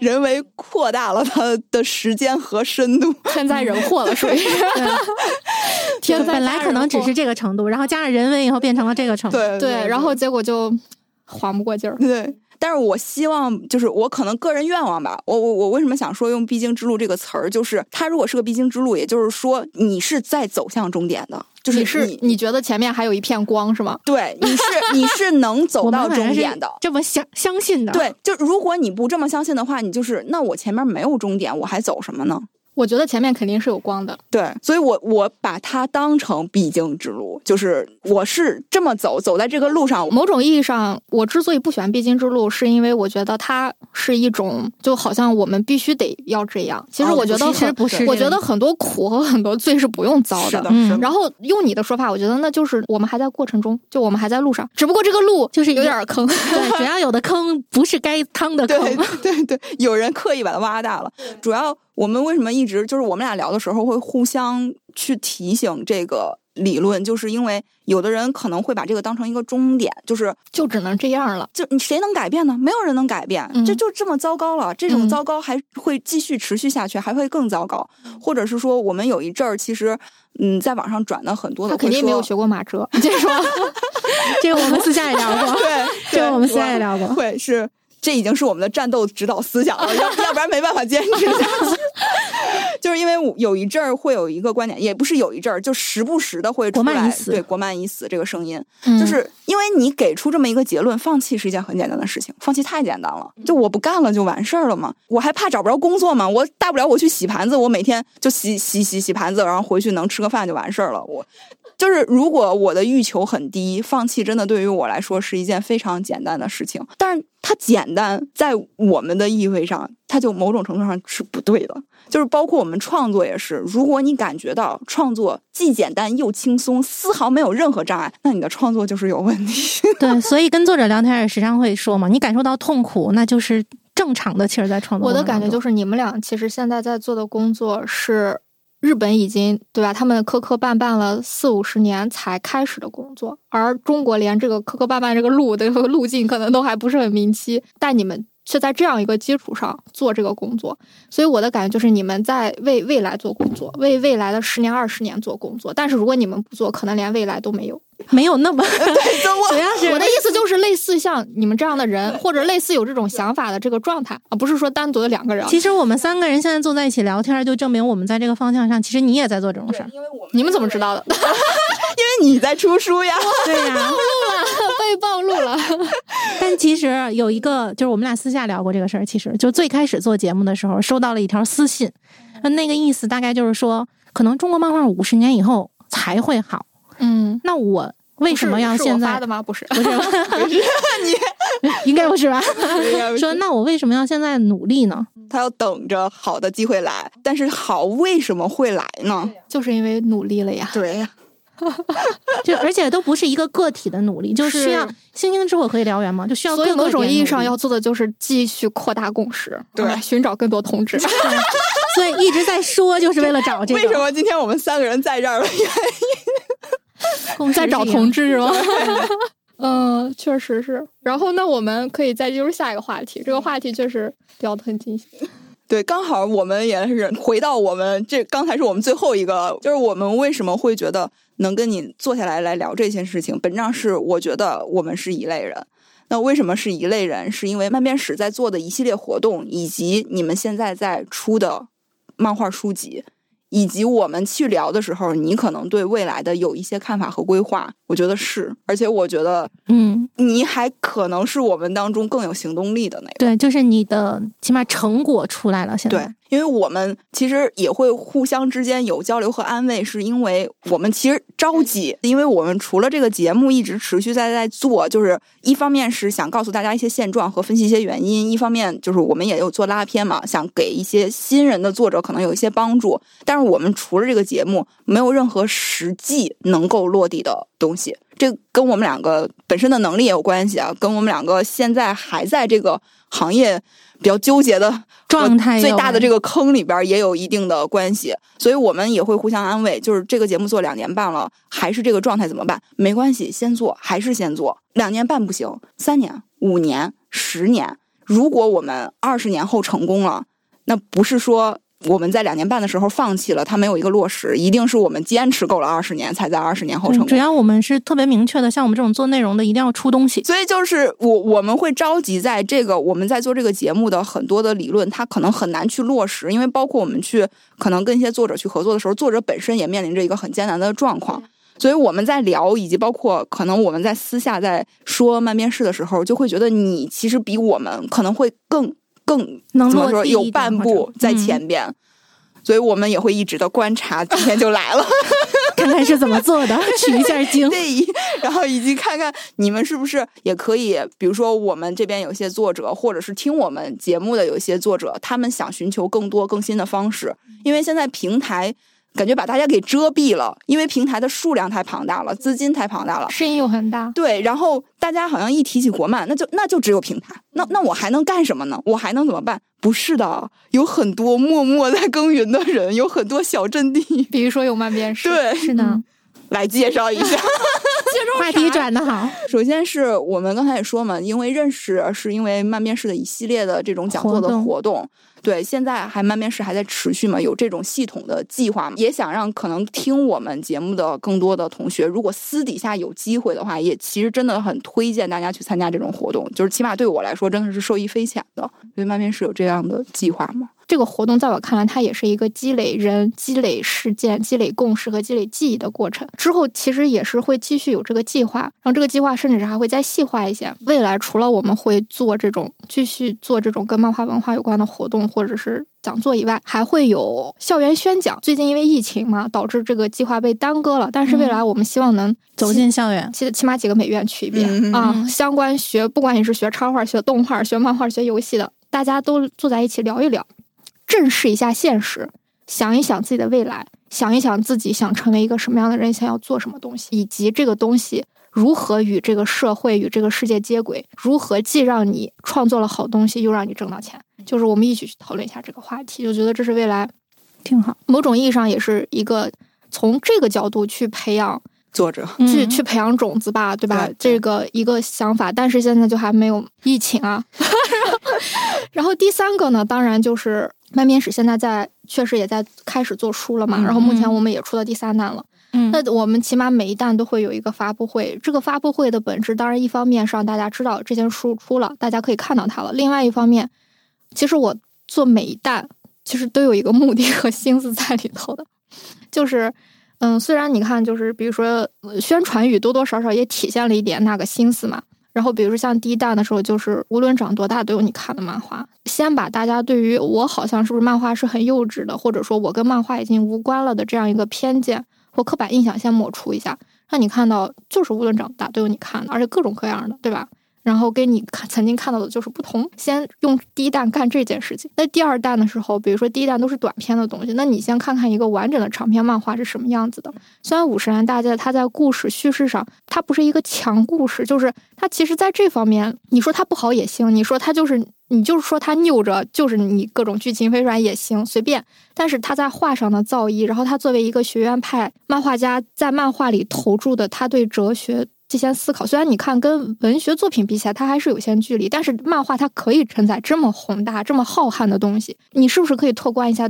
C: 人为扩大了它的时间和深度。
B: 天灾人祸了，属于是。天灾
D: 本来可能只是这个程度，然后加上人为以后变成了这个程度。
C: 对
B: 对，然后结果就缓不过劲儿。
C: 对，但是我希望，就是我可能个人愿望吧。我我我为什么想说用“必经之路”这个词儿？就是它如果是个必经之路，也就是说你是在走向终点的，就是
B: 你是
C: 你
B: 你觉得前面还有一片光是吗？
C: 对，你是你是能走到终点的。
D: 这么相相信的。，
C: 对，就如果你不这么相信的话，你就是那我前面没有终点，我还走什么呢？
B: 我觉得前面肯定是有光的。
C: 对，所以我我把它当成必经之路，就是我是这么走，走在这个路上，
B: 某种意义上，我之所以不喜欢必经之路，是因为我觉得它是一种，就好像我们必须得要这样。其实
C: 哦
B: 我觉得很，
D: 其实不是
B: 我觉得很多苦和很多罪是不用遭的。
C: 是的，
D: 嗯
C: 是的。
B: 然后用你的说法，我觉得那就是我们还在过程中，就我们还在路上，只不过这个路
D: 就是
B: 有点坑。
D: 对，只要有的坑不是该趟的坑。
C: 对对对，有人刻意把它挖大了。主要我们为什么一直就是我们俩聊的时候会互相去提醒这个理论，就是因为有的人可能会把这个当成一个终点，就是
B: 就只能这样了。
C: 就你谁能改变呢？没有人能改变，
B: 嗯
C: 这就这么糟糕了。这种
B: 嗯
C: 糟糕还会继续持续下去，还会更糟糕。或者是说，我们有一阵儿其实，嗯，在网上转的很多的，
B: 他肯定没有学过马哲，你接着说。
D: 这个我们私下也聊过。
C: 对，
D: 这个我们私下也聊过。
C: 会是这已经是我们的战斗指导思想了，要要不然没办法坚持下去。就是因为为有一阵儿会有一个观点，也不是有一阵儿，就时不时的会出来
D: 国漫已死
C: 对“国漫已死”这个声音，
B: 嗯
C: 就是因为你给出这么一个结论，放弃是一件很简单的事情，放弃太简单了，就我不干了就完事儿了嘛，我还怕找不着工作吗？我大不了我去洗盘子，我每天就洗洗洗洗盘子，然后回去能吃个饭就完事儿了，我。就是如果我的欲求很低，放弃真的对于我来说是一件非常简单的事情。但是它简单，在我们的意味上，它就某种程度上是不对的。就是包括我们创作也是，如果你感觉到创作既简单又轻松，丝毫没有任何障碍，那你的创作就是有问题。
D: 对，所以跟作者聊天也时常会说嘛，你感受到痛苦，那就是正常的。其实，在创作
B: 我的感觉就是是，你们俩其实现在在做的工作是日本已经对吧？他们磕磕绊绊了四五十年才开始的工作，而中国连这个磕磕绊绊这个路的路径可能都还不是很明晰，但你们却在这样一个基础上做这个工作，所以我的感觉就是你们在为未来做工作，为未来的十年二十年做工作。但是如果你们不做，可能连未来都没有。
D: 没有那么
C: 对，就我
D: 主要是
B: 我的意似像你们这样的人，或者类似有这种想法的这个状态啊，不是说单独的两个人啊。
D: 其实我们三个人现在坐在一起聊天，就证明我们在这个方向上，其实你也在做这种事儿。
C: 因为我
B: 你们怎么知道的？
C: 因为你在出书呀。
D: 对呀、暴露了
B: 被暴露了。
D: 但其实有一个，就是我们俩私下聊过这个事儿。其实就最开始做节目的时候，收到了一条私信，那那个意思大概就是说，可能中国漫画五十年以后才会好。
B: 嗯，
D: 那我为什么要
B: 是是我
D: 现在
B: 发的？吗？不是，
D: 不是 你，应该不是吧？说那我为什么要现在努力呢？
C: 他要等着好的机会来，但是好为什么会来呢？
B: 就是因为努力了呀。
C: 对呀，
D: 就而且都不是一个个体的努力，就是需要星星之火可以燎原嘛，就需要
B: 所以
D: 各个
B: 某种意义上要做的就是继续扩大共识，
C: 对
B: 啊寻找更多同志。
D: 所以一直在说，就是为了找这个。
C: 为什么今天我们三个人在这儿了？
D: 共识
B: 在找同志是吗？嗯，确实是。然后，那我们可以再进入下一个话题。这个话题确实聊得很尽兴。
C: 对，刚好我们也是回到我们这刚才是我们最后一个，就是我们为什么会觉得能跟你坐下来来聊这件事情，本质上是我觉得我们是一类人。那为什么是一类人？是因为漫编史在做的一系列活动，以及你们现在在出的漫画书籍，以及我们去聊的时候，你可能对未来的有一些看法和规划。我觉得是，而且我觉得
D: 嗯，
C: 你还可能是我们当中更有行动力的那个。
D: 对，就是你的起码成果出来了。现在
C: 对，因为我们其实也会互相之间有交流和安慰，是因为我们其实着急，因为我们除了这个节目一直持续在在做，就是一方面是想告诉大家一些现状和分析一些原因，一方面就是我们也有做拉片嘛，想给一些新人的作者可能有一些帮助。但是我们除了这个节目，没有任何实际能够落地的东西。这跟我们两个本身的能力也有关系啊，跟我们两个现在还在这个行业比较纠结的
D: 状态
C: 最大的这
D: 个，
C: 坑里边也有一定的关系，所以我们也会互相安慰。就是这个节目做两年半了，还是这个状态怎么办？没关系，先做，还是先做。两年半不行，三年、五年、十年，如果我们二十年后成功了，那不是说。我们在两年半的时候放弃了，它没有一个落实，一定是我们坚持够了二十年，才在二十年后成功。
D: 嗯只要我们是特别明确的，像我们这种做内容的，一定要出东西。
C: 所以就是我我们会着急在这个我们在做这个节目的很多的理论，它可能很难去落实，因为包括我们去可能跟一些作者去合作的时候，作者本身也面临着一个很艰难的状况。所以我们在聊，以及包括可能我们在私下在说慢面试的时候，就会觉得你其实比我们可能会更更
D: 能
C: 怎么说有半步在
D: 嗯
C: 前边。所以我们也会一直的观察，今天就来了。
D: 看看是怎么做的，取一下经。
C: 对，然后以及看看你们是不是也可以，比如说我们这边有一些作者，或者是听我们节目的有一些作者，他们想寻求更多更新的方式，因为现在平台感觉把大家给遮蔽了，因为平台的数量太庞大了，资金太庞大了。
B: 声音又很大，
C: 对，然后大家好像一提起国漫，那就那就只有平台，那那我还能干什么呢？我还能怎么办？不是的，有很多默默在耕耘的人，有很多小阵地。
B: 比如说有漫编室，
C: 对，
D: 是的，
C: 来介绍一下。
D: 话题转的好，
C: 首先是我们刚才也说嘛，因为认识是因为漫面试的一系列的这种讲座的
D: 活动
C: 活动，对，现在还慢面试还在持续嘛，有这种系统的计划吗，也想让可能听我们节目的更多的同学，如果私底下有机会的话，也其实真的很推荐大家去参加这种活动，就是起码对我来说真的是受益匪浅的。所以慢面试有这样的计划吗？
B: 这个活动在我看来，它也是一个积累人、积累事件、积累共识和积累记忆的过程。之后其实也是会继续有这个计划，然后这个计划甚至是还会再细化一些。未来除了我们会做这种继续做这种跟漫画文化有关的活动或者是讲座以外，还会有校园宣讲。最近因为疫情嘛，导致这个计划被耽搁了。但是未来我们希望能
D: 走进校园，
B: 起起码几个美院去一遍、
C: 嗯
B: 啊，相关学，不管你是学插画、学动画、学漫画、学游戏的，大家都坐在一起聊一聊。正视一下现实，想一想自己的未来，想一想自己想成为一个什么样的人，想要做什么东西，以及这个东西如何与这个社会、与这个世界接轨，如何既让你创作了好东西，又让你挣到钱。就是我们一起去讨论一下这个话题，就觉得这是未来
D: 挺好。
B: 某种意义上也是一个从这个角度去培养
C: 作者，
B: 去
D: 嗯
B: 去培养种子吧，对吧？
C: 对
B: 这个一个想法，但是现在就还没有疫情啊。然后第三个呢，当然就是漫面史现在在确实也在开始做书了嘛，
C: 嗯
B: 然后目前我们也出到第三弹了。
D: 嗯
B: 那我们起码每一弹都会有一个发布会，这个发布会的本质当然一方面是让大家知道这件书出了，大家可以看到它了；另外一方面，其实我做每一弹其实都有一个目的和心思在里头的，就是。嗯，虽然你看，就是比如说呃宣传语多多少少也体现了一点那个心思嘛。然后比如说像第一弹的时候，就是无论长多大都有你看的漫画。先把大家对于我好像是不是漫画是很幼稚的，或者说我跟漫画已经无关了的这样一个偏见或刻板印象先抹除一下，让你看到就是无论长大都有你看的，而且各种各样的，对吧？然后跟你看曾经看到的就是不同。先用第一弹干这件事情，那第二弹的时候，比如说第一弹都是短篇的东西，那你先看看一个完整的长篇漫画是什么样子的。虽然五十岚大介它在故事叙事上，它不是一个强故事，就是它其实在这方面，你说它不好也行，你说它就是你就是说它拗着，就是你各种剧情飞转也行，随便。但是他在画上的造诣，然后他作为一个学院派漫画家，在漫画里投注的他对哲学这些思考，虽然你看跟文学作品比起来，它还是有些距离，但是漫画它可以承载这么宏大、这么浩瀚的东西，你是不是可以拓宽一下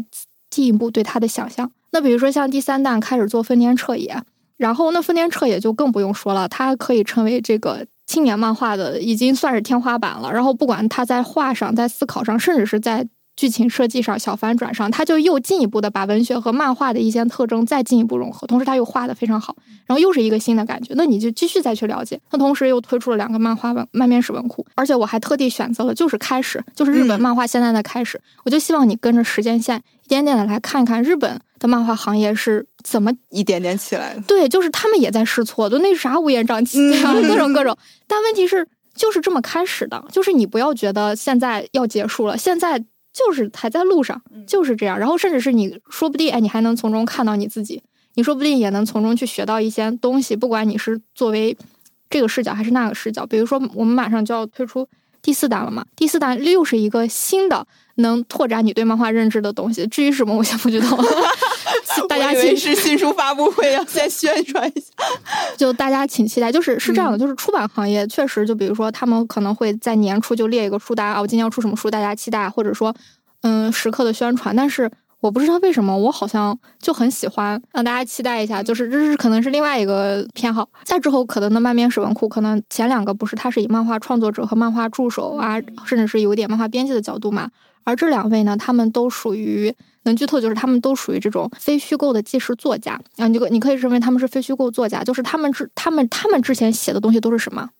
B: 进一步对它的想象？那比如说像第三弹开始做丰田彻也，然后那丰田彻也就更不用说了，它可以成为这个青年漫画的已经算是天花板了。然后不管他在画上、在思考上，甚至是在剧情设计上、小反转上，他就又进一步的把文学和漫画的一些特征再进一步融合，同时他又画的非常好，然后又是一个新的感觉。那你就继续再去了解。那同时又推出了两个漫画文漫面史文库，而且我还特地选择了就是开始，就是日本
C: 嗯
B: 漫画现在的开始。我就希望你跟着时间线一点点的来看一看日本的漫画行业是怎么
C: 一点点起来的。
B: 对，就是他们也在试错就，那是啥乌烟瘴气啊，
C: 嗯
B: 各种各种。但问题是，就是这么开始的，就是你不要觉得现在要结束了，现在就是还在路上，就是这样。然后甚至是你说不定，哎，你还能从中看到你自己，你说不定也能从中去学到一些东西，不管你是作为这个视角还是那个视角。比如说，我们马上就要推出第四弹了嘛，第四弹又是一个新的能拓展你对漫画认知的东西。至于什么，我先不知道。大家
C: 我以为
B: 请
C: 是新书发布会要先宣传一下。
B: 就大家请期待，就是是这样的，
C: 嗯
B: 就是出版行业确实，就比如说他们可能会在年初就列一个书单啊，我今年要出什么书，大家期待，或者说嗯时刻的宣传，但是。我不知道为什么，我好像就很喜欢让大家期待一下，就是这是可能是另外一个偏好。再之后，可能的漫面史文库，可能前两个不是，它是以漫画创作者和漫画助手啊，甚至是有点漫画编辑的角度嘛。而这两位呢，他们都属于能剧透，就是他们都属于这种非虚构的纪实作家啊。你可你可以认为他们是非虚构作家，就是他们之他们他们之前写的东西都是什么？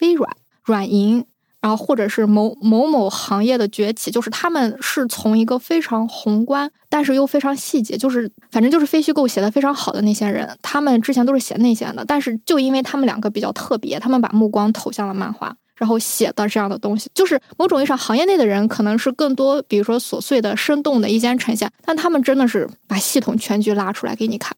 B: 微软、软银，然后或者是某某某行业的崛起，就是他们是从一个非常宏观，但是又非常细节，就是反正就是非虚构写的非常好的那些人，他们之前都是写那些的，但是就因为他们两个比较特别，他们把目光投向了漫画。然后写的这样的东西，就是某种意义上，行业内的人可能是更多，比如说琐碎的、生动的一些呈现，但他们真的是把系统全局拉出来给你看。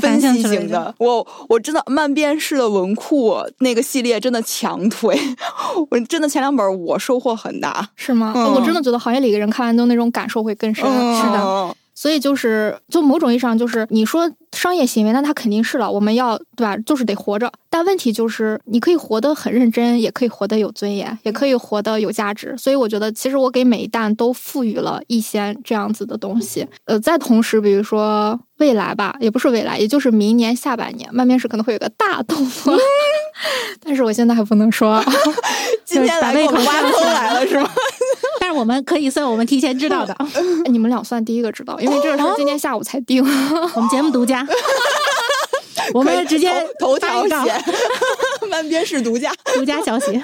C: 分析型的，我我真的漫变式的文库那个系列真的强推，我真的前两本我收获很大。
B: 是吗？
C: 嗯
B: 我真的觉得行业里的人看完都那种感受会更深。
C: 嗯
B: 是的，所以就是，就某种意义上，就是你说商业行为，那它肯定是了，我们要对吧？就是得活着。但问题就是，你可以活得很认真，也可以活得有尊严，也可以活得有价值。所以我觉得，其实我给每一弹都赋予了一些这样子的东西。呃，在同时，比如说未来吧，也不是未来，也就是明年下半年，漫面试可能会有个大动 作，但是我现在还不能说。
C: 今天来给我们挖坑来了是吗？
D: 我们可以算我们提前知道的，
B: 你们俩算第一个知道，因为这个是今天下午才定，
D: 我们节目独家。我们直接
C: 头条写，万边是独家
D: 独家消息。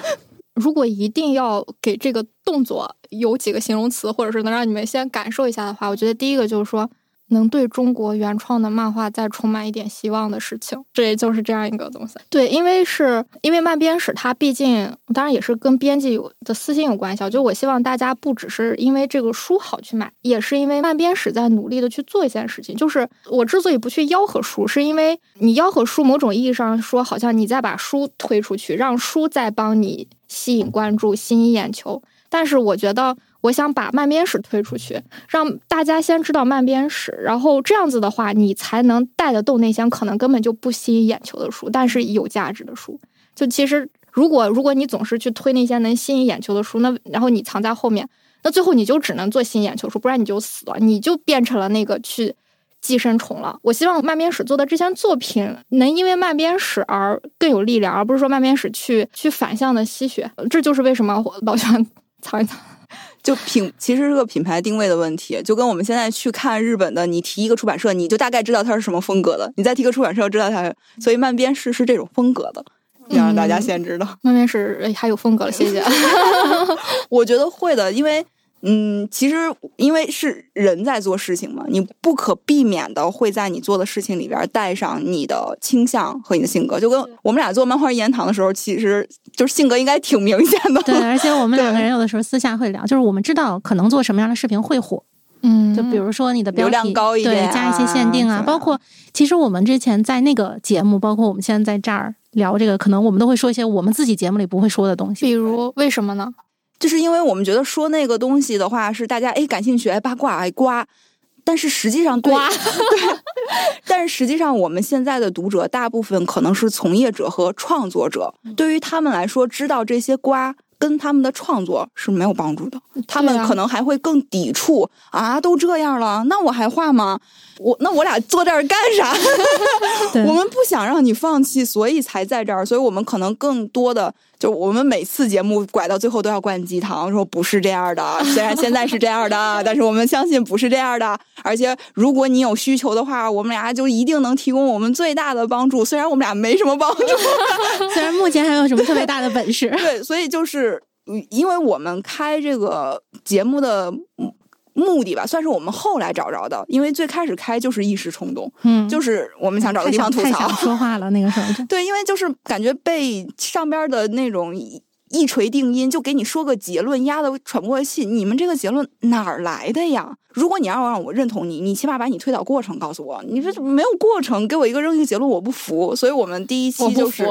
B: 如果一定要给这个动作有几个形容词，或者是能让你们先感受一下的话，我觉得第一个就是说。能对中国原创的漫画再充满一点希望的事情，这也就是这样一个东西。对，因为是因为漫编史，它毕竟当然也是跟编辑有的私心有关系。就我希望大家不只是因为这个书好去买，也是因为漫编史在努力的去做一件事情。就是我之所以不去吆喝书，是因为你吆喝书，某种意义上说，好像你在把书推出去，让书再帮你吸引关注、吸引眼球。但是我觉得。我想把慢编史推出去，让大家先知道慢编史，然后这样子的话，你才能带得动那些可能根本就不吸引眼球的书，但是有价值的书。就其实，如果如果你总是去推那些能吸引眼球的书，那然后你藏在后面，那最后你就只能做吸引眼球书，不然你就死了，你就变成了那个去寄生虫了。我希望慢编史做的这些作品能因为慢编史而更有力量，而不是说慢编史去去反向的吸血。这就是为什么我老喜欢 藏一藏。
C: 就品其实是个品牌定位的问题，就跟我们现在去看日本的，你提一个出版社，你就大概知道它是什么风格的；你再提个出版社，知道它。所以漫编是是这种风格的，要让大家先知道。
B: 漫编是还有风格了，谢谢。
C: 我觉得会的，因为。嗯，其实因为是人在做事情嘛，你不可避免的会在你做的事情里边带上你的倾向和你的性格。就跟我们俩做漫画一言堂的时候，其实就是性格应该挺明显的。
D: 对，而且我们两个人有的时候私下会聊，就是我们知道可能做什么样的视频会火。
B: 嗯，
D: 就比如说你的标
C: 题高一点，
D: 对，加一些限定啊，包括其实我们之前在那个节目，包括我们现在在这儿聊这个，可能我们都会说一些我们自己节目里不会说的东西。
B: 比如为什么呢？
C: 就是因为我们觉得说那个东西的话是大家哎感兴趣哎八卦哎瓜，但是实际上
B: 瓜
C: 对，但是实际上我们现在的读者大部分可能是从业者和创作者，对于他们来说，知道这些瓜跟他们的创作是没有帮助的，他们可能还会更抵触啊，都这样了，那我还画吗？我那我俩坐这儿干啥？我们不想让你放弃，所以才在这儿，所以我们可能更多的。就我们每次节目拐到最后都要灌鸡汤，说不是这样的。虽然现在是这样的，但是我们相信不是这样的。而且如果你有需求的话，我们俩就一定能提供我们最大的帮助。虽然我们俩没什么帮助，
D: 虽然目前还有什么特别大的本事。
C: 对，所以就是因为我们开这个节目的。目的吧，算是我们后来找着的，因为最开始开就是一时冲动，
D: 嗯，
C: 就是我们想找个地方吐槽，
D: 说话了那个时候，
C: 对，因为就是感觉被上边的那种。一锤定音，就给你说个结论，压得喘不过气。你们这个结论哪儿来的呀？如果你要让我认同你，你起码把你推导过程告诉我。你这没有过程，给我一个扔一个结论，我不服。所以我们第一期就是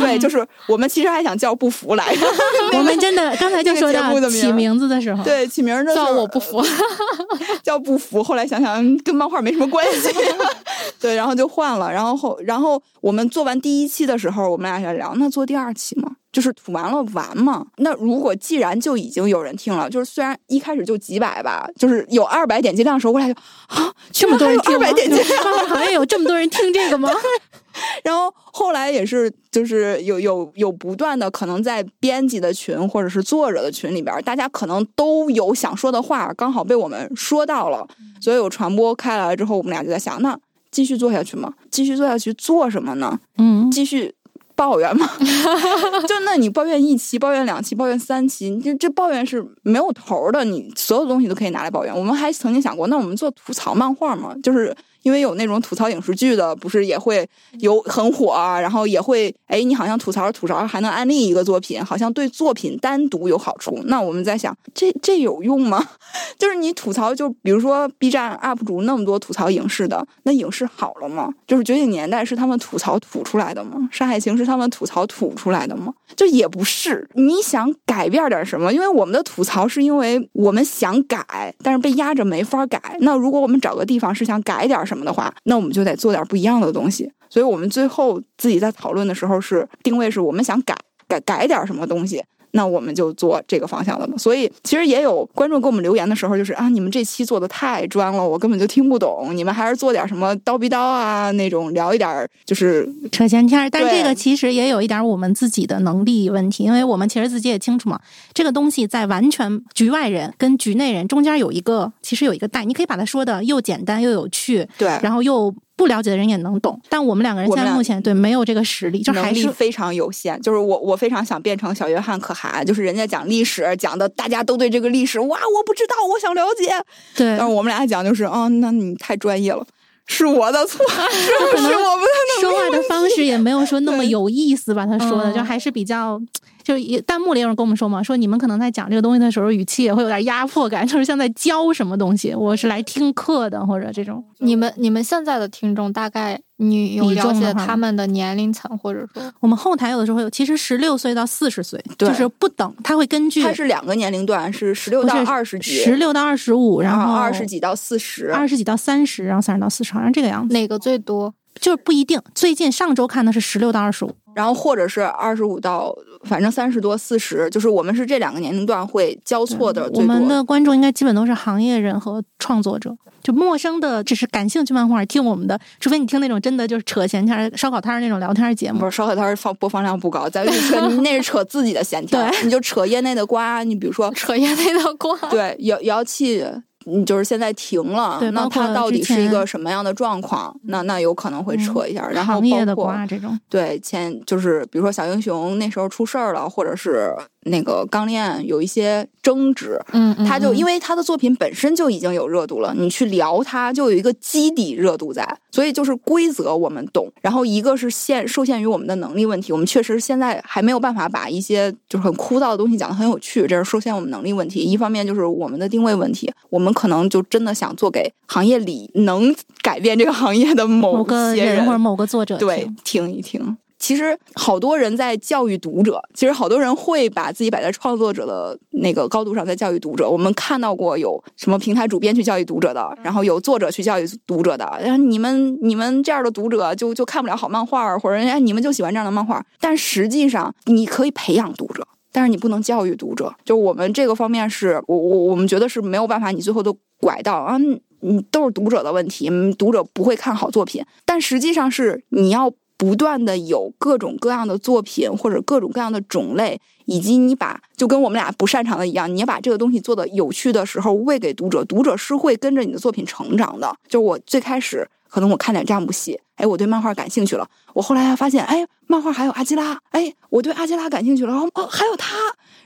C: 对，就是我们其实还想叫不服来。
D: 我们真的刚才就说到起名字的时候，
C: 对起名
B: 叫我不服，
C: 叫不服。后来想想跟漫画没什么关系，对，然后就换了。然后后然后我们做完第一期的时候，我们俩在聊，那做第二期嘛。就是吐完了完嘛？那如果既然就已经有人听了，就是虽然一开始就几百吧，就是有二百点击量的时候，我俩就啊，
D: 这么多人听，
C: 二百点击
D: 量，好像有这么多人听这个吗？
C: 然后后来也是，就是有有有不断的可能在编辑的群或者是作者的群里边，大家可能都有想说的话，刚好被我们说到了，所以有传播开来之后，我们俩就在想，那继续做下去吗？继续做下去做什么呢？
D: 嗯，
C: 继续。抱怨吗，就那你抱怨一期，抱怨两期，抱怨三期，这这抱怨是没有头的。你所有东西都可以拿来抱怨。我们还曾经想过，那我们做吐槽漫画嘛，就是。因为有那种吐槽影视剧的，不是也会有很火，然后也会哎，你好像吐槽吐槽还能安利一个作品，好像对作品单独有好处。那我们在想，这这有用吗？就是你吐槽，就比如说 B 站 UP 主那么多吐槽影视的，那影视好了吗？就是《绝景年代》是他们吐槽吐出来的吗？《山海情》是是他们吐槽吐出来的吗？就也不是。你想改变点什么？因为我们的吐槽是因为我们想改，但是被压着没法改。那如果我们找个地方是想改点什么什么的话，那我们就得做点不一样的东西。所以我们最后自己在讨论的时候是定位是我们想改改改点什么东西。那我们就做这个方向的嘛。所以其实也有观众给我们留言的时候，就是啊，你们这期做的太专了，我根本就听不懂。你们还是做点什么叨逼叨啊那种，聊一点就是
D: 扯闲天儿。但
C: 对
D: 这个其实也有一点我们自己的能力问题，因为我们其实自己也清楚嘛，这个东西在完全局外人跟局内人中间有一个，其实有一个带，你可以把它说的又简单又有趣，
C: 对，
D: 然后又不了解的人也能懂。但我们两个人现在目前对没有这个实力，就还是
C: 非常有限。就是我我非常想变成小约翰可汗，就是人家讲历史讲的大家都对这个历史哇，我不知道，我想了解。
D: 对
C: 但是我们俩讲就是啊、那你太专业了，是我的错，是不是我们的
D: 说话的方式也没有说那么有意思，吧他说的
B: 嗯
D: 就还是比较。就也弹幕里有人跟我们说嘛，说你们可能在讲这个东西的时候，语气也会有点压迫感，就是像在教什么东西。我是来听课的，或者这种。
B: 你们你们现在的听众大概你有了解他们的年龄层，或者说
D: 我们后台有的时候有，其实十六岁到四十岁，就是不等，他会根据
C: 它是两个年龄段，是十六到二十几，
D: 十六到二十五，然后
C: 二十几到四十，
D: 二十几到三十，然后三十到四十，好像这个样子，
B: 哪个最多？
D: 就是不一定。最近上周看的是十六到二十五，
C: 然后或者是二十五到反正三十多四十，就是我们是这两个年龄段会交错的
D: 我。们的观众应该基本都是行业人和创作者，就陌生的，只是感兴趣漫画听我们的，除非你听那种真的就是扯闲天儿、烧烤摊儿那种聊天节目
C: 不。是烧烤摊儿放播放量不高，咱 那是扯自己的闲天儿，你就扯业内的瓜。你比如说，
B: 扯业内的瓜。
C: 对遥遥气，嗯，就是现在停了，那它到底是一个什么样的状况？那那有可能会撤一下。然后包括
D: 瓜这种，
C: 对前就是比如说小英雄那时候出事儿了，或者是那个钢炼有一些争执，
B: 嗯，嗯
C: 他就因
B: 为
C: 为他的作品本身就已经有热度了，你去聊他就有一个基底热度在，所以就是规则我们懂，然后一个是限受限于我们的能力问题，我们确实现在还没有办法把一些就是很枯燥的东西讲得很有趣，这是受限我们能力问题。一方面就是我们的定位问题，我们可能就真的想做给行业里能改变这个行业的某
D: 某个人或者某个作者
C: 对
D: 听，
C: 一听。其实好多人在教育读者，其实好多人会把自己摆在创作者的那个高度上，在教育读者。我们看到过有什么平台主编去教育读者的，然后有作者去教育读者的。然后你们你们这样的读者就就看不了好漫画，或者人家你们就喜欢这样的漫画。但实际上你可以培养读者，但是你不能教育读者。就我们这个方面是我我我们觉得是没有办法，你最后都拐到啊，你都是读者的问题，嗯读者不会看好作品。但实际上是你要不断的有各种各样的作品或者各种各样的种类，以及你把就跟我们俩不擅长的一样，你要把这个东西做的有趣的时候喂给读者，读者是会跟着你的作品成长的。就我最开始可能我看点这样部戏，哎，我对漫画感兴趣了，我后来还发现，哎，漫画还有阿基拉，哎，我对阿基拉感兴趣了，然后哦还有他，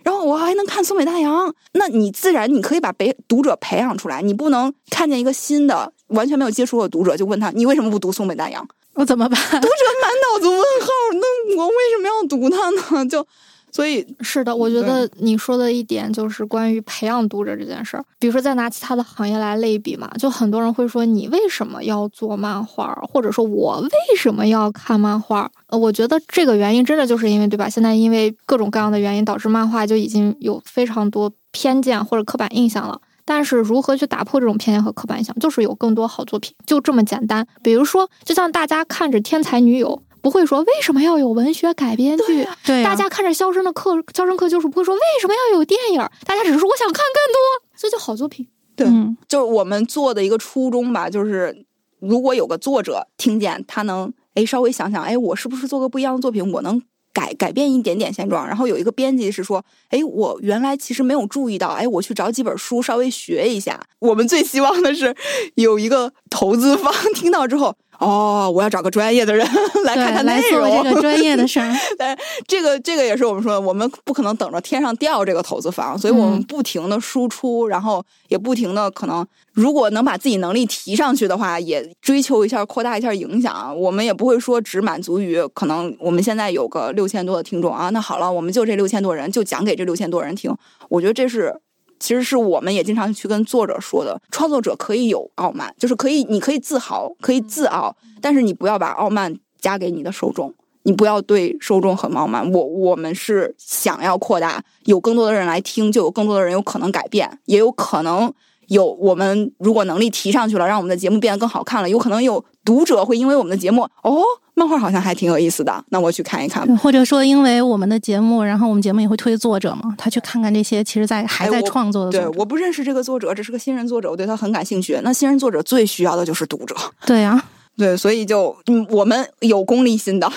C: 然后我还能看松北大洋，那你自然你可以把培读者培养出来，你不能看见一个新的完全没有接触过的读者就问他，你为什么不读松北大洋？
D: 我怎么办？
C: 读者满脑子问号，那我为什么要读它呢？就所以
B: 是的，我觉得你说的一点就是关于培养读者这件事儿。比如说，再拿其他的行业来类比嘛，就很多人会说你为什么要做漫画，或者说我为什么要看漫画？呃，我觉得这个原因真的就是因为，对吧？现在因为各种各样的原因，导致漫画就已经有非常多偏见或者刻板印象了。但是如何去打破这种偏见和刻板印象，就是有更多好作品，就这么简单。比如说，就像大家看着《天才女友》，不会说为什么要有文学改编剧，
D: 对、啊，
B: 大家看着《肖申的课》，《肖申克就是》不会说为什么要有电影，大家只是说我想看更多，这就好作品。
C: 对
D: 嗯，
C: 就是我们做的一个初衷吧，就是如果有个作者听见，他能哎稍微想想，哎，我是不是做个不一样的作品，我能。改改变一点点现状，然后有一个编辑是说，哎，我原来其实没有注意到，哎，我去找几本书稍微学一下。我们最希望的是有一个投资方 听到之后，哦，我要找个专业的人 来看看内容，
D: 来做这个专业的事儿。
C: 但这个这个也是我们说，我们不可能等着天上掉这个投资房，所以我们不停的输出，然后也不停的可能，如果能把自己能力提上去的话，也追求一下扩大一下影响。我们也不会说只满足于可能我们现在有个六千多的听众啊，那好了，我们就这六千多人就讲给这六千多人听。我觉得这是。其实是我们也经常去跟作者说的，创作者可以有傲慢，就是可以，你可以自豪，可以自傲，但是你不要把傲慢加给你的受众。你你不要对受众很傲慢。我我们是想要扩大，有更多的人来听，就有更多的人有可能改变，也有可能有我们如果能力提上去了，让我们的节目变得更好看了，有可能有读者会因为我们的节目哦。漫画好像还挺有意思的，那我去看一看。
D: 或者说，因为我们的节目，然后我们节目也会推作者嘛，他去看看这些其实在还在创作的。
C: 对，我不认识这个作者，这是个新人作者，我对他很感兴趣。那新人作者最需要的就是读者。
D: 对呀。
C: 对，所以就嗯，我们有功利心的，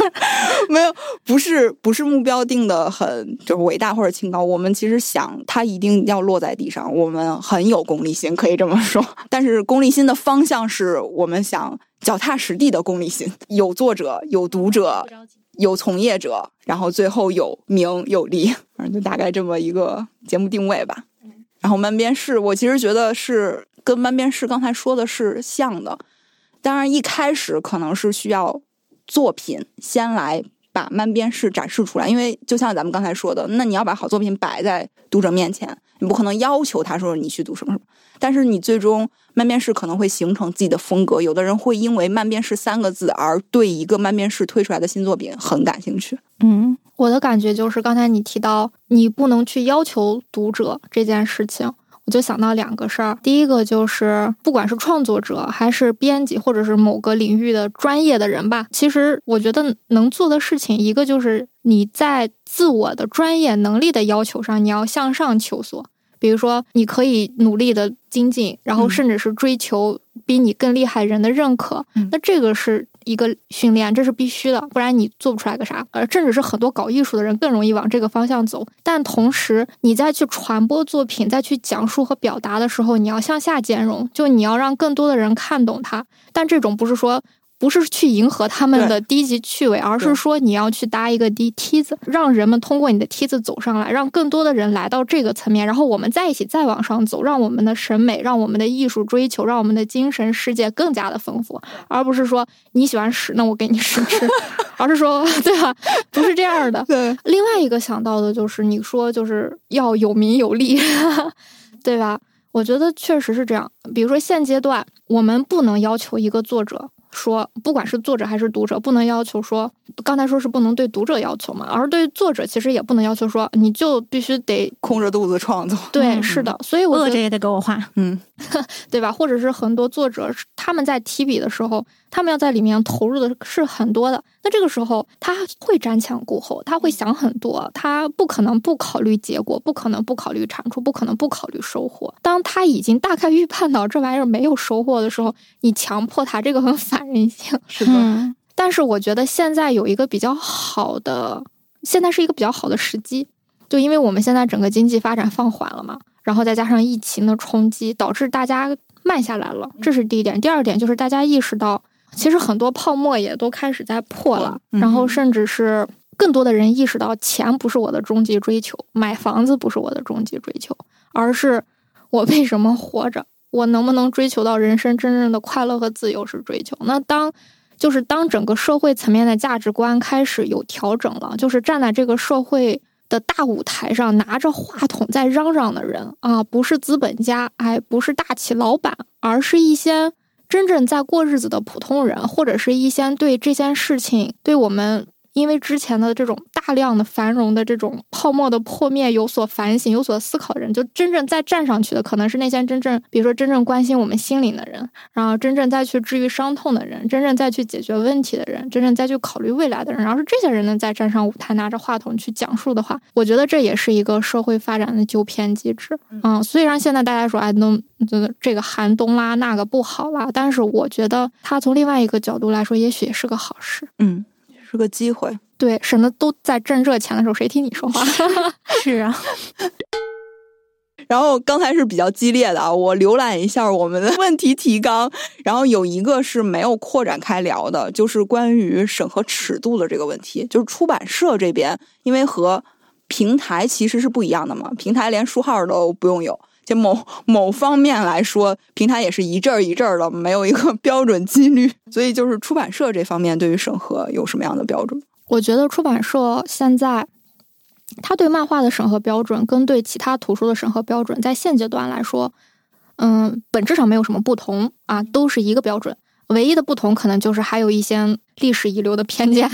C: 没有，不是不是目标定的很就是伟大或者清高。我们其实想它一定要落在地上，我们很有功利心，可以这么说。但是功利心的方向是我们想脚踏实地的功利心，有作者，有读者，有从业者，然后最后有名有利，反正就大概这么一个节目定位吧。然后慢边室，我其实觉得是跟慢边室刚才说的是像的。当然，一开始可能是需要作品先来把慢边式展示出来，因为就像咱们刚才说的，那你要把好作品摆在读者面前，你不可能要求他说你去读什么什么。但是你最终慢边式可能会形成自己的风格，有的人会因为慢边式三个字而对一个慢边式推出来的新作品很感兴趣。
B: 嗯，我的感觉就是刚才你提到你不能去要求读者这件事情。我就想到两个事儿，第一个就是，不管是创作者还是编辑，或者是某个领域的专业的人吧，其实我觉得能做的事情，一个就是你在自我的专业能力的要求上，你要向上求索。比如说，你可以努力的精进，然后甚至是追求比你更厉害人的认可。那这个是一个训练，这是必须的，不然你做不出来个啥。而甚至是很多搞艺术的人更容易往这个方向走。但同时，你再去传播作品、再去讲述和表达的时候，你要向下兼容，就你要让更多的人看懂它。但这种不是说。不是去迎合他们的低级趣味，而是说你要去搭一个低梯子，让人们通过你的梯子走上来，让更多的人来到这个层面，然后我们在一起再往上走，让我们的审美，让我们的艺术追求，让我们的精神世界更加的丰富，而不是说你喜欢屎，那我给你屎吃，而是说 对吧？不是这样的。
C: 对。
B: 另外一个想到的就是你说就是要有名有利，对吧？我觉得确实是这样。比如说现阶段我们不能要求一个作者。说，不管是作者还是读者，不能要求说，刚才说是不能对读者要求嘛，而对作者其实也不能要求说，你就必须得
C: 空着肚子创作。
B: 对，是的，所以我
D: 饿着也得给我画，
C: 嗯，
B: 对吧？或者是很多作者他们在提笔的时候。他们要在里面投入的是很多的，那这个时候他会瞻前顾后，他会想很多，他不可能不考虑结果，不可能不考虑产出，不可能不考虑收获。当他已经大概预判到这玩意儿没有收获的时候，你强迫他，这个很反人性，
C: 是的。
B: 但是我觉得现在有一个比较好的，现在是一个比较好的时机，就因为我们现在整个经济发展放缓了嘛，然后再加上疫情的冲击，导致大家慢下来了，这是第一点。第二点就是大家意识到。其实很多泡沫也都开始在破了，然后甚至是更多的人意识到，钱不是我的终极追求，买房子不是我的终极追求，而是我为什么活着，我能不能追求到人生真正的快乐和自由是追求。那当就是当整个社会层面的价值观开始有调整了，就是站在这个社会的大舞台上拿着话筒在嚷嚷的人啊，不是资本家，哎，不是大企老板，而是一些。真正在过日子的普通人，或者是一些对这件事情，对我们。因为之前的这种大量的繁荣的这种泡沫的破灭有所反省、有所思考的人，就真正再站上去的，可能是那些真正，比如说真正关心我们心灵的人，然后真正再去治愈伤痛的人，真正再去解决问题的人，真正再去考虑未来的人，然后是这些人呢再站上舞台，拿着话筒去讲述的话，我觉得这也是一个社会发展的纠偏机制。嗯，虽然现在大家说哎，那这个寒冬啦，那个不好啦，但是我觉得他从另外一个角度来说，也许也是个好事。
C: 嗯。是个机会，
B: 对，省得都在挣热钱的时候，谁听你说话？
D: 是啊。
C: 然后刚才是比较激烈的啊，我浏览一下我们的问题提纲，然后有一个是没有扩展开聊的，就是关于审核尺度的这个问题。就是出版社这边，因为和平台其实是不一样的嘛，平台连书号都不用有。就某某方面来说，平台也是一阵儿一阵儿的，没有一个 标准几率。所以，就是出版社这方面对于审核有什么样的标准？
B: 我觉得出版社现在，他对漫画的审核标准跟对其他图书的审核标准，在现阶段来说，嗯，本质上没有什么不同啊，都是一个标准。唯一的不同可能就是还有一些历史遗留的偏见。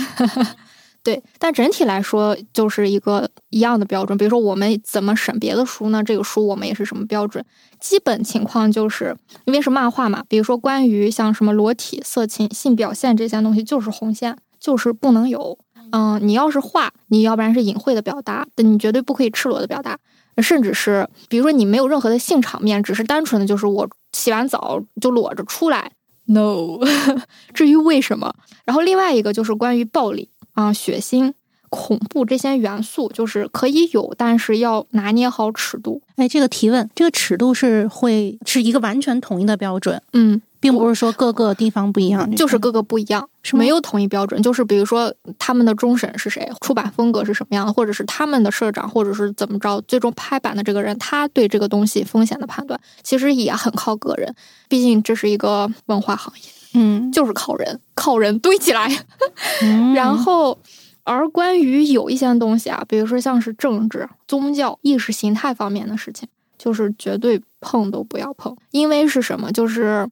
B: 对，但整体来说就是一个一样的标准。比如说，我们怎么审别的书呢？这个书我们也是什么标准？基本情况就是因为是漫画嘛。比如说，关于像什么裸体、色情、性表现这些东西，就是红线，就是不能有。嗯，你要是画，你要不然是隐晦的表达，但你绝对不可以赤裸的表达。甚至是比如说，你没有任何的性场面，只是单纯的就是我洗完澡就裸着出来。No，至于为什么？然后另外一个就是关于暴力。啊，血腥、恐怖这些元素就是可以有，但是要拿捏好尺度。
D: 哎，这个提问，这个尺度是会是一个完全统一的标准，
B: 嗯，
D: 并不是说各个地方不一样，
B: 就是各个不一样，是没有统一标准。就是比如说他们的终审是谁，出版风格是什么样的，或者是他们的社长，或者是怎么着，最终拍板的这个人，他对这个东西风险的判断，其实也很靠个人。毕竟这是一个文化行业。
D: 嗯，
B: 就是靠人，靠人堆起来。然后，而关于有一些东西啊，比如说像是政治、宗教、意识形态方面的事情，就是绝对碰都不要碰。因为是什么？就是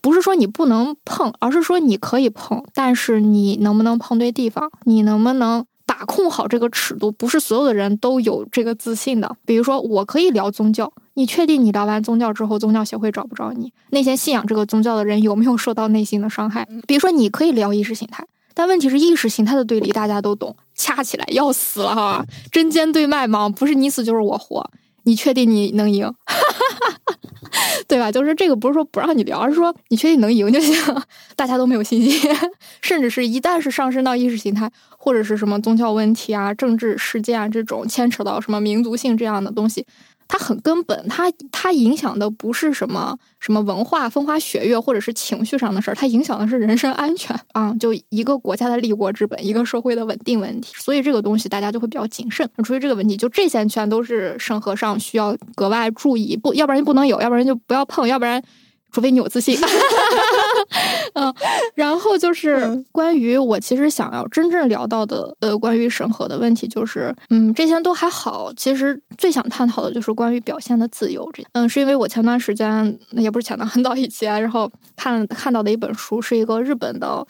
B: 不是说你不能碰，而是说你可以碰，但是你能不能碰对地方？你能不能？把控好这个尺度，不是所有的人都有这个自信的。比如说，我可以聊宗教，你确定你聊完宗教之后，宗教协会找不着你？那些信仰这个宗教的人有没有受到内心的伤害？比如说，你可以聊意识形态，但问题是意识形态的对立大家都懂，掐起来要死了哈，针尖对麦芒，不是你死就是我活。你确定你能赢？对吧？就是这个不是说不让你聊，而是说你确定能赢就行。大家都没有信心，甚至是一旦是上升到意识形态或者是什么宗教问题啊、政治事件啊这种牵扯到什么民族性这样的东西。它很根本，它它影响的不是什么什么文化风花雪月，或者是情绪上的事儿，它影响的是人身安全啊！就一个国家的立国之本，一个社会的稳定问题，所以这个东西大家就会比较谨慎。出于这个问题，就这些全都是审核上需要格外注意，不要不然就不能有，要不然就不要碰，要不然。除非你有自信，嗯，然后就是关于我其实想要真正聊到的，呃，关于审核的问题，就是，嗯，这些都还好。其实最想探讨的就是关于表现的自由。这，嗯，是因为我前段时间，也不是前段，很早以前，然后看看到的一本书，是一个日本的，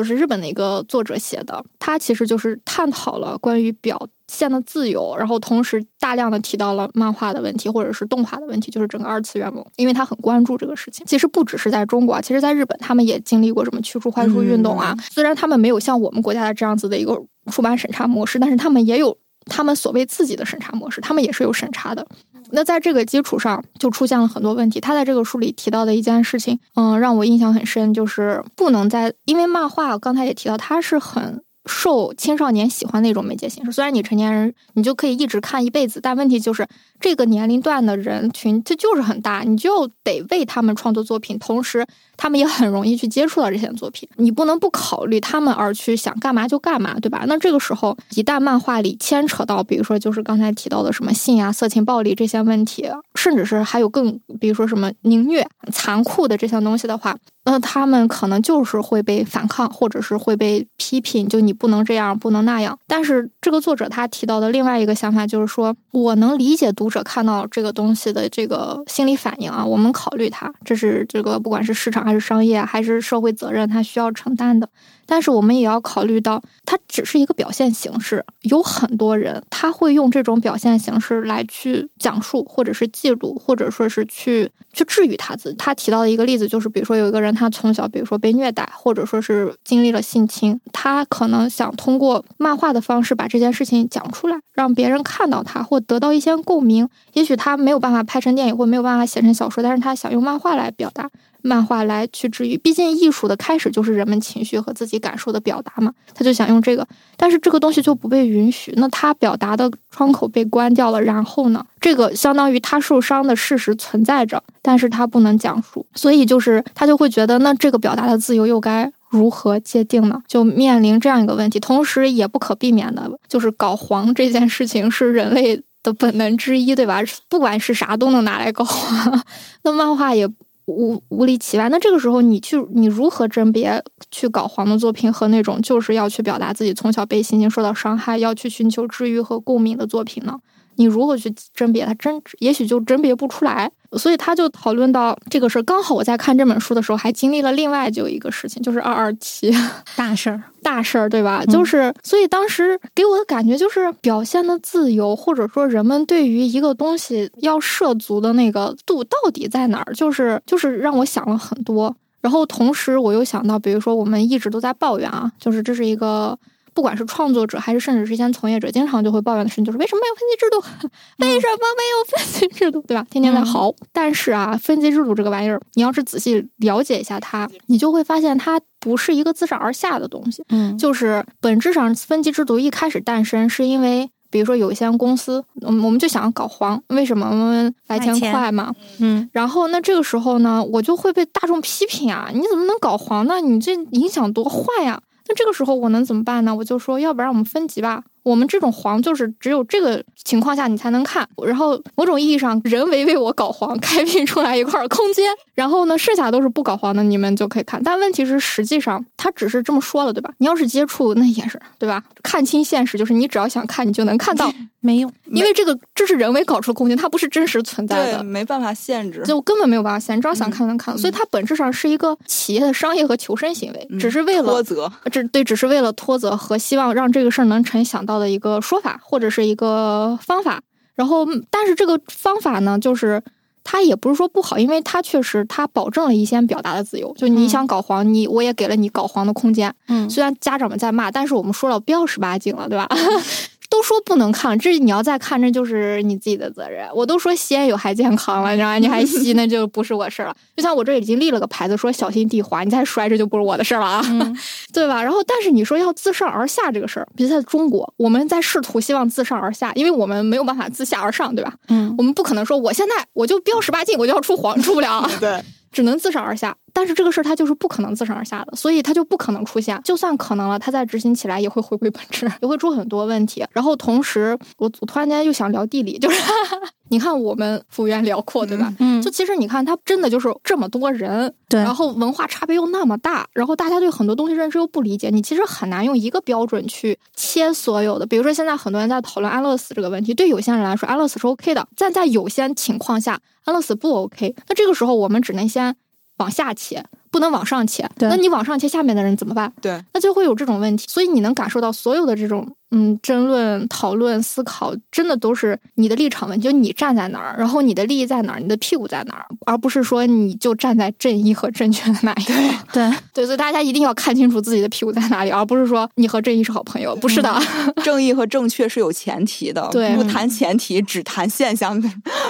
B: 就是日本的一个作者写的，他其实就是探讨了关于表。现的自由，然后同时大量的提到了漫画的问题，或者是动画的问题，就是整个二次元梦，因为他很关注这个事情。其实不只是在中国，其实在日本，他们也经历过什么驱逐坏书运动啊。虽然他们没有像我们国家的这样子的一个出版审查模式，但是他们也有他们所谓自己的审查模式，他们也是有审查的。那在这个基础上，就出现了很多问题。他在这个书里提到的一件事情，嗯，让我印象很深，就是不能在因为漫画，刚才也提到，它是很。受青少年喜欢的一种媒介形式，虽然你成年人你就可以一直看一辈子，但问题就是这个年龄段的人群它就是很大，你就得为他们创作作品，同时他们也很容易去接触到这些作品，你不能不考虑他们而去想干嘛就干嘛，对吧？那这个时候一旦漫画里牵扯到，比如说就是刚才提到的什么性啊、色情、暴力这些问题，甚至是还有更比如说什么凌虐、残酷的这些东西的话。那他们可能就是会被反抗，或者是会被批评，就你不能这样，不能那样。但是这个作者他提到的另外一个想法就是说，我能理解读者看到这个东西的这个心理反应啊，我们考虑它，这是这个不管是市场还是商业还是社会责任，他需要承担的。但是我们也要考虑到，它只是一个表现形式，有很多人他会用这种表现形式来去讲述，或者是记录，或者说是去去治愈他自己。他提到的一个例子就是，比如说有一个人，他从小比如说被虐待，或者说是经历了性侵，他可能想通过漫画的方式把这件事情讲出来，让别人看到他，或得到一些共鸣。也许他没有办法拍成电影，或没有办法写成小说，但是他想用漫画来表达。漫画来去治愈，毕竟艺术的开始就是人们情绪和自己感受的表达嘛。他就想用这个，但是这个东西就不被允许，那他表达的窗口被关掉了，然后呢，这个相当于他受伤的事实存在着，但是他不能讲述，所以就是他就会觉得，那这个表达的自由又该如何界定呢？就面临这样一个问题，同时也不可避免的就是搞黄这件事情是人类的本能之一，对吧？不管是啥都能拿来搞黄，那漫画也。无无理其外，那这个时候你去，你如何甄别去搞黄的作品和那种就是要去表达自己从小被性侵受到伤害，要去寻求治愈和共鸣的作品呢？你如何去甄别它，甄也许就甄别不出来。所以他就讨论到这个事儿。刚好我在看这本书的时候，还经历了另外就一个事情，就是二二七
D: 大事儿，
B: 大事儿，对吧？就是所以当时给我的感觉就是表现的自由，或者说人们对于一个东西要涉足的那个度到底在哪儿，就是就是让我想了很多。然后同时我又想到，比如说我们一直都在抱怨啊，就是这是一个。不管是创作者还是甚至是一些从业者，经常就会抱怨的事情就是为什么没有分级制度？为什么没有分级制度？对吧？天天在嚎。但是啊，分级制度这个玩意儿，你要是仔细了解一下它，你就会发现它不是一个自上而下的东西。
D: 嗯，
B: 就是本质上分级制度一开始诞生是因为，比如说有一些公司，我们我们就想搞黄，为什么我们来钱快嘛？
D: 嗯，
B: 然后那这个时候呢，我就会被大众批评啊，你怎么能搞黄呢？你这影响多坏呀！那这个时候我能怎么办呢？我就说，要不然我们分级吧。我们这种黄就是只有这个情况下你才能看，然后某种意义上人为为我搞黄 开辟出来一块空间，然后呢，剩下都是不搞黄的，你们就可以看。但问题是，实际上他只是这么说了，对吧？你要是接触，那也是对吧？看清现实，就是你只要想看，你就能看到，
D: 没用，
B: 因为这个这是人为搞出的空间，它不是真实存在的，
C: 没办法限制，
B: 就根本没有办法限，你只要想看能看。所以它本质上是一个企业的商业和求生行为，只是为了
C: 脱责，
B: 这对，只是为了脱责和希望让这个事儿能成想到的一个说法。或者是一个方法，然后，但是这个方法呢，就是它也不是说不好，因为它确实它保证了一些表达的自由。就你想搞黄，你我也给了你搞黄的空间。
D: 嗯，
B: 虽然家长们在骂，但是我们说了不要十八禁了，对吧？都说不能看，这你要再看，这就是你自己的责任。我都说吸烟有害健康了，你知道吗？你还吸，那就不是我事儿了。就像我这已经立了个牌子，说小心地滑，你再摔，这就不是我的事儿了啊，对吧？然后，但是你说要自上而下这个事儿，比如在中国，我们在试图希望自上而下，因为我们没有办法自下而上，对吧？
D: 嗯，
B: 我们不可能说我现在我就标十八禁，我就要出黄，出不了。
C: 对。
B: 只能自上而下，但是这个事儿它就是不可能自上而下的，所以它就不可能出现。就算可能了，它再执行起来也会回归本质，也会出很多问题。然后同时，我我突然间又想聊地理，就是 你看我们幅员辽阔，对吧？
D: 嗯，
B: 就其实你看，它真的就是这么多人，
D: 对，
B: 然后文化差别又那么大，然后大家对很多东西认知又不理解，你其实很难用一个标准去切所有的。比如说现在很多人在讨论安乐死这个问题，对有些人来说安乐死是 OK 的，但在有些情况下安乐死不 OK。那这个时候我们只能先。往下切，不能往上切。那你往上切，下面的人怎么办？
C: 对，
B: 那就会有这种问题。所以你能感受到所有的这种。嗯，争论、讨论、思考，真的都是你的立场问题，就你站在哪儿，然后你的利益在哪儿，你的屁股在哪儿，而不是说你就站在正义和正确的那一
D: 方对
B: 对，所以大家一定要看清楚自己的屁股在哪里，而不是说你和正义是好朋友，不是的。
C: 正义和正确是有前提的，
B: 对，
C: 不谈前提，只谈现象，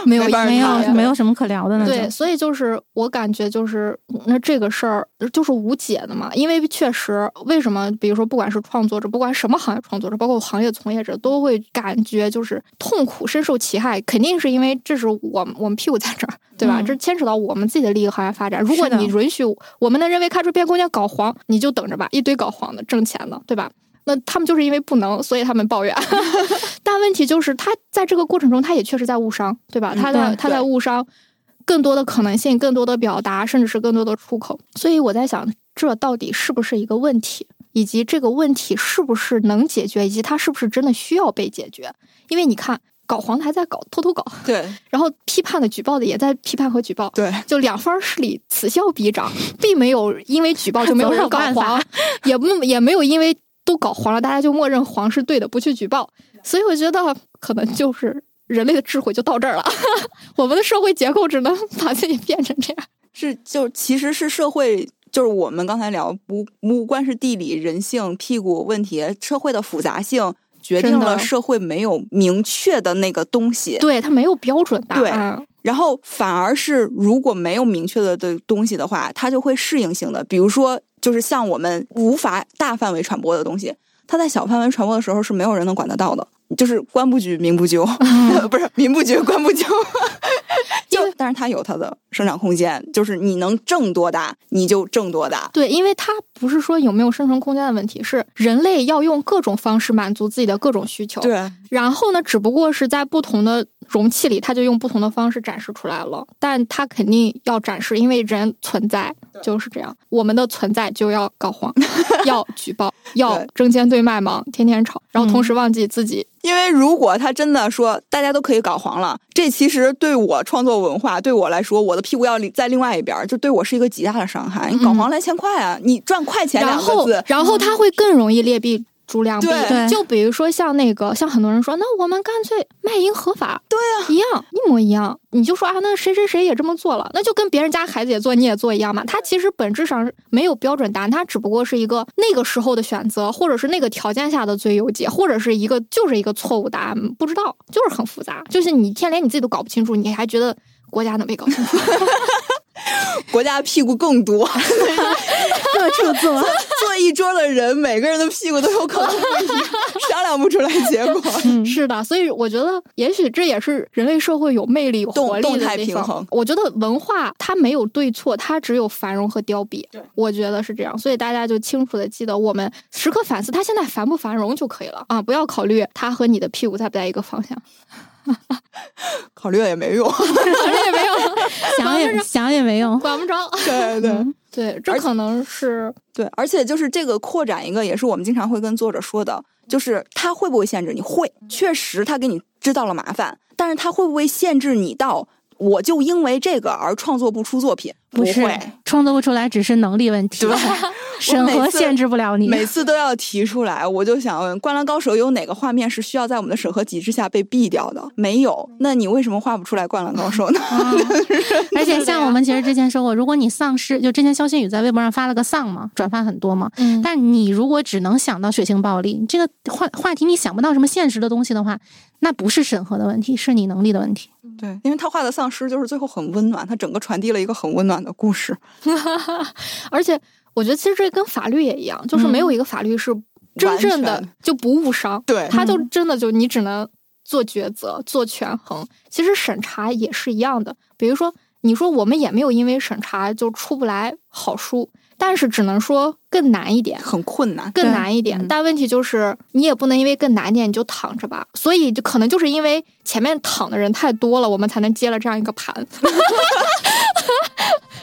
B: 没有
D: 没有没有什么可聊的呢。
B: 对，所以就是我感觉就是那这个事儿就是无解的嘛，因为确实为什么，比如说不管是创作者，不管什么行业创作者，包括行业从业者。都会感觉就是痛苦，深受其害，肯定是因为这是我们我们屁股在这儿，对吧？这牵扯到我们自己的利益和发展。如果你允许我们的认为开出片空间搞黄，你就等着吧，一堆搞黄的挣钱的，对吧？那他们就是因为不能，所以他们抱怨。但问题就是，他在这个过程中，他也确实在误伤，对吧？他在他在误伤更多的可能性，更多的表达，甚至是更多的出口。所以我在想，这到底是不是一个问题？以及这个问题是不是能解决，以及它是不是真的需要被解决？因为你看，搞黄的还在搞，偷偷搞，
C: 对，
B: 然后批判的、举报的也在批判和举报，
C: 对，
B: 就两方势力此消彼长，并没有因为举报就没有人搞黄，也不也没有因为都搞黄了，大家就默认黄是对的，不去举报。所以我觉得可能就是人类的智慧就到这儿了，我们的社会结构只能 把自己变成这样，
C: 是就其实是社会。就是我们刚才聊，不不光是地理、人性、屁股问题，社会的复杂性决定了社会没有明确的那个东西，
B: 对它没有标准答
C: 案。然后反而是如果没有明确的的东西的话，它就会适应性的。比如说，就是像我们无法大范围传播的东西，它在小范围传播的时候是没有人能管得到的。就是官不举，民不究，不是民不举，官不究。就但是它有它的生长空间，就是你能挣多大，你就挣多大。
B: 对，因为它不是说有没有生存空间的问题，是人类要用各种方式满足自己的各种需求。
C: 对，
B: 然后呢，只不过是在不同的容器里，它就用不同的方式展示出来了。但它肯定要展示，因为人存在，就是这样。我们的存在就要搞黄，要举报，要
C: 对
B: 针尖对麦芒，天天吵，然后同时忘记自己。
C: 因为如果他真的说大家都可以搞黄了，这其实对我创作文化，对我来说，我的屁股要在另外一边儿，就对我是一个极大的伤害。你搞黄来钱快啊，你赚快钱
B: 然后
C: 两个字，，
B: 然后他会更容易劣币逐量币。
C: 对
D: 对
B: 就比如说像那个，像很多人说，那我们干脆卖淫合法，对啊，一样，一模一样。你就说啊，那谁谁谁也这么做了，那就跟别人家孩子也做，你也做一样嘛。他其实本质上没有标准答案，他只不过是一个那个时候的选择，或者是那个条件下的最优解，或者是一个就是一个错误答案，不知道，就是很复杂。就是你天连你自己都搞不清楚，你还觉得国家能被搞清楚？
C: 国家屁股更多，
D: 各处做。
C: 坐一桌的人，每个人的屁股都有可能不一样，商量不出来结果。
D: 嗯，
B: 是的，所以我觉得，也许这也是人类社会有魅力、
C: 动
B: 活力
C: 动态
B: 的地方
C: 平衡
B: 我觉得文化它没有对错，它只有繁荣和凋敝。
C: 对，
B: 我觉得是这样，所以大家就清楚的记得，我们时刻反思它现在繁不繁荣就可以了啊，不要考虑它和你的屁股在不在一个方向。
C: 考虑了也没用。
B: 考虑也没用，
D: 想也想也没用。
B: 管不着。
C: 对对。
B: 对，这可能是
C: 对，而且就是这个扩展一个，也是我们经常会跟作者说的，就是他会不会限制你？会，确实他给你制造了麻烦，但是他会不会限制你到我就因为这个而创作不出作品？不
D: 是
C: 会，
D: 创作不出来，只是能力问题。
C: 对
D: 审核限制不了你。
C: 每次都要提出来。我就想问，《灌篮高手》有哪个画面是需要在我们的审核机制下被毙掉的？没有。那你为什么画不出来《灌篮高手》呢？
D: 啊 而且像我们其实之前说过，如果你丧失，就之前肖新宇在微博上发了个丧嘛，转发很多嘛。
B: 嗯，
D: 但你如果只能想到血腥暴力这个话话题，你想不到什么现实的东西的话，那不是审核的问题，是你能力的问题。
C: 对，因为他画的丧尸就是最后很温暖，他整个传递了一个很温暖的故事。
B: 而且我觉得其实这跟法律也一样，就是没有一个法律是真正的就不误伤。
C: 对
B: 他就真的就你只能做抉择、做权衡。其实审查也是一样的，比如说你说我们也没有因为审查就出不来好书，但是只能说更难一点。
C: 很困难。
B: 更难一点，
C: 嗯
B: 但问题就是你也不能因为更难一点你就躺着吧，所以就可能就是因为前面躺的人太多了，我们才能接了这样一个盘。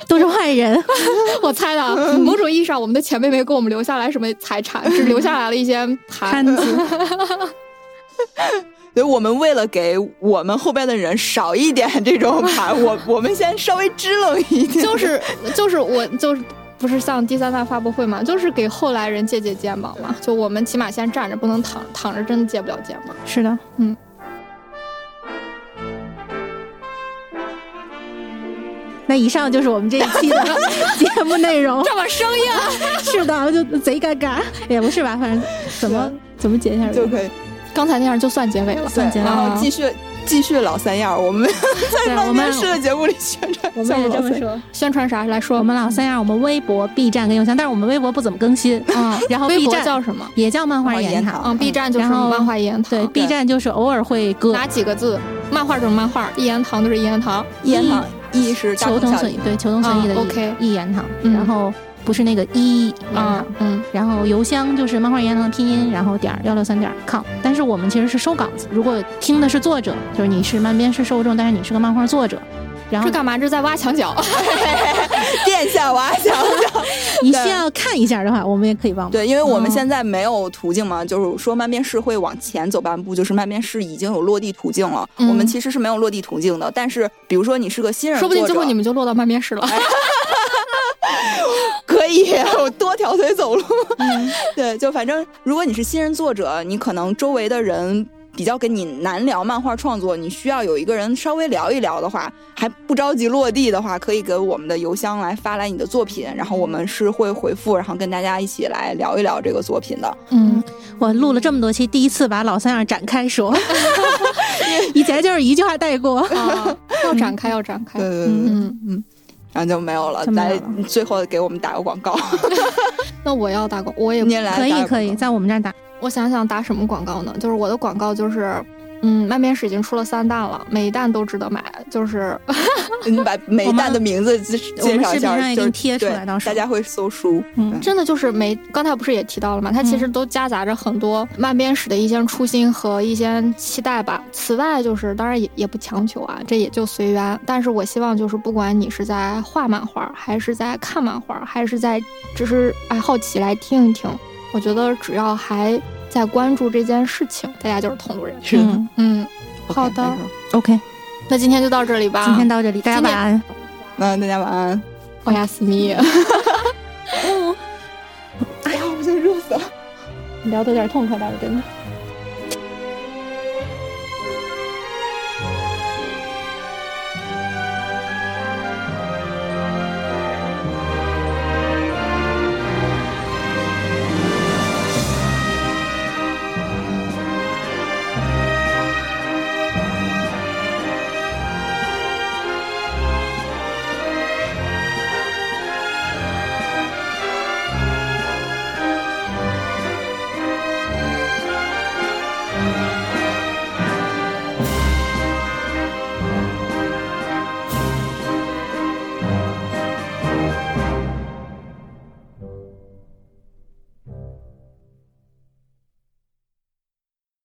D: 都是坏人，
B: 我猜的，啊，某种意义上，我们的前辈没给我们留下来什么财产，只留下来了一些盘
D: 摊子。
C: 所以 我们为了给我们后边的人少一点这种盘，我我们先稍微支棱一点。
B: 就是就是我就是不是像第三大发布会嘛，就是给后来人借借肩膀嘛。就我们起码先站着，不能躺躺着，真的借不了肩膀。
D: 是的，
B: 嗯。
D: 那以上就是我们这一期的 节目内容。
B: 这么生硬，
D: 是的，就贼尴尬。也不是吧，反正怎么怎么结一下
C: 就可以
B: 刚才那样就算结尾了。
C: 算，
D: 结尾
C: 然后
B: 啊
C: 继续继续老三样，我们 在
D: 对我们
C: 的节目里宣传
D: 我们也这。么说。
B: 宣传啥来说？
D: 我们老三样，我们微博、B 站跟邮箱，但是我们微博不怎么更新。
B: 啊，
D: 然后
B: 微
D: B
B: 博
D: 站
B: 叫什么？
D: 也叫漫画一言堂。
B: 嗯，B 站就是漫画一言堂。
D: 对，B 站就是偶尔会搁
B: 哪几个字？漫画就是漫画，一言堂就是一言堂。
C: 一言堂，一是
D: 求同存异对求同存异的一言堂，
B: 嗯
D: 然后不是那个一言
B: 啊
D: 堂。，
B: 嗯，
D: 然后邮箱就是漫画一言堂的拼音，然后点儿幺六三点儿 com。但是我们其实是收稿子，如果听的是作者，就是你是漫编是受众，但是你是个漫画作者，然后
B: 这干嘛？这在挖墙脚。
C: 殿下挖墙角。
D: 你需要看一下的话，我们也可以帮忙。
C: 对，因为我们
B: 哦
C: 现在没有途径嘛，就是说慢面试会往前走半步，就是慢面试已经有落地途径了。
B: 嗯
C: 我们其实是没有落地途径的，但是比如说你是个新人
B: 说不定最后你们就落到漫面试了。
C: 可以，我多条腿走路。对，就反正如果你是新人作者，你可能周围的人比较跟你难聊漫画创作，你需要有一个人稍微聊一聊的话，还不着急落地的话，可以给我们的邮箱来发来你的作品，然后我们是会回复，然后跟大家一起来聊一聊这个作品的。
B: 嗯，
D: 我录了这么多期，第一次把老三样展开说，以前就是一句话带过。
B: 啊，要展开，要展开
C: 对。对对对，
B: 嗯，
C: 嗯。然后就没有了，来最后给我们打个广告，
B: 那我要打广，我也
C: 你也来
D: 可以可以，在我们这儿打。
B: 我想想打什么广告呢？就是我的广告就是嗯，漫编史已经出了三弹了，每一弹都值得买。就是
C: 你把每一弹的名字介介绍一下，就是
D: 贴出来，
C: 到时候大家会搜书。
B: 嗯，真的就是每刚才不是也提到了嘛？它其实都夹杂着很多漫编史的一些初心和一些期待吧。此外，就是当然也也不强求啊，这也就随缘。但是我希望就是不管你是在画漫画，还是在看漫画，还是在只是爱好奇来听一听，我觉得只要还在关注这件事情，大家就是同路人。
C: 是
B: 的，嗯，好的
D: ，OK。
B: 那今天就到这里吧。
D: 今天到这里，大家晚安。
C: 那，大家晚安。
B: 欧亚斯密。哎
C: 呀，我现在热死了。
B: 聊得有点痛快，倒是真的。